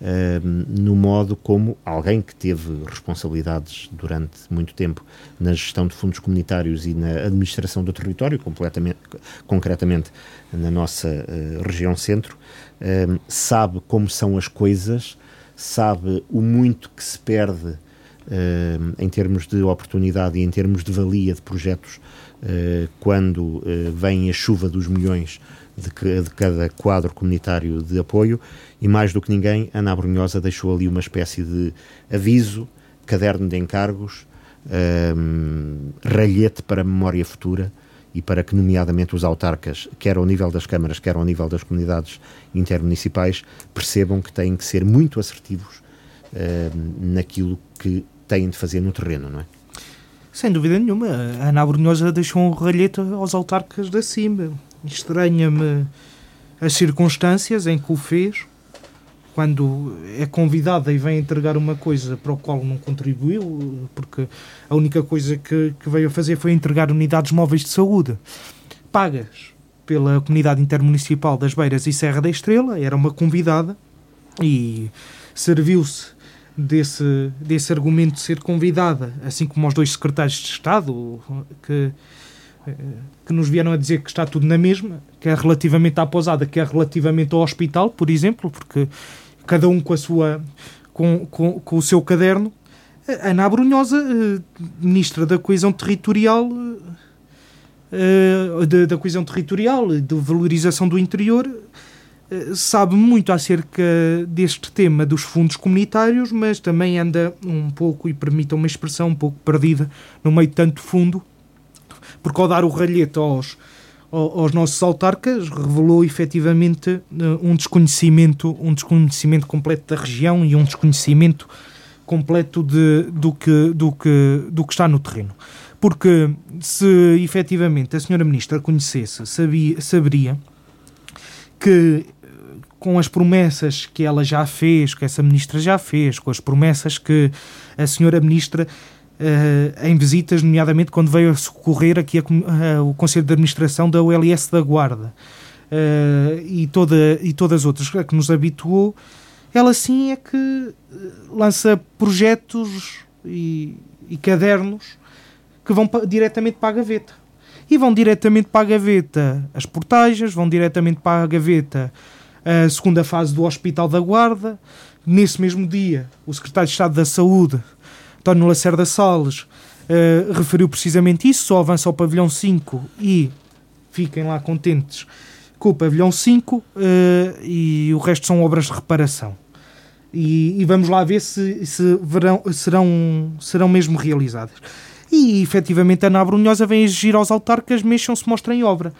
no modo como alguém que teve responsabilidades durante muito tempo na gestão de fundos comunitários e na administração do território, completamente, concretamente na nossa uh, região centro, uh, sabe como são as coisas, sabe o muito que se perde uh, em termos de oportunidade e em termos de valia de projetos quando vem a chuva dos milhões de, que, de cada quadro comunitário de apoio e mais do que ninguém, Ana Abrunhosa deixou ali uma espécie de aviso, caderno de encargos, um, ralhete para a memória futura e para que, nomeadamente, os autarcas, quer ao nível das câmaras, quer ao nível das comunidades intermunicipais, percebam que têm que ser muito assertivos um, naquilo que têm de fazer no terreno, não é? Sem dúvida nenhuma. A Ana Abrunhosa deixou um ralhete aos autarcas da Simba. Estranha-me as circunstâncias em que o fez, quando é convidada e vem entregar uma coisa para o qual não contribuiu, porque a única coisa que, que veio a fazer foi entregar unidades móveis de saúde pagas pela Comunidade Intermunicipal das Beiras e Serra da Estrela, era uma convidada e serviu-se desse, desse argumento de ser convidada, assim como os dois secretários de Estado, que, que nos vieram a dizer que está tudo na mesma, que é relativamente à pousada, que é relativamente ao hospital, por exemplo, porque cada um com a sua com, com, com o seu caderno. Ana Abrunhosa, eh, ministra da Coesão Territorial, eh, da, Coesão Territorial, de valorização do interior, eh, sabe muito acerca deste tema dos fundos comunitários, mas também anda um pouco, e permita uma expressão, um pouco perdida no meio de tanto fundo, porque ao dar o ralhete aos, aos nossos autarcas revelou efetivamente eh, um desconhecimento, um desconhecimento completo da região e um desconhecimento completo de, do, que, do, que, do que está no terreno. Porque se efetivamente a senhora ministra conhecesse, sabia, saberia que com as promessas que ela já fez, que essa ministra já fez, com as promessas que a senhora ministra uh, em visitas, nomeadamente quando veio a socorrer aqui a, uh, o Conselho de Administração da ULS da Guarda uh, e, toda, e todas as outras que nos habituou, ela sim é que lança projetos e, e cadernos que vão diretamente para a gaveta. e vão diretamente para a gaveta as portagens, vão diretamente para a gaveta a segunda fase do Hospital da Guarda. Nesse mesmo dia, o secretário de Estado da Saúde, António Lacerda Salles, uh, referiu precisamente isso, só avança ao pavilhão 5 e fiquem lá contentes com o pavilhão 5 uh, e o resto são obras de reparação. E, e vamos lá ver se, se verão, serão, serão mesmo realizadas. E efetivamente a Ana Brunhosa vem exigir aos autarcas mexam-se, mostrem obra.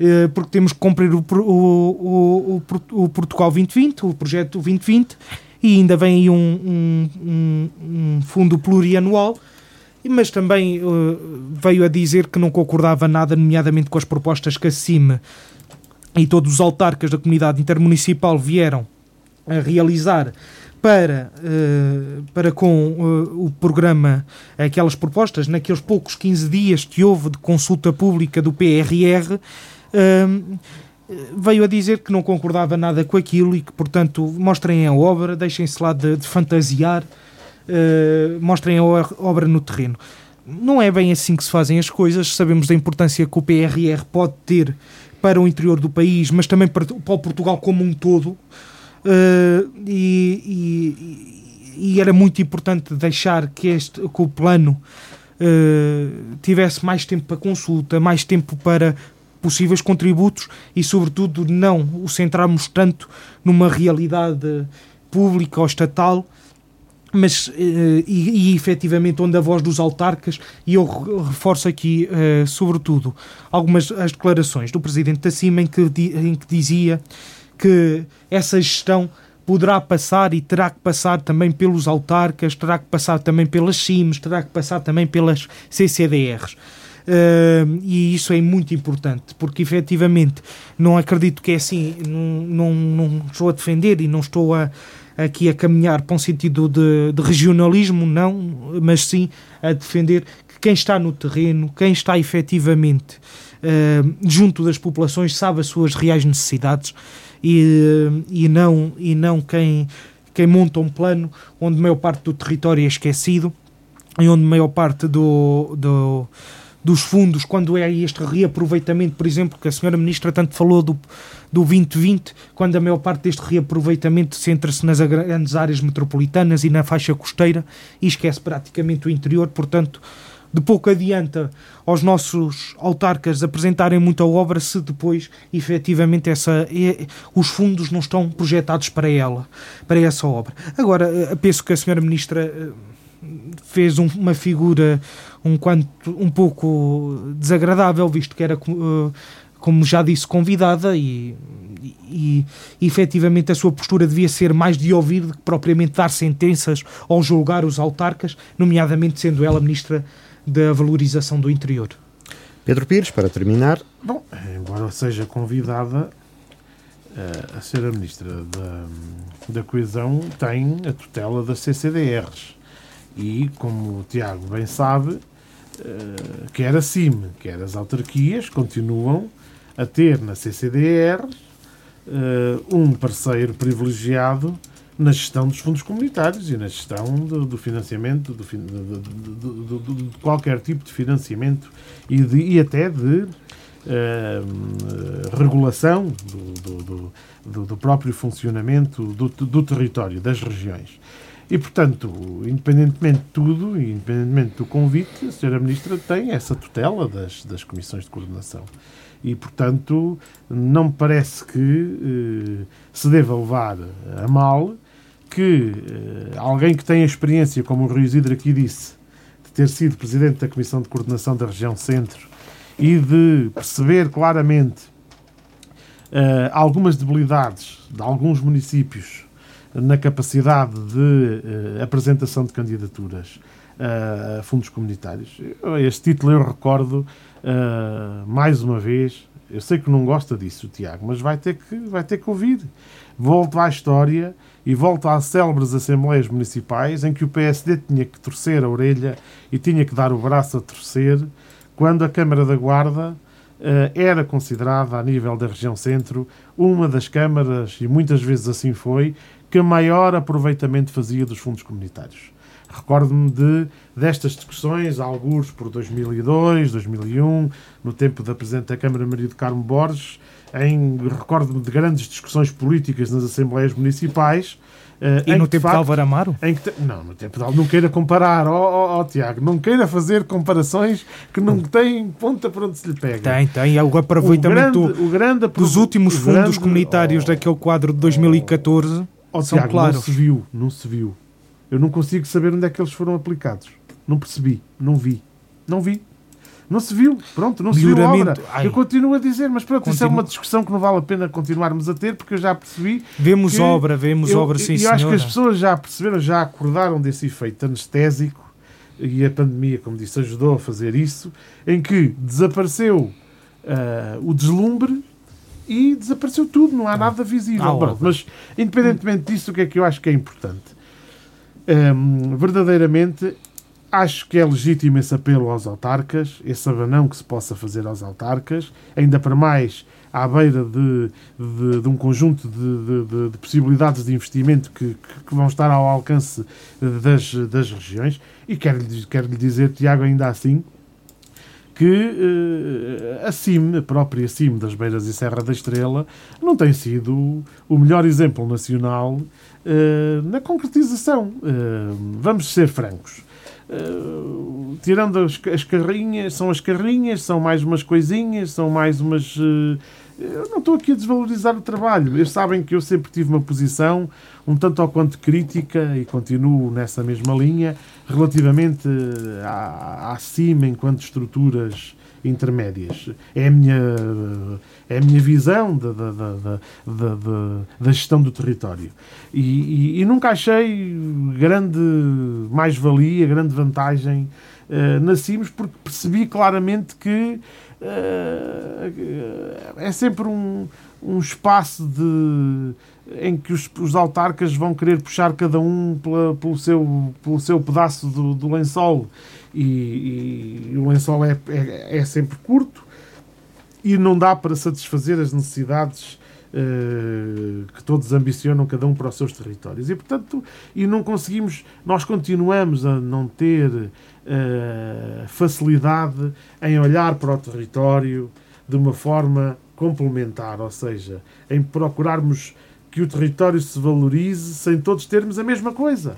Uh, porque temos que cumprir o, o, o, o, Protocolo 2020, o projeto 2020, e ainda vem aí um, um, um fundo plurianual. Mas também uh, veio a dizer que não concordava nada, nomeadamente com as propostas que a CIME e todos os autarcas da comunidade intermunicipal vieram a realizar para, uh, para com uh, o programa, aquelas propostas, naqueles poucos 15 dias que houve de consulta pública do PRR, veio a dizer que não concordava nada com aquilo e que, portanto, mostrem a obra, deixem-se lá de, de fantasiar, mostrem a obra no terreno. Não é bem assim que se fazem as coisas, sabemos da importância que o PRR pode ter para o interior do país, mas também para, para o Portugal como um todo. Uh, e, e, e, era muito importante deixar que, este, que o plano uh, tivesse mais tempo para consulta, mais tempo para possíveis contributos e, sobretudo, não o centrarmos tanto numa realidade pública ou estatal mas uh, e, e efetivamente onde a voz dos autarcas e eu reforço aqui uh, sobretudo algumas as declarações do presidente da CIMA em que, em que dizia que essa gestão poderá passar e terá que passar também pelos autarcas, terá que passar também pelas CIMs, terá que passar também pelas CCDRs. Uh, e isso é muito importante, porque efetivamente não acredito que é assim, não, não, não estou a defender e não estou a, aqui a caminhar para um sentido de, de regionalismo, não, mas sim a defender que quem está no terreno, quem está efetivamente uh, junto das populações, sabe as suas reais necessidades e, e, não, e não quem, quem monta um plano onde a maior parte do território é esquecido e onde a maior parte do, do dos fundos, quando é este reaproveitamento, por exemplo, que a senhora Ministra tanto falou do, do 2020, quando a maior parte deste reaproveitamento centra-se nas grandes áreas metropolitanas e na faixa costeira e esquece praticamente o interior, portanto, de pouco adianta aos nossos autarcas apresentarem muita obra se depois, efetivamente, essa, os fundos não estão projetados para ela, para essa obra. Agora, eh, penso que a senhora Ministra eh, fez um, uma figura um quanto um pouco desagradável, visto que era uh, como já disse, convidada e, e, e efetivamente a sua postura devia ser mais de ouvir do que propriamente dar sentenças ou julgar os autarcas, nomeadamente sendo ela ministra da valorização do interior. Pedro Pires, para terminar. Bom, embora seja convidada uh, a ser a ministra da, da Coesão, tem a tutela das CCDRs. E, como o Tiago bem sabe, uh, quer a CIM, quer as autarquias continuam a ter na CCDR uh, eh, um parceiro privilegiado na gestão dos fundos comunitários e na gestão do, do financiamento, do, do, de qualquer tipo de financiamento e, de, e até de uh, regulação do, do, próprio funcionamento do, território, das regiões. E, portanto, independentemente de tudo, independentemente do convite, a Sra. Ministra tem essa tutela das, das comissões de coordenação e, portanto, não me parece que eh, se deva levar a mal que eh, alguém que tem a experiência, como o Rui Isidro aqui disse, de ter sido presidente da Comissão de Coordenação da Região Centro e de perceber claramente eh, algumas debilidades de alguns municípios na capacidade de eh, apresentação de candidaturas a fundos comunitários. Este título eu recordo uh, mais uma vez. Eu sei que não gosta disso, Tiago, mas vai ter que, vai ter que ouvir. Volta à história e volta às célebres assembleias municipais em que o PSD tinha que torcer a orelha e tinha que dar o braço a torcer quando a Câmara da Guarda era considerada, a nível da região centro, uma das câmaras, e muitas vezes assim foi, que maior aproveitamento fazia dos fundos comunitários. Recordo-me de, destas discussões, alguns por 2002, 2001, no tempo da Presidente da Câmara Maria de Carmo Borges, em recordo-me de grandes discussões políticas nas Assembleias Municipais, Uh, e no tempo facto, de Álvaro Amaro? Que, não, no tempo de Álvaro, não queira comparar, ó oh, oh, oh, Tiago, não queira fazer comparações que não têm ponta para onde se lhe pega. Tem, tem, é o aproveitamento o grande, o grande dos últimos fundos grande, comunitários daquele quadro de 2014 oh, são Tiago, claros. Não se viu, não se viu. Eu não consigo saber onde é que eles foram aplicados. Não percebi, não vi. Não vi. Não se viu, pronto, não se viu a obra. Ai. Eu continuo a dizer, mas pronto, Continu... isso é uma discussão que não vale a pena continuarmos a ter, porque eu já percebi. Vemos obra, vemos eu, obra, sim, E eu acho que as pessoas já perceberam, já acordaram desse efeito anestésico, e a pandemia, como disse, ajudou a fazer isso, em que desapareceu uh, o deslumbre e desapareceu tudo, não há nada visível. Ah, mas, independentemente disso, o que é que eu acho que é importante? Verdadeiramente Acho que é legítimo esse apelo aos autarcas, esse abanão que se possa fazer aos autarcas, ainda para mais à beira de, de, de um conjunto de, de, possibilidades de investimento que, que, vão estar ao alcance das, das regiões. E quero-lhe quero -lhe dizer, Tiago, ainda assim, que uh, a CIM, a própria CIM das Beiras e Serra da Estrela, não tem sido o melhor exemplo nacional uh, na concretização. Uh, vamos ser francos. Uh, tirando as, as, carrinhas, são as carrinhas, são mais umas coisinhas, são mais umas. Uh, eu não estou aqui a desvalorizar o trabalho. Eles sabem que eu sempre tive uma posição um tanto ao quanto crítica e continuo nessa mesma linha relativamente à, à CIMA enquanto estruturas intermédias. É a minha, é a minha visão da, da, da, da, da gestão do território. E, e, e nunca achei grande mais-valia, grande vantagem uh, na CIMES, porque percebi claramente que é sempre um, um espaço de em que os, os, autarcas vão querer puxar cada um pela, pelo, seu, pelo seu pedaço do, do lençol e, e, o lençol é, é, é, sempre curto e não dá para satisfazer as necessidades uh, que todos ambicionam, cada um para os seus territórios. E, portanto, e não conseguimos, nós continuamos a não ter uh, facilidade em olhar para o território de uma forma complementar, ou seja, em procurarmos que o território se valorize sem todos termos a mesma coisa.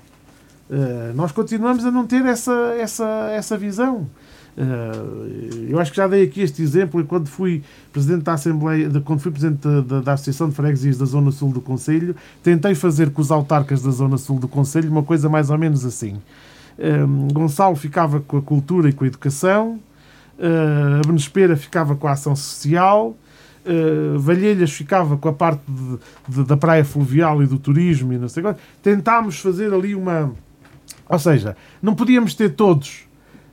Uh, nós continuamos a não ter essa, essa, essa visão. Uh, eu acho que já dei aqui este exemplo quando fui presidente da Assembleia, quando fui presidente da, da, Associação de Freguesias da Zona Sul do Conselho, tentei fazer com os autarcas da Zona Sul do Conselho uma coisa mais ou menos assim. Um, Gonçalo ficava com a cultura e com a educação, uh, a Benespera ficava com a ação social, uh, Valhelhas ficava com a parte de, de, da praia fluvial e do turismo e não sei quanto. Tentámos fazer ali uma. Ou seja, não podíamos ter todos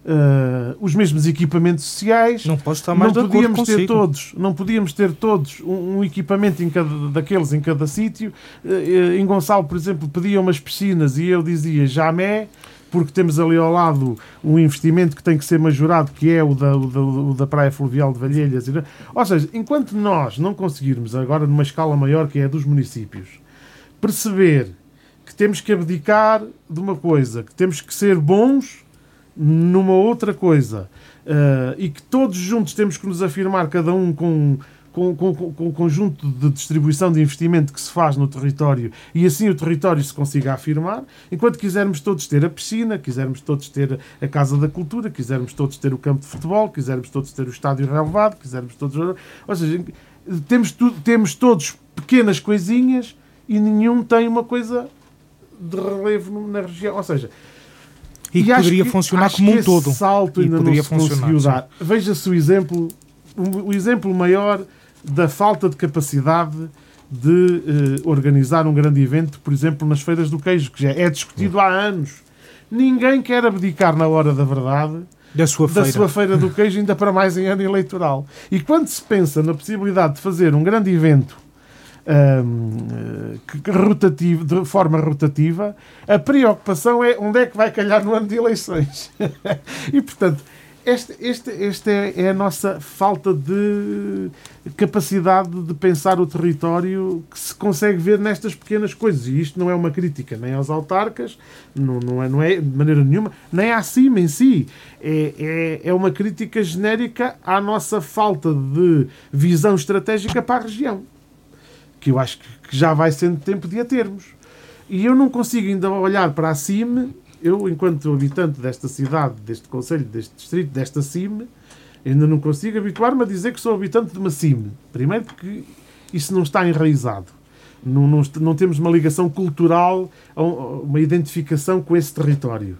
uh, os mesmos equipamentos sociais. Não posso estar mais não podíamos ter todos, Não podíamos ter todos um, um equipamento em cada, daqueles em cada sítio. Uh, em Gonçalo, por exemplo, pediam umas piscinas e eu dizia jamais porque temos ali ao lado um investimento que tem que ser majorado, que é o da, o da, o da Praia Fluvial de Valhelhas. Ou seja, enquanto nós não conseguirmos, agora numa escala maior, que é a dos municípios, perceber que temos que abdicar de uma coisa, que temos que ser bons numa outra coisa, uh, e que todos juntos temos que nos afirmar, cada um com com, com, com o conjunto de distribuição de investimento que se faz no território e assim o território se consiga afirmar, enquanto quisermos todos ter a piscina, quisermos todos ter a Casa da Cultura, quisermos todos ter o campo de futebol, quisermos todos ter o estádio relevado, quisermos todos. Ou seja, temos, tu, temos todos pequenas coisinhas e nenhum tem uma coisa de relevo na região. Ou seja, e, e poderia que, funcionar como um todo. salto ainda não se conseguiu dar. Veja-se o exemplo, o exemplo maior da falta de capacidade de uh, organizar um grande evento, por exemplo, nas feiras do queijo, que já é discutido há anos. Ninguém quer abdicar na hora da verdade da sua, da feira. sua feira do queijo, ainda para mais em ano eleitoral. E quando se pensa na possibilidade de fazer um grande evento um, que, rotativo, de forma rotativa, a preocupação é onde é que vai calhar no ano de eleições. e, portanto, esta este é, é, a nossa falta de capacidade de pensar o território que se consegue ver nestas pequenas coisas. E isto não é uma crítica nem aos autarcas, não, não, é, não é de maneira nenhuma, nem à CIMA em si. É, é, é uma crítica genérica à nossa falta de visão estratégica para a região. Que eu acho que já vai sendo tempo de a termos. E eu não consigo ainda olhar para a CIME eu, enquanto habitante desta cidade, deste conselho, deste distrito, desta CIM, ainda não consigo habituar-me a dizer que sou habitante de uma CIM. Primeiro porque isso não está enraizado. Não, não, não temos uma ligação cultural, uma identificação com esse território.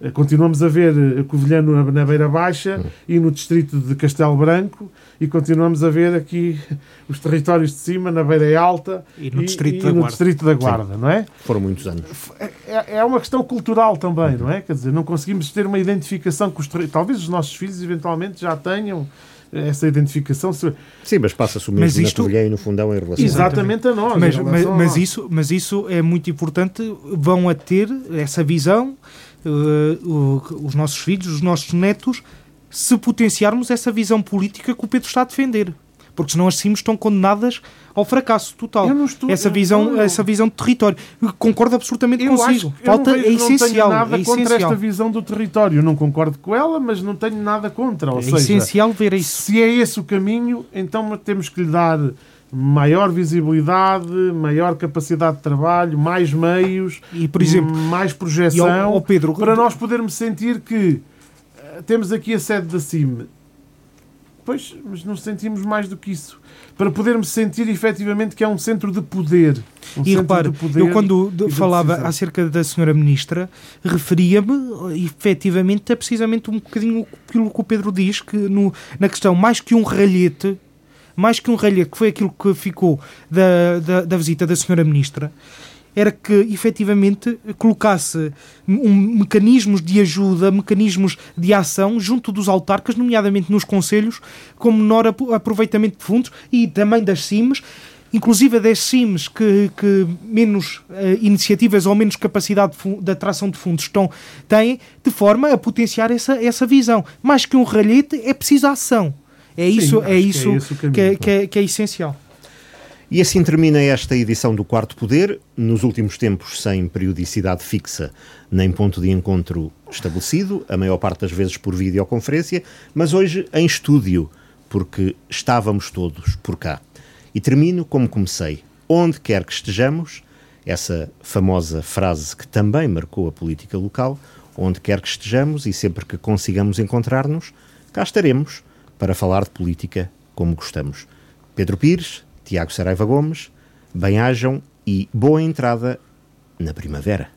Eh, continuamos a ver a eh, Covilhã na Beira Baixa e no distrito de Castelo Branco e continuamos a ver aqui os territórios de cima na Beira Alta e no, e, distrito, e da no distrito da Guarda, Sim. não é? Foram muitos anos. É, é, é uma questão cultural também, não é? Quer dizer, não conseguimos ter uma identificação com os territórios. Talvez os nossos filhos eventualmente já tenham essa identificação. Sim, mas passa-se o mesmo mas isto... na Covilhã e no Fundão em relação Exatamente a nós. Mas, mas, mas, isso, mas isso é muito importante. Vão a ter essa visão uh, os nossos filhos, os nossos netos, se potenciarmos essa visão política que o Pedro está a defender. Porque senão as CIMs estão condenadas ao fracasso total. Estou, essa, visão, não, essa visão de território. Concordo absolutamente eu consigo. Acho, Falta, é essencial. Não tenho nada é contra essencial. esta visão do território. Não concordo com ela, mas não tenho nada contra. Ou é seja, essencial ver isso. Se é esse o caminho, então temos que lhe dar maior visibilidade, maior capacidade de trabalho, mais meios, e, por exemplo, mais projeção, ao, ao Pedro, para nós podermos sentir que uh, temos aqui a sede da CIM. Pois, mas não sentimos mais do que isso. Para podermos sentir efetivamente que é um centro de poder. Um e repare, eu quando falava acerca da senhora Ministra, referia-me efetivamente a precisamente um bocadinho aquilo que o Pedro diz, que no, na questão mais que um ralhete mais que um ralhete, que foi aquilo que ficou da, da, da visita da senhora Ministra, era que efetivamente colocasse um, mecanismos de ajuda, mecanismos de ação junto dos autarcas, nomeadamente nos conselhos, com menor aproveitamento de fundos e também das CIMs, inclusive das CIMs que, que menos uh, iniciativas ou menos capacidade de, de, atração de fundos estão, têm, de forma a potenciar essa, essa visão. Mais que um ralhete, é preciso ação. É isso, Sim, é, isso que, é isso que, é, que, é, que é essencial. E assim termina esta edição do Quarto Poder, nos últimos tempos sem periodicidade fixa nem ponto de encontro estabelecido, a maior parte das vezes por videoconferência, mas hoje em estúdio, porque estávamos todos por cá. E termino como comecei. Onde quer que estejamos, essa famosa frase que também marcou a política local, onde quer que estejamos e sempre que consigamos encontrar-nos, cá estaremos para falar de política como gostamos. Pedro Pires, Tiago Saraiva Gomes, bem-ajam e boa entrada na primavera.